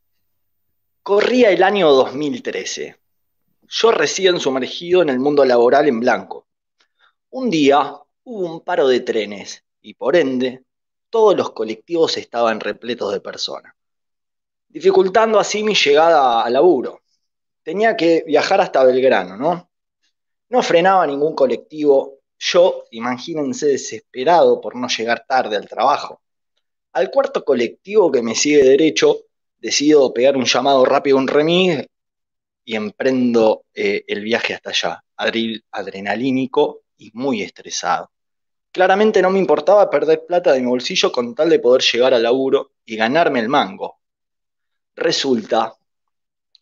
Corría el año 2013. Yo recién sumergido en el mundo laboral en blanco. Un día hubo un paro de trenes y por ende todos los colectivos estaban repletos de personas, dificultando así mi llegada al laburo. Tenía que viajar hasta Belgrano, ¿no? No frenaba ningún colectivo. Yo, imagínense, desesperado por no llegar tarde al trabajo. Al cuarto colectivo que me sigue derecho, decido pegar un llamado rápido a un remis y emprendo eh, el viaje hasta allá, adrenalínico y muy estresado. Claramente no me importaba perder plata de mi bolsillo con tal de poder llegar al laburo y ganarme el mango. Resulta,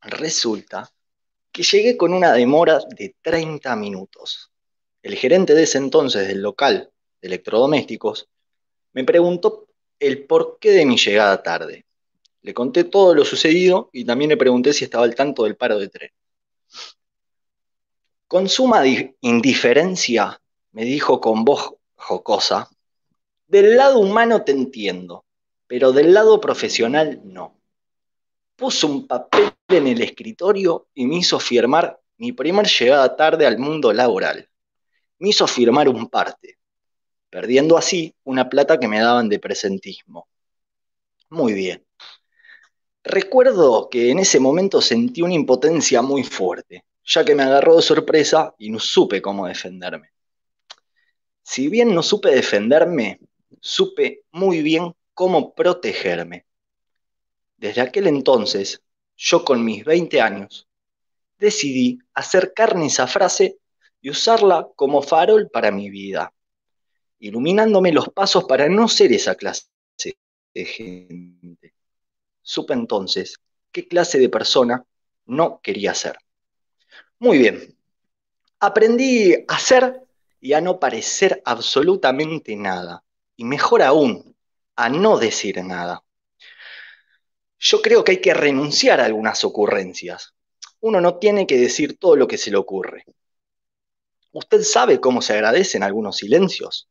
resulta que llegué con una demora de 30 minutos. El gerente de ese entonces del local de electrodomésticos me preguntó el porqué de mi llegada tarde. Le conté todo lo sucedido y también le pregunté si estaba al tanto del paro de tren. Con suma di- indiferencia, me dijo con voz jocosa, del lado humano te entiendo, pero del lado profesional no. Puso un papel en el escritorio y me hizo firmar mi primer llegada tarde al mundo laboral. Me hizo firmar un parte, perdiendo así una plata que me daban de presentismo. Muy bien. Recuerdo que en ese momento sentí una impotencia muy fuerte, ya que me agarró de sorpresa y no supe cómo defenderme. Si bien no supe defenderme, supe muy bien cómo protegerme. Desde aquel entonces, yo con mis 20 años, decidí acercarme a esa frase y usarla como farol para mi vida, iluminándome los pasos para no ser esa clase de gente. Supe entonces qué clase de persona no quería ser. Muy bien, aprendí a ser y a no parecer absolutamente nada, y mejor aún, a no decir nada. Yo creo que hay que renunciar a algunas ocurrencias. Uno no tiene que decir todo lo que se le ocurre. ¿Usted sabe cómo se agradecen algunos silencios?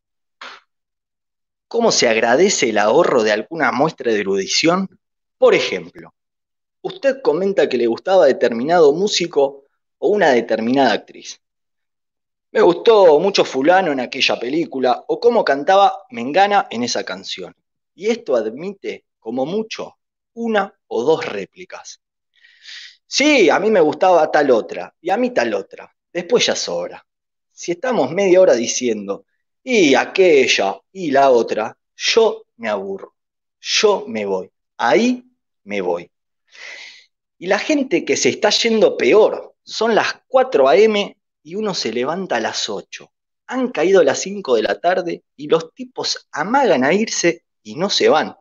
¿Cómo se agradece el ahorro de alguna muestra de erudición? Por ejemplo, usted comenta que le gustaba determinado músico o una determinada actriz. Me gustó mucho fulano en aquella película o cómo cantaba Mengana en esa canción. Y esto admite, como mucho, una o dos réplicas. Sí, a mí me gustaba tal otra y a mí tal otra. Después ya sobra. Si estamos media hora diciendo y aquella y la otra, yo me aburro. Yo me voy. Ahí me voy. Y la gente que se está yendo peor son las 4 a.m. y uno se levanta a las 8. Han caído las 5 de la tarde y los tipos amagan a irse y no se van.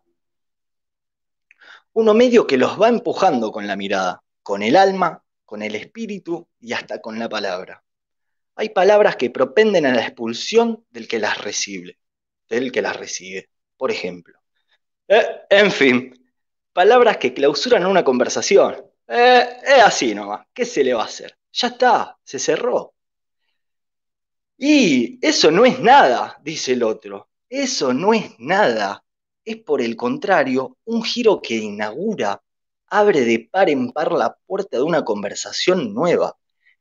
Uno medio que los va empujando con la mirada, con el alma, con el espíritu y hasta con la palabra. Hay palabras que propenden a la expulsión del que las recibe, del que las recibe. Por ejemplo, eh, en fin, palabras que clausuran una conversación. Eh, es así nomás, ¿qué se le va a hacer? Ya está, se cerró. Y eso no es nada, dice el otro. Eso no es nada. Es por el contrario un giro que inaugura, abre de par en par la puerta de una conversación nueva.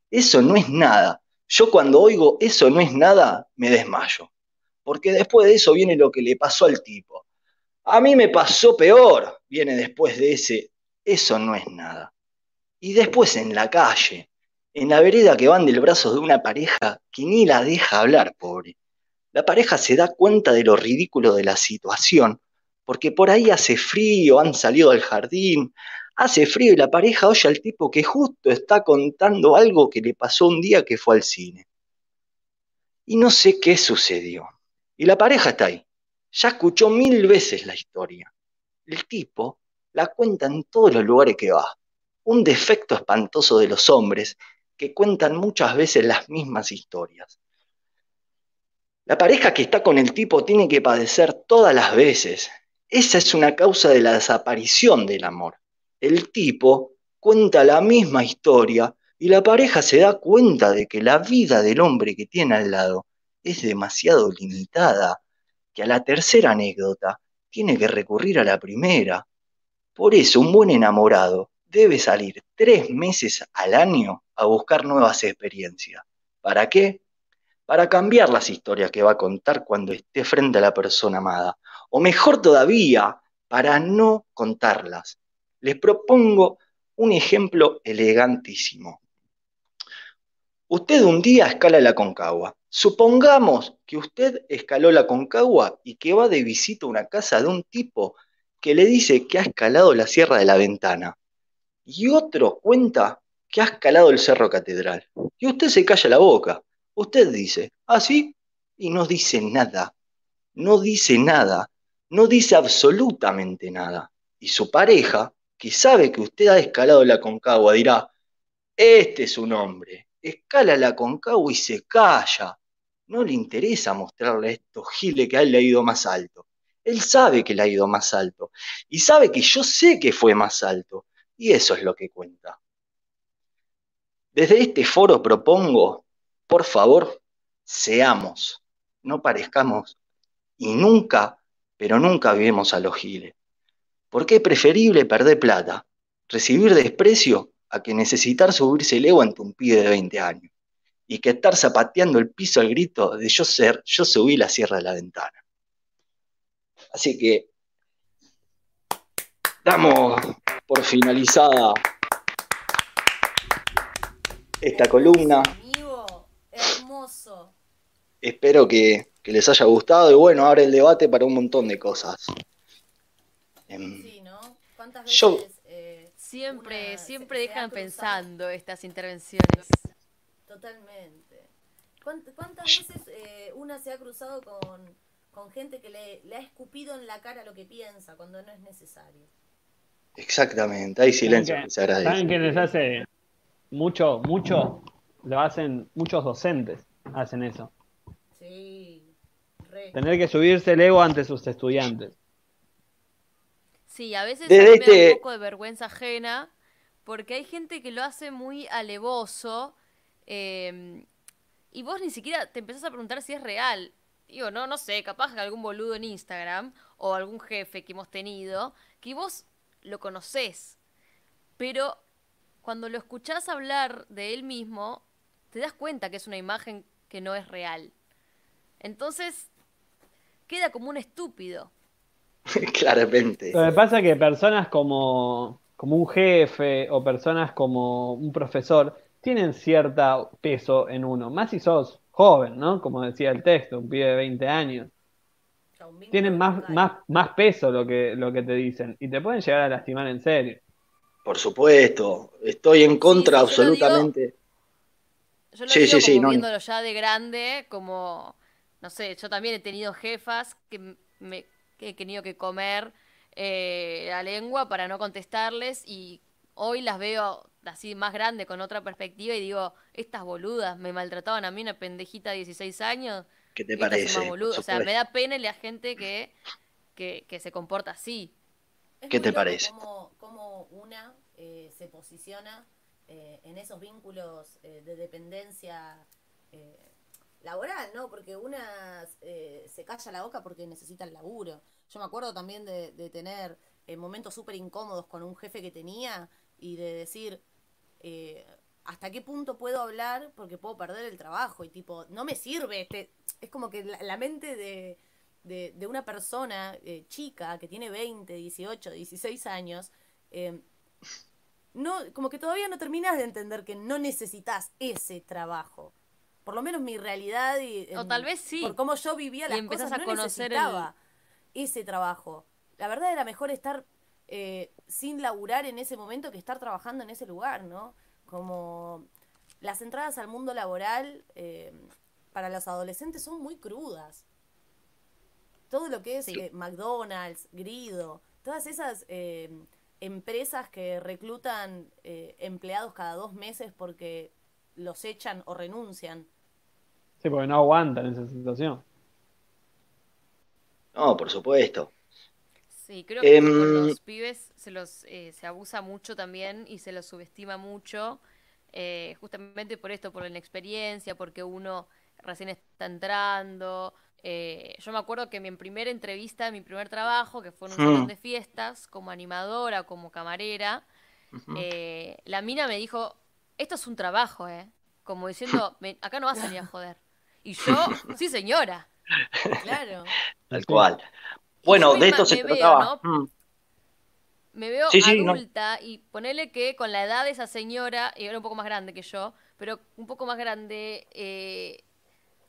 Eso no es nada. Yo cuando oigo eso no es nada, me desmayo. Porque después de eso viene lo que le pasó al tipo. A mí me pasó peor, viene después de ese, eso no es nada. Y después en la calle, en la vereda que van del brazo de una pareja que ni la deja hablar, pobre. La pareja se da cuenta de lo ridículo de la situación, porque por ahí hace frío, han salido al jardín, hace frío y la pareja oye al tipo que justo está contando algo que le pasó un día que fue al cine. Y no sé qué sucedió. Y la pareja está ahí. Ya escuchó mil veces la historia. El tipo la cuenta en todos los lugares que va. Un defecto espantoso de los hombres que cuentan muchas veces las mismas historias. La pareja que está con el tipo tiene que padecer todas las veces. Esa es una causa de la desaparición del amor. El tipo cuenta la misma historia y la pareja se da cuenta de que la vida del hombre que tiene al lado es demasiado limitada, que a la tercera anécdota tiene que recurrir a la primera. Por eso un buen enamorado debe salir tres meses al año a buscar nuevas experiencias. ¿Para qué? Para cambiar las historias que va a contar cuando esté frente a la persona amada. O mejor todavía, para no contarlas. Les propongo un ejemplo elegantísimo. Usted un día escala la Concagua. Supongamos que usted escaló la Concagua y que va de visita a una casa de un tipo que le dice que ha escalado la Sierra de la Ventana. Y otro cuenta que ha escalado el Cerro Catedral. Y usted se calla la boca. Usted dice, ¿ah, sí? Y no dice nada. No dice nada. No dice absolutamente nada. Y su pareja, que sabe que usted ha escalado la Concagua, dirá, este es un hombre, escala la Concagua y se calla. No le interesa mostrarle a estos giles que a él le ha ido más alto. Él sabe que le ha ido más alto. Y sabe que yo sé que fue más alto. Y eso es lo que cuenta. Desde este foro propongo, por favor, seamos, no parezcamos y nunca, pero nunca vivimos a los giles. Porque es preferible perder plata, recibir desprecio, a que necesitar subirse el ego ante un pibe de 20 años. Y que estar zapateando el piso al grito de yo ser, yo subí la sierra de la ventana. Así que damos por finalizada esta columna. Amigo, hermoso. Espero que, que les haya gustado y bueno, abre el debate para un montón de cosas. Em, Sí, ¿no? ¿Cuántas Yo- veces eh, Siempre, una siempre dejan pensando estas intervenciones. Totalmente. ¿Cuánt- ¿Cuántas veces eh, una se ha cruzado con, con gente que le, le ha escupido en la cara lo que piensa cuando no es necesario? exactamente, hay silencio ¿Saben que qué- se agradece. ¿Saben qué les hace mucho, mucho? Lo hacen muchos docentes, hacen eso. Sí, re. Tener que subirse el ego ante sus estudiantes. Sí, a veces Desde me da este- un poco de vergüenza ajena, porque hay gente que lo hace muy alevoso, eh, y vos ni siquiera te empezás a preguntar si es real. Digo, no, no sé, capaz que algún boludo en Instagram, o algún jefe que hemos tenido, que vos lo conocés, pero cuando lo escuchás hablar de él mismo, te das cuenta que es una imagen que no es real. Entonces, queda como un estúpido. Claramente. Lo que pasa es que personas como, como un jefe o personas como un profesor tienen cierto peso en uno, más si sos joven, ¿no? Como decía el texto, un pibe de 20 años. Tienen más, más, más peso lo que, lo que te dicen y te pueden llegar a lastimar en serio. Por supuesto, estoy en contra sí, digo- absolutamente. Yo lo Sí, digo sí, sí, como no, viéndolo ya de grande, como, no sé, yo también he tenido jefas que me que he tenido que comer eh, la lengua para no contestarles y hoy las veo así más grande con otra perspectiva y digo, estas boludas me maltrataban a mí una pendejita de 16 años. ¿Qué te parece? O sea, me da pena la gente que, que, que se comporta así. Es ¿Qué te parece? Cómo, cómo una eh, se posiciona eh, en esos vínculos eh, de dependencia eh, laboral, ¿no? Porque una eh, se calla la boca porque necesita el laburo. Yo me acuerdo también de, de tener eh, momentos súper incómodos con un jefe que tenía y de decir, eh, ¿hasta qué punto puedo hablar porque puedo perder el trabajo? Y tipo, no me sirve. Este... Es como que la, la mente de, de, de una persona eh, chica que tiene 20, 18, 16 años, eh, no, como que todavía no terminas de entender que no necesitas ese trabajo. Por lo menos mi realidad y O tal vez sí. por cómo yo vivía Y las empezás cosas, a no conocer necesitaba ese trabajo. La verdad era mejor estar eh, sin laburar en ese momento que estar trabajando en ese lugar, ¿no? Como las entradas al mundo laboral eh, para los adolescentes son muy crudas. Todo lo que es Sí. eh, McDonald's, Grido, todas esas eh, empresas que reclutan eh, empleados cada dos meses porque los echan o renuncian. Sí, porque no aguantan esa situación. No, por supuesto. Sí, creo que Em, con los pibes se los eh, se abusa mucho también y se los subestima mucho, eh, justamente por esto, por la inexperiencia, porque uno recién está entrando. Eh, yo me acuerdo que mi primera entrevista, mi primer trabajo, que fue en un salón de fiestas, como animadora, como camarera, eh, la mina me dijo, esto es un trabajo, ¿eh? Como diciendo, "Me- acá no vas a venir a joder. Y yo, sí señora. Claro. Tal cual. Bueno, de esto se veo, trataba. Mm. Me veo Sí, sí, no. adulta y ponele que con la edad de esa señora, y era un poco más grande que yo, pero un poco más grande, eh,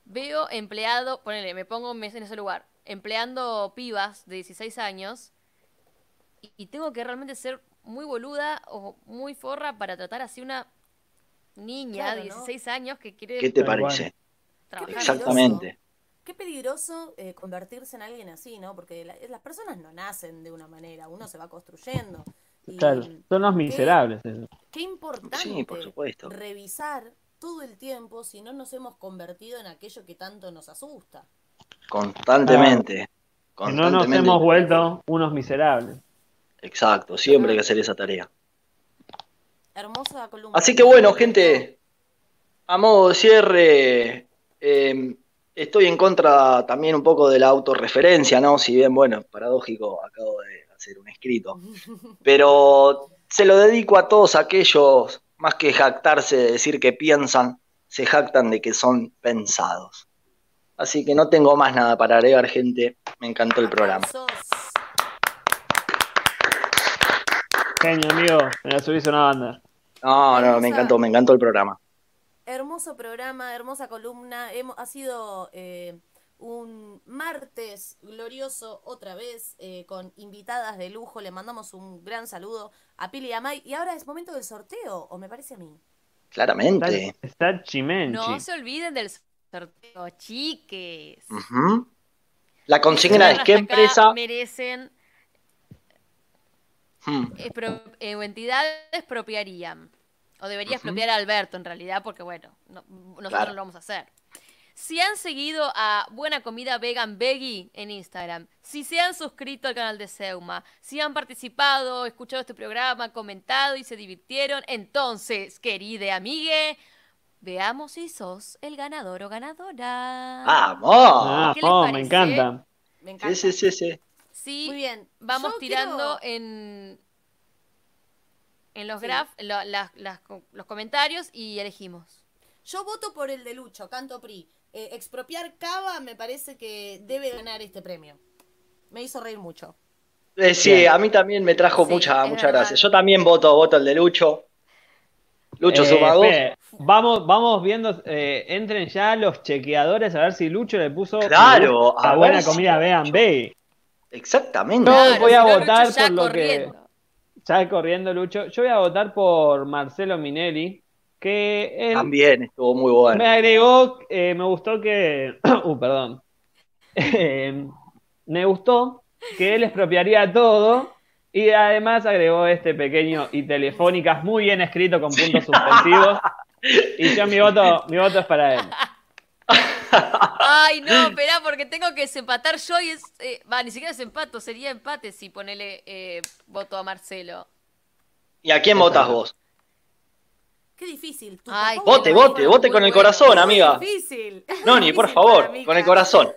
veo empleado, ponele, me pongo en ese lugar, empleando pibas de 16 años y, y tengo que realmente ser muy boluda o muy forra para tratar así una niña Claro, de ¿no? 16 años que quiere ¿Qué te parece? trabajar. Exactamente. Qué peligroso eh, convertirse en alguien así, ¿no? Porque la- las personas no nacen de una manera, uno se va construyendo. Y Claro, son los miserables. qué importante Sí, por supuesto. revisar todo el tiempo si no nos hemos convertido en aquello que tanto nos asusta. Constantemente. Que no nos Constantemente. hemos vuelto unos miserables. Exacto, siempre hay que hacer esa tarea. Hermosa columna. Así que bueno, gente, a modo de cierre, eh, estoy en contra también un poco de la autorreferencia, ¿no? Si bien, bueno, paradójico, acabo de hacer un escrito. Pero se lo dedico a todos aquellos, más que jactarse de decir que piensan, se jactan de que son pensados. Así que no tengo más nada para agregar, gente. Me encantó el programa. Genio, amigo. Me la subís a una banda. No, no, me encantó, me encantó el programa. Hermoso programa, hermosa columna. Hemos, ha sido eh, un martes glorioso otra vez eh, con invitadas de lujo. Le mandamos un gran saludo a Pili y a Mai. Y ahora es momento del sorteo, o me parece a mí. Claramente. Está, está chimenchi. No se olviden del sorteo, chiques. La consigna es qué empresa. merecen Hmm, eh, pro- eh, o entidades expropiarían. O debería Ujú. expropiar a Alberto, en realidad, porque bueno, no- nosotros Claro. no lo vamos a hacer. Si han seguido a Buena Comida Vegan Veggie en Instagram, si se han suscrito al canal de Seuma, si han participado, escuchado este programa, comentado y se divirtieron, entonces, querida amigue, veamos si sos el ganador o ganadora. ¡Vamos! Ah, ¿Qué les oh, me encanta. Me encanta. Sí, sí, sí, sí. Sí, Muy bien. vamos Yo tirando quiero- en, en los Sí. graf, lo- las- las co- los comentarios y elegimos. Yo voto por el de Lucho, Canto PRI. Eh, expropiar Cava me parece que debe ganar este premio. Me hizo reír mucho. Eh, sí, a mí también me trajo Sí, mucha, muchas gracias. Yo también voto, voto el de Lucho. Lucho Eh, suma dos. espere, vamos, vamos viendo, eh, entren ya los chequeadores a ver si Lucho le puso Claro, a buena si comida vean ve. Exactamente. Yo Claro, voy a votar por lo que. Ya corriendo Lucho. Yo voy a votar por Marcelo Minelli, que él También estuvo muy bueno. me agregó, eh, me gustó que, uh, perdón, Eh, me gustó que él expropiaría todo y además agregó este pequeño y telefónicas muy bien escrito con puntos suspensivos y yo mi voto, mi voto es para él. Ay, no, espera, porque tengo que desempatar yo y es. eh, Va, ni siquiera desempato, sería empate si ponele eh, voto a Marcelo. ¿Y a quién votas vos? Qué difícil. Tu Ay, papá Vote, vote, vote con el corazón, Es amiga. difícil. es No, muy ni por difícil favor, mí, con el corazón.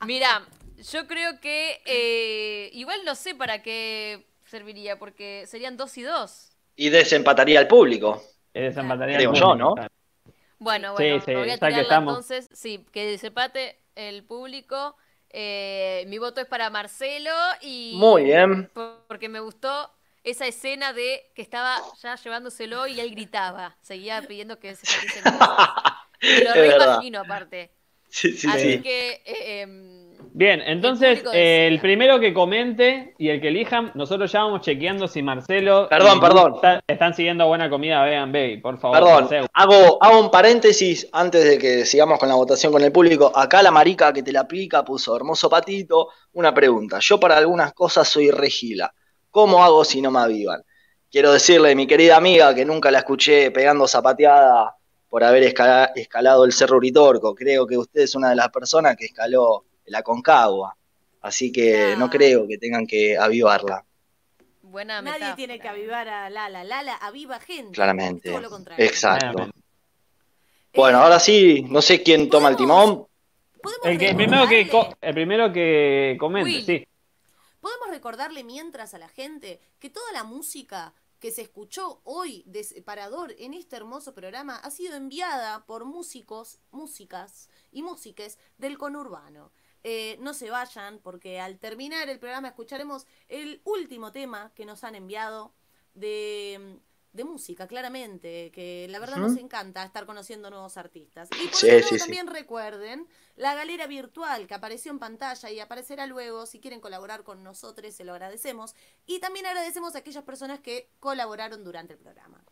Mira, yo creo que. eh, igual no sé para qué serviría, porque serían dos y dos. Y desempataría al público. Desempataría Creo yo, público. ¿no? Bueno, bueno, sí, voy a tirarla estamos. entonces. Sí, que desempate el público. Eh, mi voto es para Marcelo y. Muy bien. por- Porque me gustó esa escena de que estaba ya llevándoselo y él gritaba. Seguía pidiendo que se lo reimagino aparte. Sí, sí, Así sí. que eh, em, Bien, entonces eh, el primero que comente y el que elijan, nosotros ya vamos chequeando si Marcelo Perdón, perdón. Está- están siguiendo buena comida Vegan Bay, por favor. Perdón, Marcelo. hago, hago un paréntesis antes de que sigamos con la votación con el público. Acá la marica que te la aplica puso hermoso patito. Una pregunta. Yo para algunas cosas soy regila. ¿Cómo hago si no me avivan? Quiero decirle, mi querida amiga, que nunca la escuché pegando zapateada por haber escala- escalado el Cerro Uritorco. Creo que usted es una de las personas que escaló la Concagua. Así que no creo que tengan que avivarla, buena Nadie metáfora. tiene que avivar a Lala. Lala aviva gente. claramente. Todo lo contrario. Exacto. Claramente. Bueno, ahora sí, no sé quién toma el timón. ¿Podemos El, que, el primero que el primero que comente, Will. sí. Podemos recordarle mientras a la gente que toda la música que se escuchó hoy de Separador en este hermoso programa ha sido enviada por músicos, músicas y músiques del conurbano. Eh, no se vayan porque al terminar el programa escucharemos el último tema que nos han enviado de, de música, claramente, que la verdad nos encanta estar conociendo nuevos artistas. Y por Sí, otro también recuerden la galera virtual que apareció en pantalla y aparecerá luego. Si quieren colaborar con nosotros, se lo agradecemos. Y también agradecemos a aquellas personas que colaboraron durante el programa.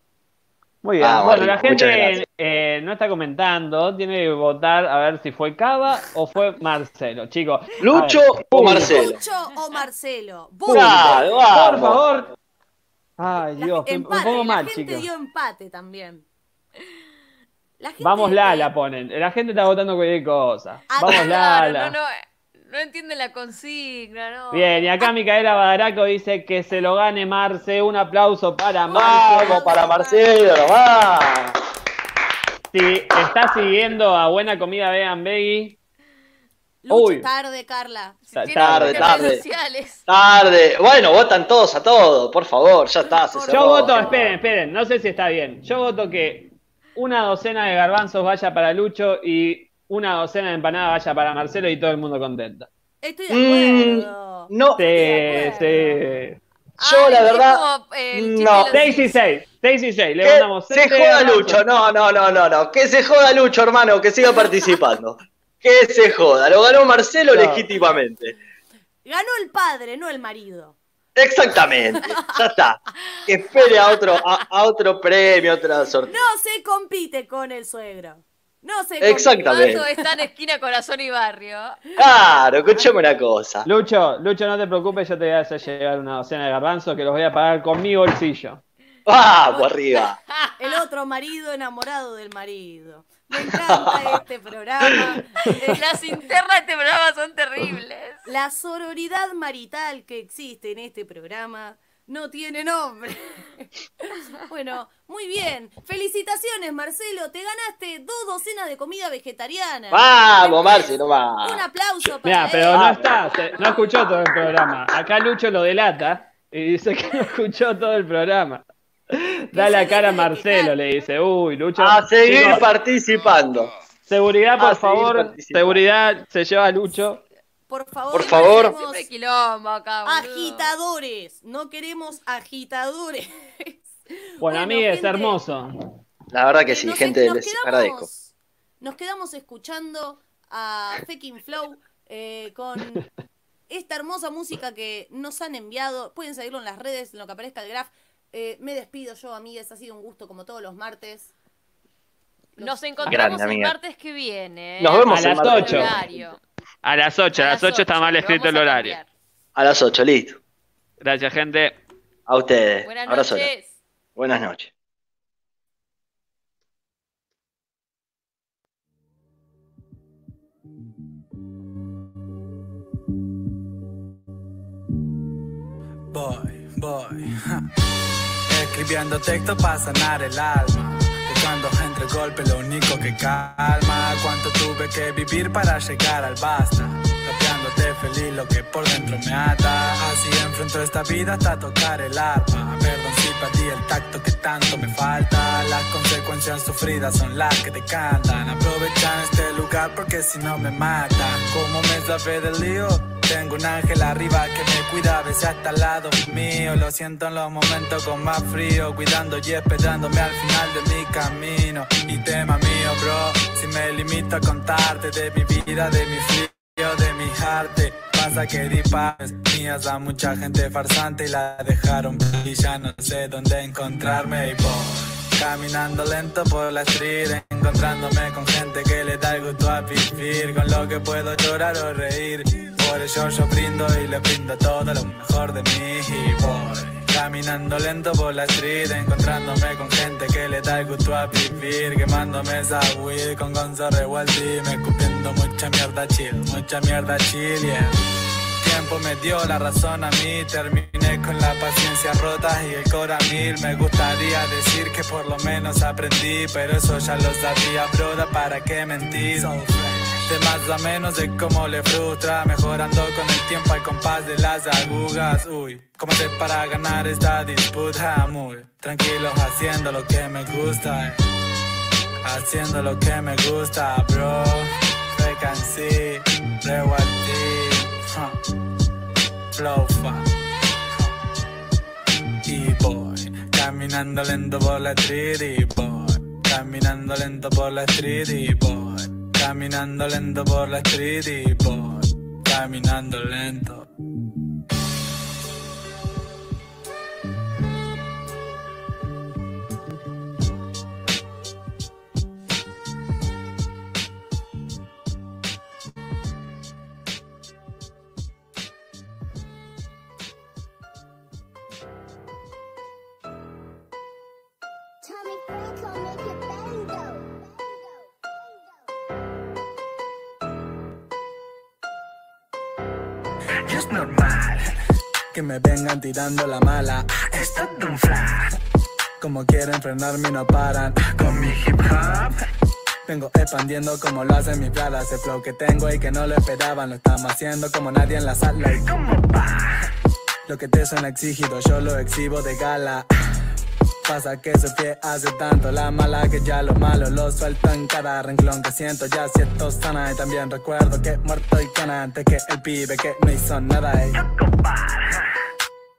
Muy bien. Ah, bueno, la gente eh, no está comentando, tiene que votar a ver si fue Cava o fue Marcelo. Chicos, ¿Lucho ver, o Marcelo? Lucho o Marcelo. Claro, por favor. Ay, La- Dios, me- me empate, pongo la mal, gente chicos. dio empate también. La gente, Vamos Lala, ponen. La gente está votando cualquier cosa. Ah, Vamos Claro, Lala. no, no, no entiende la consigna, ¿no? Bien, y acá Micaela Badaraco dice que se lo gane Marce. Un aplauso para Marce. Vamos para Marcelo, nomás. Si está siguiendo a Buena Comida Vean Veggie, Lucho, Uy. tarde, Carla. Si Ta- tarde, tarde. sociales. Tarde. Bueno, votan todos a todos, por favor, ya está. se Yo cerró. Yo voto, esperen, esperen, no sé si está bien. Yo voto que una docena de garbanzos vaya para Lucho y una docena de empanadas vaya para Marcelo y todo el mundo contento. Estoy de Mm, acuerdo. no, Sí, sí. Yo, Ay, la verdad, no. de los 6 y Simpsons. 6, 6 y 6. Le que mandamos se joda garbanzos. Lucho, no, no, no, no, no, que se joda Lucho, hermano, que siga participando. Que se joda, lo ganó Marcelo No. legítimamente. Ganó el padre, no el marido. Exactamente, ya está. Que espere a otro, a, a otro premio, otra sorteo. No se compite con el suegro. No se compite. Exactamente. Paso está en esquina Corazón y Barrio. Claro, escuchame una cosa. Lucho, Lucho, no te preocupes, yo te voy a hacer llegar una docena de garbanzos que los voy a pagar con mi bolsillo. Vamos arriba. El otro marido enamorado del marido. Me encanta este programa. Las internas de este programa son terribles. La sororidad marital que existe en este programa no tiene nombre. Bueno, muy bien. Felicitaciones, Marcelo. Te ganaste dos docenas de comida vegetariana. Vamos, Marce, Un nomás. aplauso para Mira, él. pero no está, se- no escuchó todo el programa. Acá Lucho lo delata y dice que no escuchó todo el programa. Da la cara a Marcelo, le dice, uy, Lucho. A seguir chicos, participando. seguridad, a por seguir favor. Seguridad, se lleva a Lucho. Por favor, Por no favor. queremos quilombo acá, boludo. agitadores. No queremos agitadores. Bueno, Bueno, amigues, gente. hermoso. La verdad que Eh, sí, nos- gente, nos les quedamos- agradezco. Nos quedamos escuchando a Fekin Flow eh, con esta hermosa música que nos han enviado. Pueden seguirlo en las redes, en lo que aparezca el graph. Eh, me despido yo, amigas. Ha sido un gusto como todos los martes. Nos encontramos Grande, el amiga. martes que viene. ¿eh? Nos vemos A el las martes. ocho. Horario. A las 8, a, las 8 está ocho, mal escrito el horario. A las 8, listo. Gracias, gente. A ustedes. Buenas Abrazo. noches. Buenas noches. Voy, voy. Escribiendo texto para sanar el alma. Buscando entre golpes lo único que calma. Cuánto tuve que vivir para llegar al basta. Rapeándote feliz lo que por dentro me ata. Así enfrento esta vida hasta tocar el arpa. Perdón si perdí el tacto que tanto me falta. Las consecuencias sufridas son las que te cantan. Aprovechan este lugar porque si no me matan. Como me sabe del lío, tengo un ángel arriba que me cuida a veces hasta al lado mío. Lo siento en los momentos con más frío, cuidando y esperándome al final de mi camino. Y tema mío, bro, si me limito a contarte de mi vida, de mi frío, de mi arte. Pasa que di pares mías a mucha gente farsante y la dejaron y ya no sé dónde encontrarme y voy caminando lento por la street encontrándome con gente que le da el gusto a vivir con lo que puedo llorar o reír por eso yo brindo y le brindo todo lo mejor de mí y voy caminando lento por la street encontrándome con gente que le da el gusto a vivir quemándome esa weed con gonzo revuelto y me escupiendo mucha mierda chill mucha mierda chill yeah tiempo me dio la razón a mí. Terminé con la paciencia rota y el cora mil. Me gustaría decir que por lo menos aprendí, pero eso ya lo sabía, broda, ¿para qué mentir? De más a menos de cómo le frustra, mejorando con el tiempo al compás de las agujas. Uy, ¿cómo hacer para ganar esta disputa? Muy tranquilos haciendo lo que me gusta, eh. haciendo lo que me gusta, bro. Frequency, rewarding, huh. flow fun. Y voy caminando lento por la street y voy caminando lento por la street y voy caminando lento por la street y voy caminando lento. Que me vengan tirando la mala. Es todo un flash. Como quieren frenarme y no paran con mi hip hop. Vengo expandiendo como lo hacen mis plalas. El flow que tengo y que no lo esperaban. Lo estamos haciendo como nadie en la sala. ¿Y cómo va? Lo que te suena exigido, yo lo exhibo de gala. Pasa que Sofía hace tanto la mala que ya lo malo lo suelto en cada renglón que siento. Ya siento sana y también recuerdo que muerto y cana antes que el pibe que no hizo nada y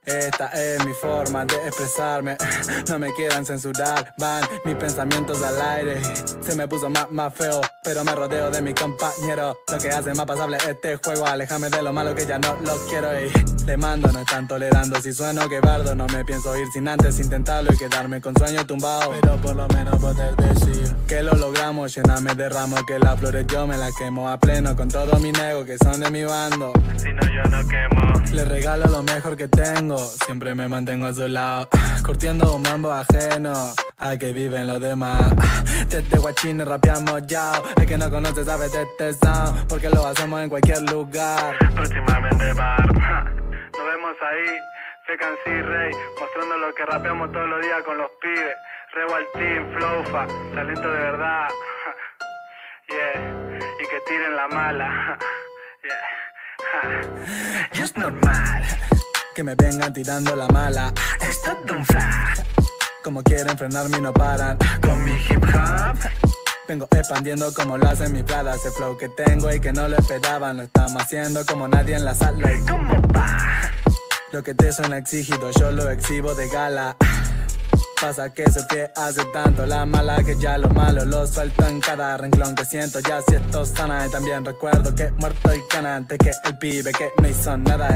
esta es mi forma de expresarme. No me quieran censurar Van mis pensamientos al aire. Se me puso más, más feo Pero me rodeo de mi compañero. Lo que hace más pasable este juego Aléjame de lo malo que ya no lo quiero. Y le mando, no están tolerando. Si sueno que bardo No me pienso ir sin antes intentarlo Y quedarme con sueño tumbado Pero por lo menos poder decir Que lo logramos Llenarme de ramos Que las flores yo me las quemo a pleno Con todo mi nego que son de mi bando. Si no yo no quemo. Le regalo lo mejor que tengo Siempre me mantengo a su lado Curtiendo un mambo ajeno Al que viven los demás Desde guachines rapeamos ya El que no conoce sabe de este sound Porque lo hacemos en cualquier lugar Próximamente bar. Nos vemos ahí, Frequency Rey, mostrando lo que rapeamos todos los días con los pibes. Rewal Team, Flowfa, talento de verdad. Yeah, y que tiren la mala. Yeah. Es normal que me vengan tirando la mala. Es todo un flash. Como quieren frenarme y no paran con mi hip hop. Vengo expandiendo como lo hacen mis pladas. El flow que tengo y que no lo esperaban. Lo estamos haciendo como nadie en la sala. ¿Y cómo va? Lo que te suena exigido, yo lo exhibo de gala pasa que se que hace tanto la mala que ya lo malo lo suelto en cada renglón que siento. Ya siento sana y también recuerdo que muerto y canante que el pibe que no hizo nada